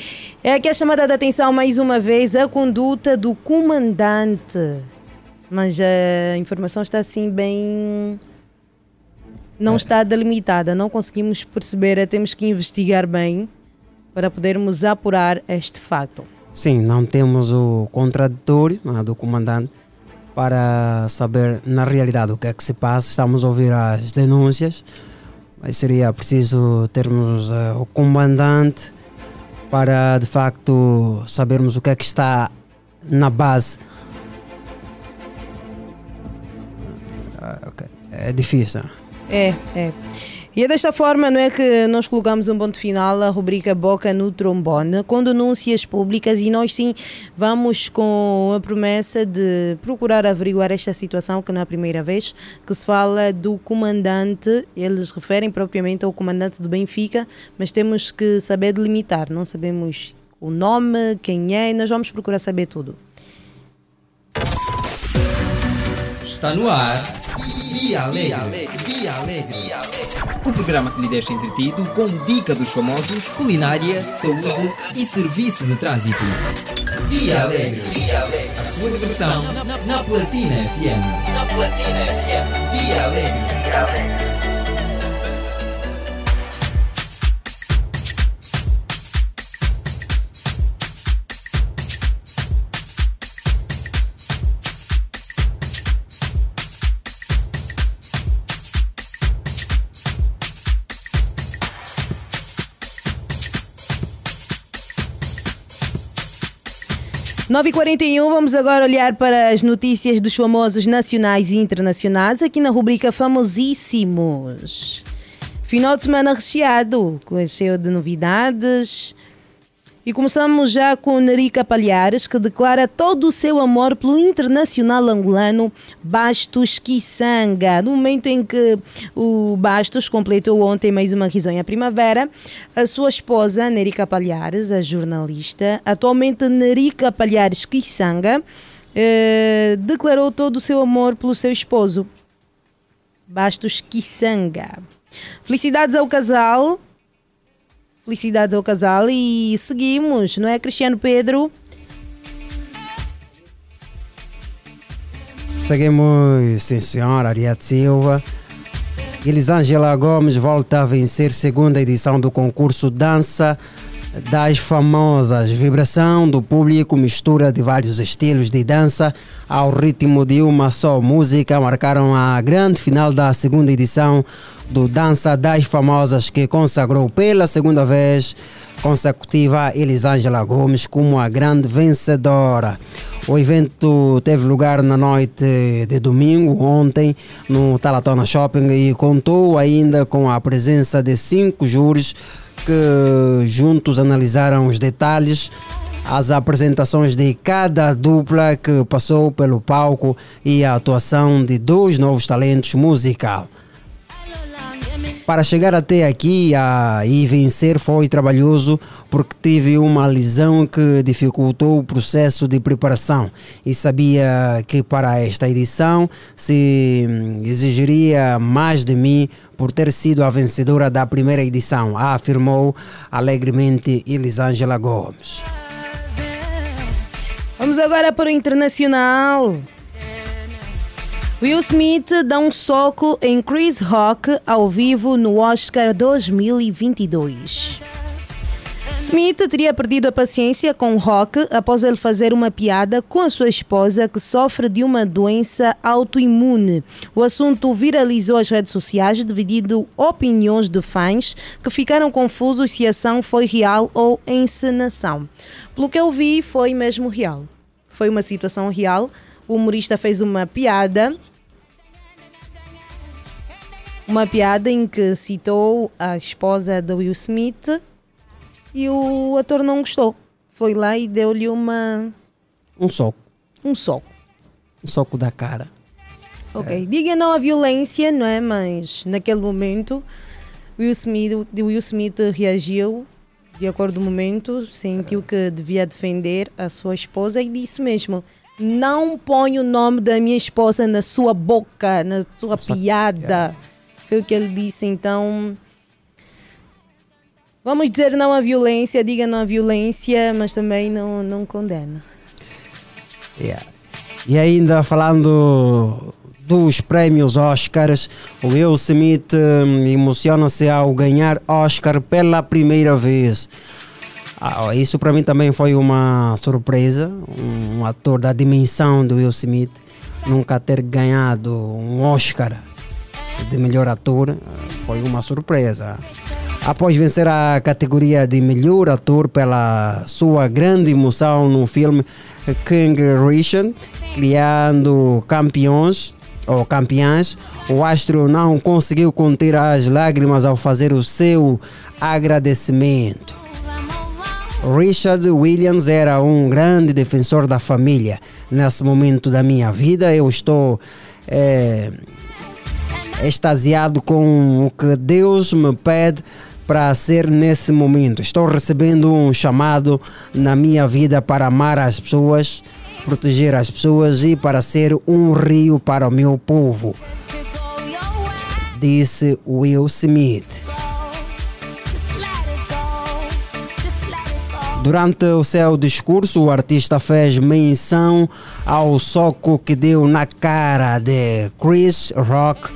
é aqui a chamada de atenção mais uma vez a conduta do comandante. Mas a informação está assim bem. Não está delimitada, não conseguimos perceber, temos que investigar bem para podermos apurar este fato. Sim, não temos o contraditório é, do comandante para saber na realidade o que é que se passa. Estamos a ouvir as denúncias, seria preciso termos eh, o comandante para de facto sabermos o que é que está na base. Ah, ok. É difícil. É, é. E é desta forma, não é que nós colocamos um ponto final à rubrica Boca no Trombone, com denúncias públicas e nós sim vamos com a promessa de procurar averiguar esta situação, que não é a primeira vez que se fala do comandante, eles referem propriamente ao comandante do Benfica, mas temos que saber delimitar, não sabemos o nome, quem é, e nós vamos procurar saber tudo. Está no ar. Dia Alegre. Dia Alegre. O programa que lhe deixa entretido com dica dos famosos, culinária, saúde e serviço de trânsito. Dia Alegre. A sua diversão na Platina FM. Na Platina FM. Dia Alegre. Dia Alegre. Nove e 41 vamos agora olhar para as notícias dos famosos nacionais e internacionais aqui na rubrica Famosíssimos. Final de semana recheado, com cheio de novidades. E começamos já com Nerica Palhares, que declara todo o seu amor pelo internacional angolano Bastos Kisanga. No momento em que o Bastos completou ontem mais uma risonha primavera, a sua esposa, Nerica Palhares, a jornalista, atualmente Nerica Palhares Kisanga, eh, declarou todo o seu amor pelo seu esposo, Bastos Kisanga. Felicidades ao casal. Felicidades ao casal e seguimos, não é, Cristiano Pedro? Seguimos, sim senhora, Ariete Silva. Elisângela Gomes volta a vencer segunda edição do concurso Dança das famosas vibração do público, mistura de vários estilos de dança ao ritmo de uma só música, marcaram a grande final da segunda edição do Dança das Famosas, que consagrou pela segunda vez consecutiva Elisângela Gomes como a grande vencedora. O evento teve lugar na noite de domingo, ontem, no Talatona Shopping e contou ainda com a presença de cinco júris que juntos analisaram os detalhes as apresentações de cada dupla que passou pelo palco e a atuação de dois novos talentos musical. Para chegar até aqui a, e vencer foi trabalhoso porque tive uma lesão que dificultou o processo de preparação e sabia que para esta edição se hum, exigiria mais de mim por ter sido a vencedora da primeira edição, afirmou alegremente Elisângela Gomes. Vamos agora para o internacional. Will Smith dá um soco em Chris Rock ao vivo no Oscar 2022. Smith teria perdido a paciência com Rock após ele fazer uma piada com a sua esposa que sofre de uma doença autoimune. O assunto viralizou as redes sociais, dividindo opiniões de fãs que ficaram confusos se a ação foi real ou encenação. Pelo que eu vi, foi mesmo real. Foi uma situação real. O humorista fez uma piada uma piada em que citou a esposa de Will Smith e o ator não gostou. Foi lá e deu-lhe uma. Um soco. Um soco. Um soco da cara. Ok. Diga não à violência, não é? Mas naquele momento Will Smith, Will Smith reagiu de acordo com o momento, sentiu que devia defender a sua esposa e disse mesmo: Não põe o nome da minha esposa na sua boca, na sua piada. Foi o que ele disse, então. Vamos dizer não à violência, diga não à violência, mas também não, não condena. Yeah. E ainda falando dos prémios Oscars, o Will Smith hum, emociona-se ao ganhar Oscar pela primeira vez. Ah, isso para mim também foi uma surpresa. Um, um ator da dimensão do Will Smith nunca ter ganhado um Oscar de melhor ator foi uma surpresa. Após vencer a categoria de melhor ator pela sua grande emoção no filme King Richard, criando campeões ou campeãs, o astro não conseguiu conter as lágrimas ao fazer o seu agradecimento. Richard Williams era um grande defensor da família. Nesse momento da minha vida, eu estou é, extasiado com o que Deus me pede para ser nesse momento. Estou recebendo um chamado na minha vida para amar as pessoas, proteger as pessoas e para ser um rio para o meu povo. Disse Will Smith. Durante o seu discurso, o artista fez menção ao soco que deu na cara de Chris Rock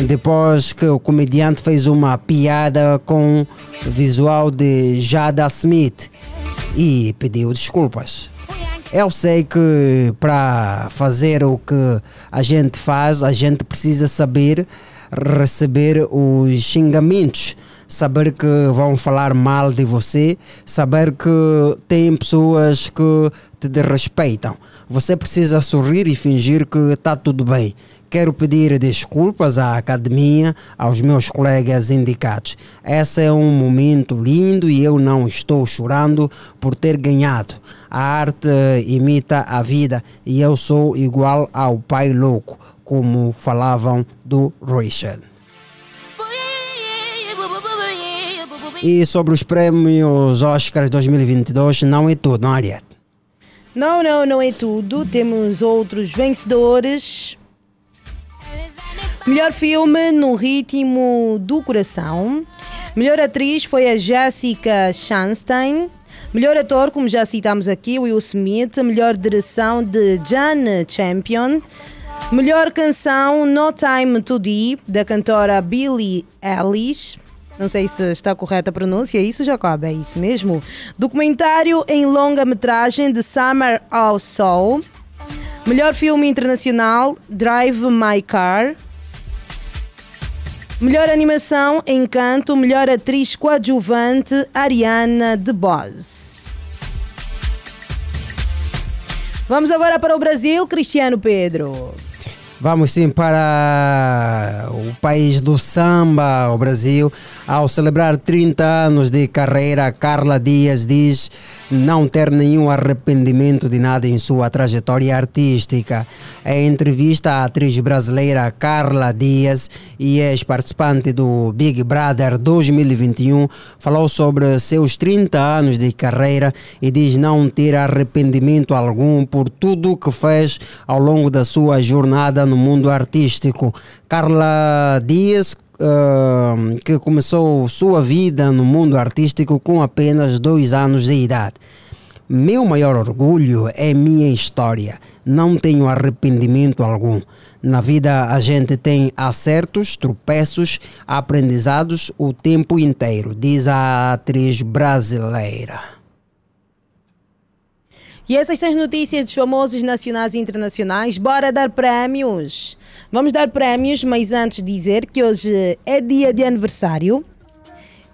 depois que o comediante fez uma piada com visual de Jada Smith e pediu desculpas. Eu sei que para fazer o que a gente faz, a gente precisa saber receber os xingamentos, saber que vão falar mal de você, saber que tem pessoas que te desrespeitam. Você precisa sorrir e fingir que está tudo bem. Quero pedir desculpas à academia, aos meus colegas indicados. Esse é um momento lindo e eu não estou chorando por ter ganhado. A arte imita a vida e eu sou igual ao pai louco, como falavam do Richard. E sobre os prêmios Oscars 2022, não é tudo, não, Ariete? Não, não, não é tudo. Temos outros vencedores. Melhor filme no ritmo do coração. Melhor atriz foi a Jessica Chastain. Melhor ator, como já citamos aqui, Will Smith. Melhor direção de John Champion. Melhor canção No Time to Die, da cantora Billie Eilish. Não sei se está correta a pronúncia, é isso, Jacob? É isso mesmo. Documentário em longa-metragem de Summer of Soul. Melhor filme internacional, Drive My Car. Melhor animação, Encanto. Melhor atriz coadjuvante, Ariana DeBose. Vamos agora para o Brasil, Cristiano Pedro. Vamos sim para o país do samba, o Brasil. Ao celebrar 30 anos de carreira, Carla Dias diz não ter nenhum arrependimento de nada em sua trajetória artística. Em entrevista à atriz brasileira Carla Dias e ex-participante do Big Brother 2021, falou sobre seus 30 anos de carreira e diz não ter arrependimento algum por tudo o que fez ao longo da sua jornada no mundo artístico. Carla Dias Uh, que começou sua vida no mundo artístico com apenas dois anos de idade. Meu maior orgulho é minha história. Não tenho arrependimento algum. Na vida a gente tem acertos, tropeços, aprendizados o tempo inteiro, diz a atriz brasileira. E essas são as notícias dos famosos nacionais e internacionais. Bora dar prémios! Vamos dar prémios, mas antes dizer que hoje é dia de aniversário.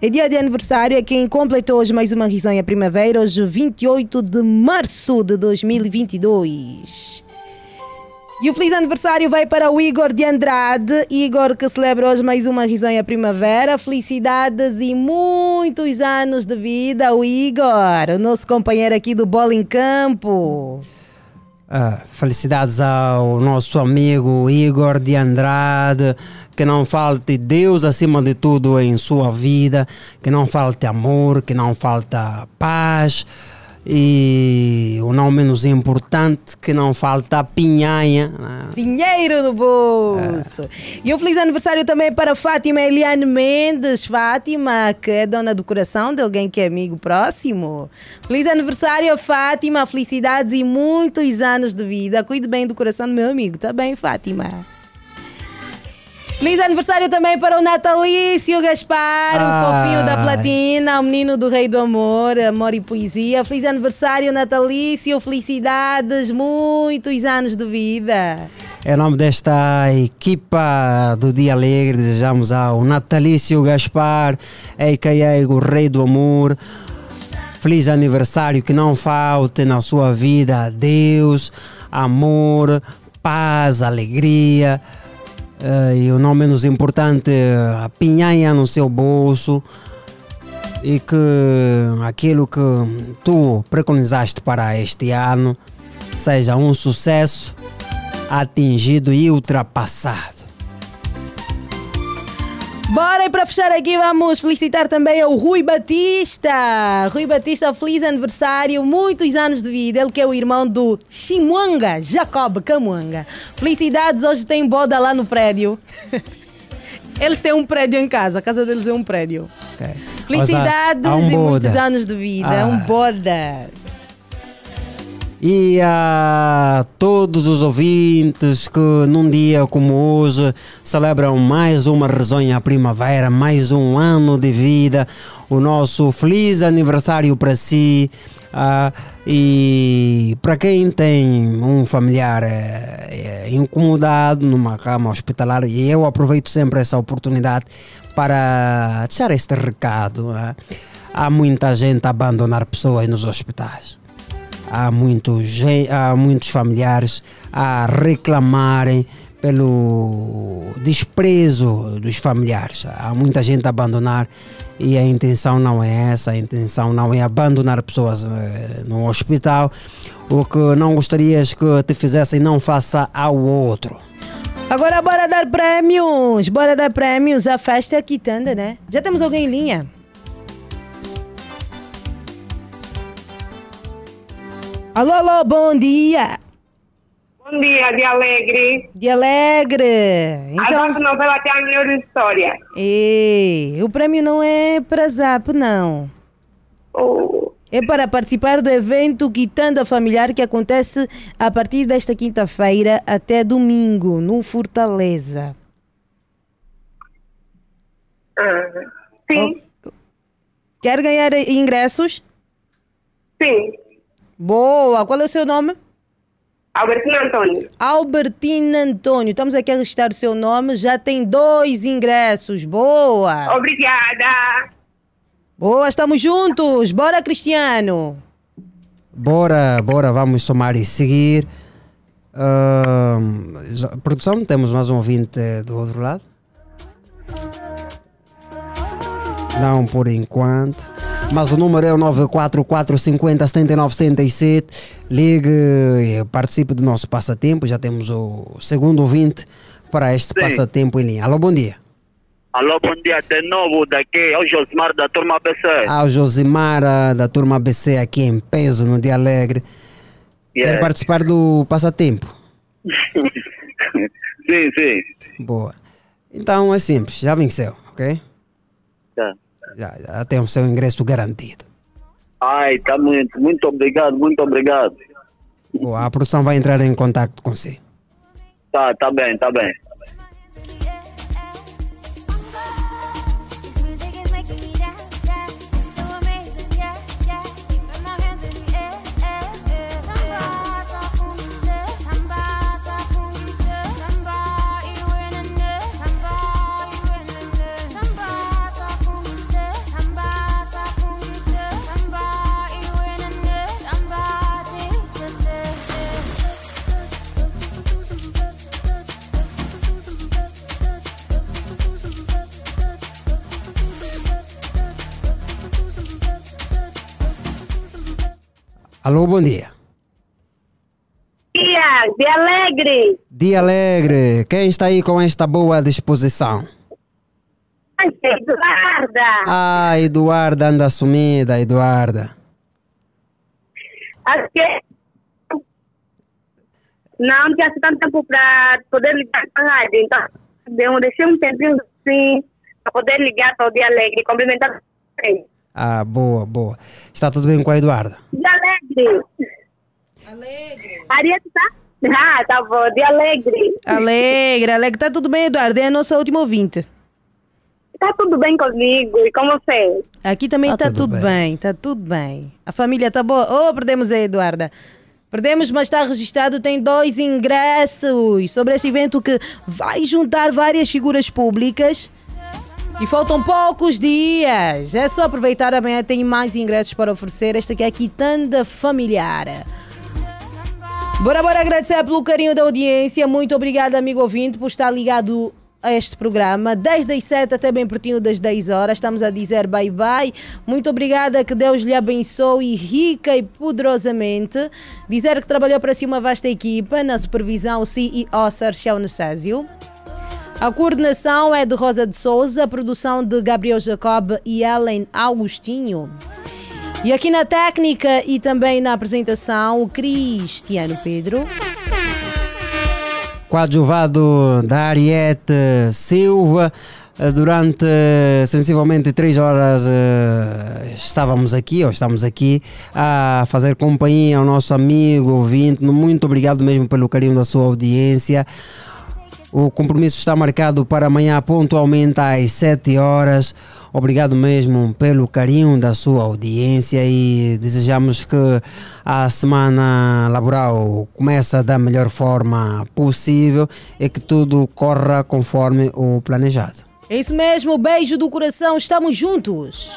É dia de aniversário, é quem completou hoje mais uma risonha primavera, hoje 28 de março de 2022. E o feliz aniversário vai para o Igor de Andrade. Igor que celebra hoje mais uma risonha primavera. Felicidades e muitos anos de vida, o Igor, o nosso companheiro aqui do Bola em Campo. Ah, felicidades ao nosso amigo Igor de Andrade. Que não falte Deus acima de tudo em sua vida. Que não falte amor, que não falta paz e o não menos importante que não falta a pinhanha né? dinheiro no bolso. É. e um feliz aniversário também para Fátima Eliane Mendes. Fátima que é dona do coração de alguém que é amigo próximo. Feliz aniversário Fátima. Felicidades e muitos anos de vida. Cuide bem do coração do meu amigo tá bem Fátima Feliz aniversário também para o Natalício Gaspar, ah. o fofinho da platina, o menino do Rei do Amor, amor e poesia. Feliz aniversário, Natalício, felicidades, muitos anos de vida. Em nome desta equipa do Dia Alegre, desejamos ao Natalício Gaspar, a.k.a. o Rei do Amor, feliz aniversário, que não falte na sua vida Deus, amor, paz, alegria uh, e o não menos importante, a pinhanha no seu bolso e que aquilo que tu preconizaste para este ano seja um sucesso atingido e ultrapassado. Bora e para fechar aqui vamos felicitar também o Rui Batista. Rui Batista, feliz aniversário, muitos anos de vida. Ele que é o irmão do Chimuanga, Jacob Camuanga. Felicidades, hoje tem boda lá no prédio. Eles têm um prédio em casa, a casa deles é um prédio. Okay. Felicidades um e muitos anos de vida, ah. um boda e a todos os ouvintes que num dia como hoje celebram mais uma risonha primavera, mais um ano de vida, o nosso feliz aniversário para si. Uh, e para quem tem um familiar é, é, incomodado numa cama hospitalar, e eu aproveito sempre essa oportunidade para deixar este recado. Uh, há muita gente a abandonar pessoas nos hospitais há muitos, há muitos familiares a reclamarem pelo desprezo dos familiares. Há muita gente a abandonar e a intenção não é essa, a intenção não é abandonar pessoas eh, no hospital. O que não gostarias que te fizessem, não faça ao outro. Agora bora dar prêmios, bora dar prêmios. A festa é quitanda, né? Já temos alguém em linha? Alô, alô, bom dia. Bom dia, de Alegre. De Alegre. Então... A nossa novela tem a melhor história. E o prêmio não é para Zap, não. Oh. É para participar do evento Quitanda Familiar que acontece a partir desta quinta-feira até domingo, no Fortaleza. Ah. Sim. Quer ganhar ingressos? Sim. Boa. Qual é o seu nome? Albertina Antônio. Albertina Antônio. Estamos aqui a registrar o seu nome. Já tem dois ingressos. Boa. Obrigada. Boa, estamos juntos. Bora, Cristiano. Bora, bora, vamos somar e seguir. Já- produção, temos mais um ouvinte do outro lado? Não por enquanto. Mas o número é o 944 50 79 77. Ligue e participe do nosso passatempo. Já temos o segundo ouvinte para este Sim. passatempo em linha. Alô, bom dia. Alô, bom dia, de novo daqui, é o Josmar da turma BC. Ao Josimara da turma ABC aqui em peso no Dia Alegre. Quer Yeah. participar do passatempo? sim, sim. Boa. Então é simples, já venceu, ok? Tá. Já, já tem o seu ingresso garantido. Ai, tá muito, muito obrigado, muito obrigado. Boa, a produção vai entrar em contato com você. Tá, tá bem, tá bem. Alô, bom dia. Dia, de alegre. Dia Alegre, quem está aí com esta boa disposição? Eduarda. Ah, Eduarda anda sumida, Eduarda. Acho que. Não tinha tanto tempo para poder ligar para a rádio. Então, deu- deixei um tempinho assim para poder ligar para o Dia Alegre e cumprimentar vocês. Ah, boa, boa. Está tudo bem com a Eduarda? Dia Alegre. Alegre. Ariete tá? Ah, tá bom. Dia Alegre. Alegre, alegre. Tá tudo bem, Eduardo? É a nossa última ouvinte. Tá tudo bem comigo e com você? Aqui também Tá está tudo tudo, bem. está tudo bem. A família está boa. Oh, perdemos a Eduarda. Perdemos, mas está registrado, tem dois ingressos sobre esse evento que vai juntar várias figuras públicas. E faltam poucos dias. É só aproveitar amanhã, tem mais ingressos para oferecer. Esta aqui é a Quitanda Familiar. Bora, bora agradecer pelo carinho da audiência. Muito obrigada, amigo ouvinte, por estar ligado a este programa. Desde as 7 até bem pertinho das 10 horas. Estamos a dizer bye bye. Muito obrigada, que Deus lhe abençoe rica e poderosamente. Dizer que trabalhou para si uma vasta equipa na supervisão CEO Sarchel Necésio. A coordenação é de Rosa de Souza, a produção de Gabriel Jacob e Ellen Augustinho. E aqui na técnica e também na apresentação, o Cristiano Pedro. coadjuvado da Ariete Silva. Eh, Durante eh, sensivelmente três horas eh, estávamos aqui, ou estamos aqui, a fazer companhia ao nosso amigo ouvinte. Muito obrigado mesmo pelo carinho da sua audiência. O compromisso está marcado para amanhã pontualmente às 7 horas. Obrigado mesmo pelo carinho da sua audiência e desejamos que a semana laboral comece da melhor forma possível e que tudo corra conforme o planejado. É isso mesmo, beijo do coração, estamos juntos.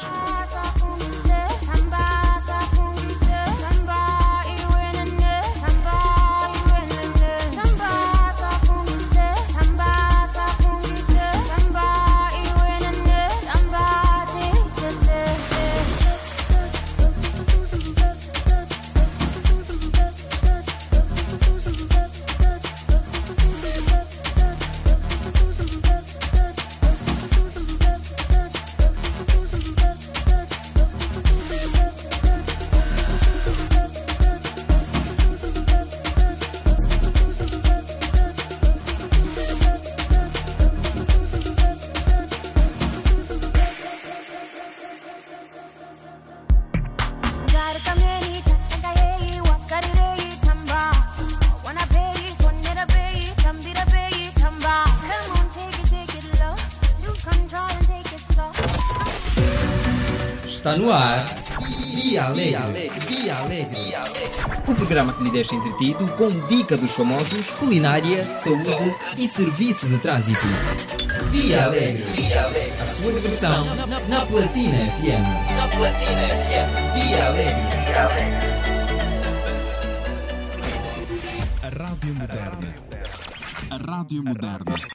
Ar. Dia Alegre. Dia Alegre. O programa que lhe deixa entretido com dica dos famosos, culinária, saúde e serviço de trânsito. Dia Alegre. A sua diversão na Platina FM. Na Platina FM. Dia Alegre. A Rádio Moderna. A Rádio Moderna.